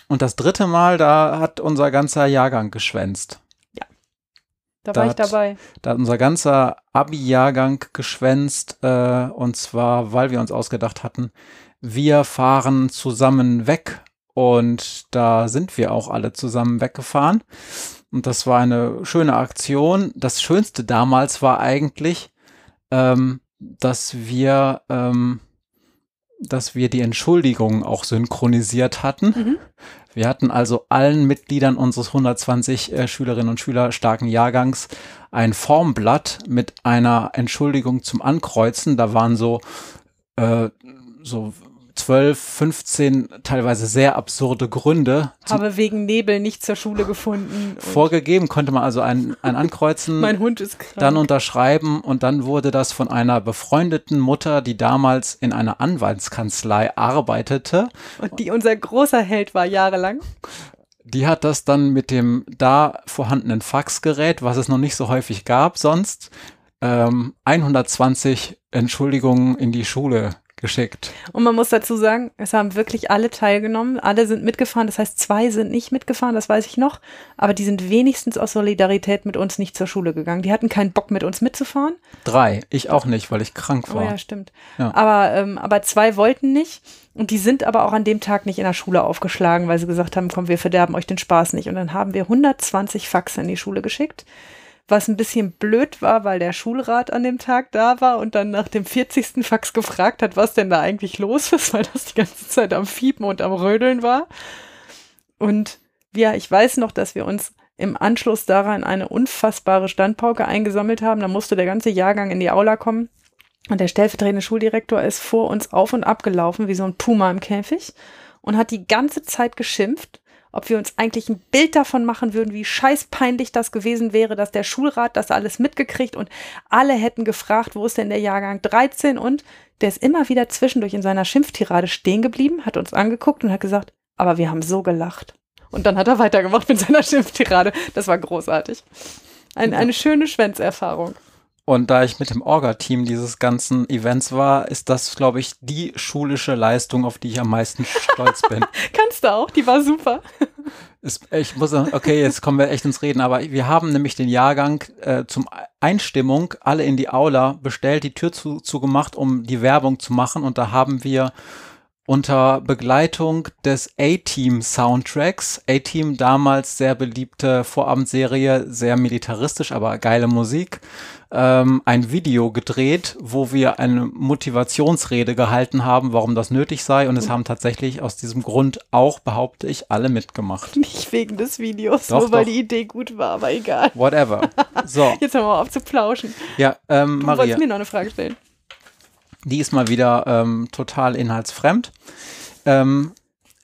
und das dritte Mal, da hat unser ganzer Jahrgang geschwänzt. Da Da war ich hat- dabei. Da hat unser ganzer Abi-Jahrgang geschwänzt, äh, und zwar, weil wir uns ausgedacht hatten, wir fahren zusammen weg. Und da sind wir auch alle zusammen weggefahren. Und das war eine schöne Aktion. Das Schönste damals war eigentlich, ähm, dass wir, ähm, dass wir die Entschuldigungen auch synchronisiert hatten. Mhm. Wir hatten also allen Mitgliedern unseres 120 äh, Schülerinnen und Schüler starken Jahrgangs ein Formblatt mit einer Entschuldigung zum Ankreuzen. Da waren so, äh, so 12, 15 teilweise sehr absurde Gründe Habe wegen Nebel nicht zur Schule gefunden. und vorgegeben. Konnte man also ein, ein Ankreuzen Mein Hund ist krank. dann unterschreiben und dann wurde das von einer befreundeten Mutter, die damals in einer Anwaltskanzlei arbeitete, und die unser großer Held war jahrelang. Die hat das dann mit dem da vorhandenen Faxgerät, was es noch nicht so häufig gab, sonst ähm, 120 Entschuldigungen in die Schule geschickt. Und man muss dazu sagen, es haben wirklich alle teilgenommen. Alle sind mitgefahren. Das heißt, zwei sind nicht mitgefahren, das weiß ich noch. Aber die sind wenigstens aus Solidarität mit uns nicht zur Schule gegangen. Die hatten keinen Bock, mit uns mitzufahren. Drei. Ich auch nicht, weil ich krank Oh war. ja, stimmt. Ja. Aber, ähm, aber zwei wollten nicht. Und die sind aber auch an dem Tag nicht in der Schule aufgeschlagen, weil sie gesagt haben, komm, wir verderben euch den Spaß nicht. Und dann haben wir 120 Faxe in die Schule geschickt. Was ein bisschen blöd war, weil der Schulrat an dem Tag da war und dann nach dem 40. Fax gefragt hat, was denn da eigentlich los ist, weil das die ganze Zeit am Fiepen und am Rödeln war. Und ja, ich weiß noch, dass wir uns im Anschluss daran eine unfassbare Standpauke eingesammelt haben. Da musste der ganze Jahrgang in die Aula kommen. Und der stellvertretende Schuldirektor ist vor uns auf und ab gelaufen, wie so ein Puma im Käfig, und hat die ganze Zeit geschimpft, ob wir uns eigentlich ein Bild davon machen würden, wie scheißpeinlich das gewesen wäre, dass der Schulrat das alles mitgekriegt und alle hätten gefragt, wo ist denn der Jahrgang 13 und der ist immer wieder zwischendurch in seiner Schimpftirade stehen geblieben, hat uns angeguckt und hat gesagt, aber wir haben so gelacht. Und dann hat er weitergemacht mit seiner Schimpftirade. Das war großartig. Ein, eine schöne Schwänzerfahrung. Und da ich mit dem Orga-Team dieses ganzen Events war, ist das, glaube ich, die schulische Leistung, auf die ich am meisten stolz bin. Kannst du auch, die war super. Ist, ich muss, okay, jetzt kommen wir echt ins Reden, aber wir haben nämlich den Jahrgang äh, zum Einstimmung alle in die Aula bestellt, die Tür zu, zugemacht, um die Werbung zu machen. Und da haben wir unter Begleitung des A-Team-Soundtracks. A-Team damals sehr beliebte Vorabendserie, sehr militaristisch, aber geile Musik. Ähm, ein Video gedreht, wo wir eine Motivationsrede gehalten haben, warum das nötig sei. Und es haben tatsächlich aus diesem Grund auch, behaupte ich, alle mitgemacht. Nicht wegen des Videos, Doch, nur weil doch. die Idee gut war, aber egal. Whatever. So, Jetzt hören wir auf zu plauschen. ja, ähm, Du Maria. wolltest mir noch eine Frage stellen. Die ist mal wieder ähm, total inhaltsfremd. Ähm,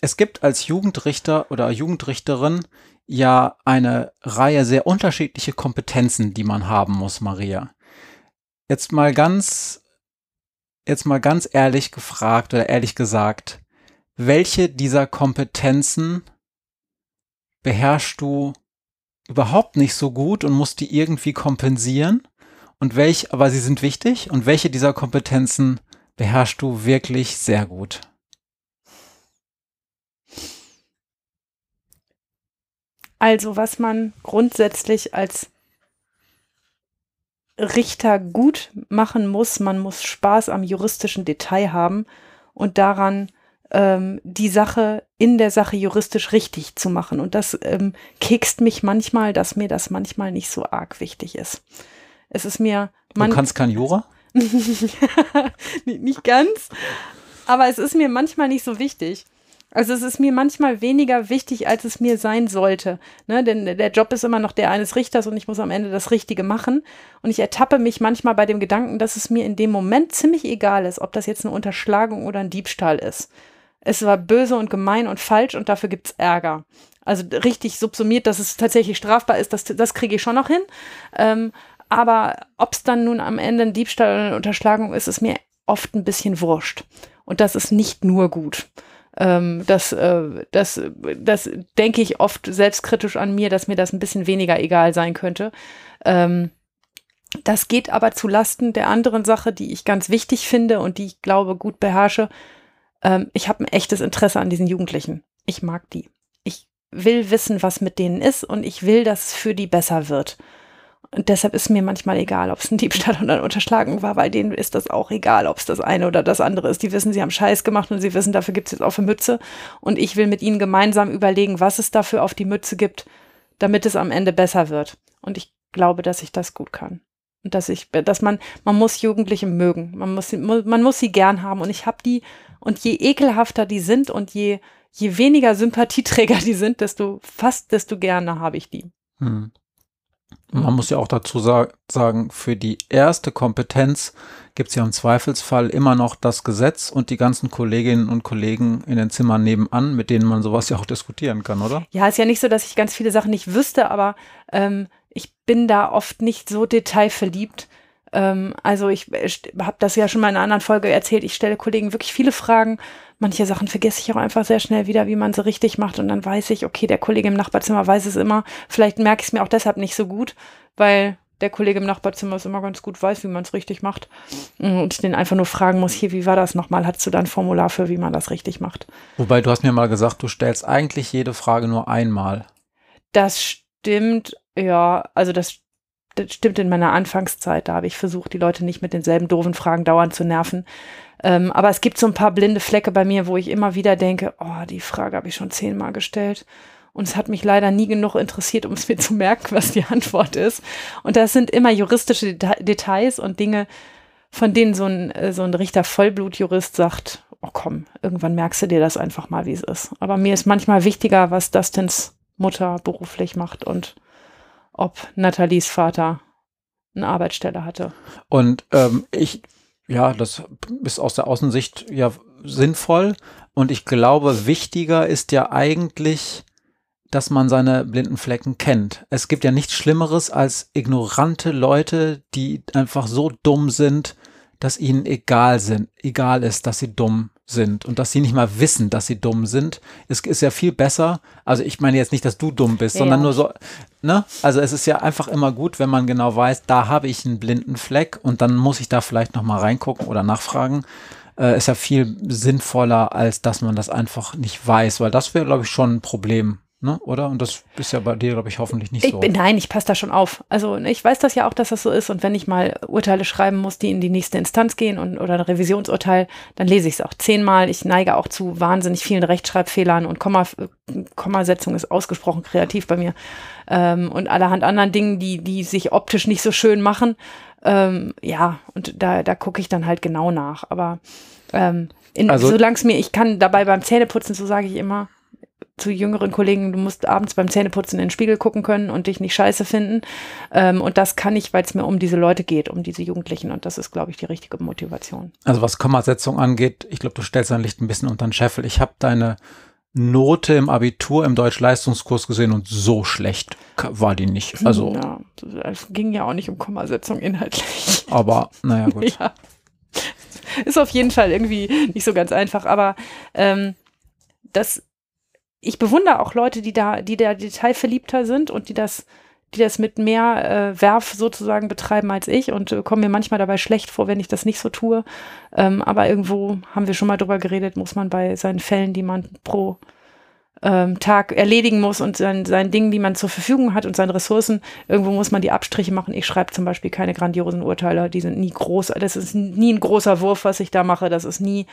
es gibt als Jugendrichter oder Jugendrichterin ja eine Reihe sehr unterschiedliche Kompetenzen, die man haben muss, Maria. Jetzt mal ganz, jetzt mal ganz ehrlich gefragt oder ehrlich gesagt, welche dieser Kompetenzen beherrschst du überhaupt nicht so gut und musst die irgendwie kompensieren? Und welch, aber sie sind wichtig und welche dieser Kompetenzen beherrschst du wirklich sehr gut? Also, was man grundsätzlich als Richter gut machen muss, man muss Spaß am juristischen Detail haben und daran, ähm, die Sache in der Sache juristisch richtig zu machen. Und das ähm, kekst mich manchmal, dass mir das manchmal nicht so arg wichtig ist. Es ist mir Du man kannst kein Jura? nicht ganz, aber es ist mir manchmal nicht so wichtig. Also es ist mir manchmal weniger wichtig, als es mir sein sollte. Ne? Denn der Job ist immer noch der eines Richters und ich muss am Ende das Richtige machen. Und ich ertappe mich manchmal bei dem Gedanken, dass es mir in dem Moment ziemlich egal ist, ob das jetzt eine Unterschlagung oder ein Diebstahl ist. Es war böse und gemein und falsch und dafür gibt's Ärger. Also richtig subsumiert, dass es tatsächlich strafbar ist, das, das kriege ich schon noch hin. Ähm, aber ob es dann nun am Ende ein Diebstahl oder eine Unterschlagung ist, ist mir oft ein bisschen wurscht. Und das ist nicht nur gut. Ähm, das, äh, das, das denke ich oft selbstkritisch an mir, dass mir das ein bisschen weniger egal sein könnte. Ähm, das geht aber zu Lasten der anderen Sache, die ich ganz wichtig finde und die ich glaube gut beherrsche. Ähm, ich habe ein echtes Interesse an diesen Jugendlichen. Ich mag die. Ich will wissen, was mit denen ist und ich will, dass es für die besser wird. Und deshalb ist mir manchmal egal, ob es ein Diebstahl oder eine Unterschlagung war, weil denen ist das auch egal, ob es das eine oder das andere ist. Die wissen, sie haben Scheiß gemacht und sie wissen, dafür gibt es jetzt auf eine Mütze. Und ich will mit ihnen gemeinsam überlegen, was es dafür auf die Mütze gibt, damit es am Ende besser wird. Und ich glaube, dass ich das gut kann. Und dass ich, dass man, man muss Jugendliche mögen. Man muss, sie- man muss sie gern haben. Und ich habe die, und je ekelhafter die sind und je, je weniger Sympathieträger die sind, desto fast, desto gerne habe ich die. Hm. Man muss ja auch dazu sa sagen, für die erste Kompetenz gibt es ja im Zweifelsfall immer noch das Gesetz und die ganzen Kolleginnen und Kollegen in den Zimmern nebenan, mit denen man sowas ja auch diskutieren kann, oder? Ja, ist ja nicht so, dass ich ganz viele Sachen nicht wüsste, aber ähm, ich bin da oft nicht so detailverliebt. Ähm, also ich habe das ja schon mal in einer anderen Folge erzählt. Ich stelle Kollegen wirklich viele Fragen. Manche Sachen vergesse ich auch einfach sehr schnell wieder, wie man sie richtig macht. Und dann weiß ich, okay, der Kollege im Nachbarzimmer weiß es immer. Vielleicht merke ich es mir auch deshalb nicht so gut, weil der Kollege im Nachbarzimmer es immer ganz gut weiß, wie man es richtig macht. Und ich den einfach nur fragen muss, hier, wie war das nochmal? Hattest du da ein Formular für, wie man das richtig macht? Wobei du hast mir mal gesagt, du stellst eigentlich jede Frage nur einmal. Das stimmt, ja, also das, das stimmt in meiner Anfangszeit. Da habe ich versucht, die Leute nicht mit denselben doofen Fragen dauernd zu nerven. Ähm, aber es gibt so ein paar blinde Flecke bei mir, wo ich immer wieder denke, oh, die Frage habe ich schon zehnmal gestellt. Und es hat mich leider nie genug interessiert, um es mir zu merken, was die Antwort ist. Und das sind immer juristische Deta Details und Dinge, von denen so ein, äh, so ein Richter Vollblutjurist sagt, oh komm, irgendwann merkst du dir das einfach mal, wie es ist. Aber mir ist manchmal wichtiger, was Dustins Mutter beruflich macht und ob Nathalies Vater eine Arbeitsstelle hatte. Und ähm, ich, ja, das ist aus der Außensicht ja sinnvoll. Und ich glaube, wichtiger ist ja eigentlich, dass man seine blinden Flecken kennt. Es gibt ja nichts Schlimmeres als ignorante Leute, die einfach so dumm sind, dass ihnen egal sind, egal ist, dass sie dumm sind und dass sie nicht mal wissen, dass sie dumm sind, ist, ist ja viel besser. Also ich meine jetzt nicht, dass du dumm bist, Ja. sondern nur so, ne? Also es ist ja einfach immer gut, wenn man genau weiß, da habe ich einen blinden Fleck und dann muss ich da vielleicht nochmal reingucken oder nachfragen. Äh, ist ja viel sinnvoller, als dass man das einfach nicht weiß, weil das wäre, glaube ich, schon ein Problem, ne? Oder? Und das ist ja bei dir, glaube ich, hoffentlich nicht Ich so. nein, ich passe da schon auf. Also ne, ich weiß das ja auch, dass das so ist. Und wenn ich mal Urteile schreiben muss, die in die nächste Instanz gehen und, oder ein Revisionsurteil, dann lese ich es auch zehnmal. Ich neige auch zu wahnsinnig vielen Rechtschreibfehlern und Komma, Kommasetzung ist ausgesprochen kreativ bei mir. Ähm, und allerhand anderen Dingen, die, die sich optisch nicht so schön machen. Ähm, ja, und da, da gucke ich dann halt genau nach. Aber ähm, in, Also- solange es mir, ich kann dabei beim Zähneputzen, so sage ich immer, zu jüngeren Kollegen, du musst abends beim Zähneputzen in den Spiegel gucken können und dich nicht scheiße finden. Ähm, und das kann ich, weil es mir um diese Leute geht, um diese Jugendlichen. Und das ist, glaube ich, die richtige Motivation. Also was Kommasetzung angeht, ich glaube, du stellst dein Licht ein bisschen unter den Scheffel. Ich habe deine Note im Abitur im Deutsch-Leistungskurs gesehen und so schlecht war die nicht. Also, Ja, es ging ja auch nicht um Kommasetzung inhaltlich. aber naja, gut. Ja. Ist auf jeden Fall irgendwie nicht so ganz einfach, aber ähm, das, ich bewundere auch Leute, die da, die da detailverliebter sind und die das, die das mit mehr äh, Werf sozusagen betreiben als ich und äh, komme mir manchmal dabei schlecht vor, wenn ich das nicht so tue. Ähm, aber irgendwo haben wir schon mal drüber geredet, muss man bei seinen Fällen, die man pro ähm, Tag erledigen muss und sein, seinen Dingen, die man zur Verfügung hat und seinen Ressourcen, irgendwo muss man die Abstriche machen. Ich schreibe zum Beispiel keine grandiosen Urteile, die sind nie groß, das ist nie ein großer Wurf, was ich da mache. Das ist nie,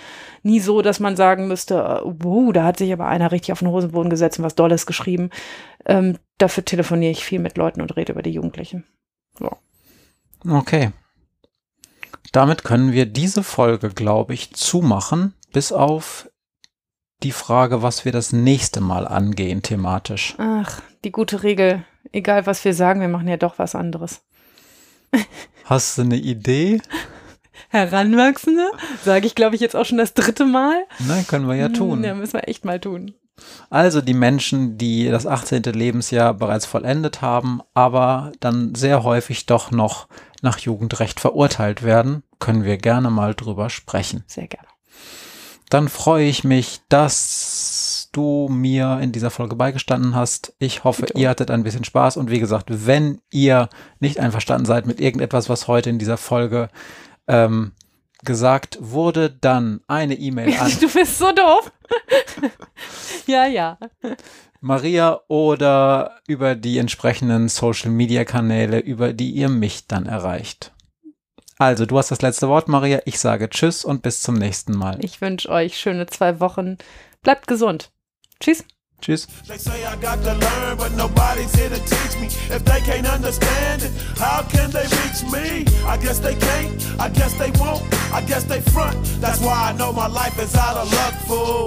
nie so, dass man sagen müsste, äh, wow, da hat sich aber einer richtig auf den Hosenboden gesetzt und was Dolles geschrieben. Ähm, dafür telefoniere ich viel mit Leuten und rede über die Jugendlichen. Okay. Damit können wir diese Folge, glaube ich, zumachen, bis auf die Frage, was wir das nächste Mal angehen thematisch. Ach, die gute Regel. Egal, was wir sagen, wir machen ja doch was anderes. Hast du eine Idee? Heranwachsende, sage ich, glaube ich, jetzt auch schon das dritte Mal. Nein, können wir ja tun. Hm, Ja, müssen wir echt mal tun. Also die Menschen, die das 18. Lebensjahr bereits vollendet haben, aber dann sehr häufig doch noch nach Jugendrecht verurteilt werden, können wir gerne mal drüber sprechen. Sehr gerne. Dann freue ich mich, dass du mir in dieser Folge beigestanden hast. Ich hoffe, ihr hattet ein bisschen Spaß und wie gesagt, wenn ihr nicht einverstanden seid mit irgendetwas, was heute in dieser Folge ähm, gesagt wurde, dann eine E-Mail an Du bist so doof. ja, ja. Maria oder über die entsprechenden Social Media Kanäle, über die ihr mich dann erreicht. Also, du hast das letzte Wort, Maria. Ich sage Tschüss und bis zum nächsten Mal. Ich wünsche euch schöne zwei Wochen. Bleibt gesund. Tschüss. Tschüss. They say I got to learn, but nobody's here to teach me. If they can't understand it, how can they reach me? I guess they can't, I guess they won't, I guess they front. That's why I know my life is out of luck, fool.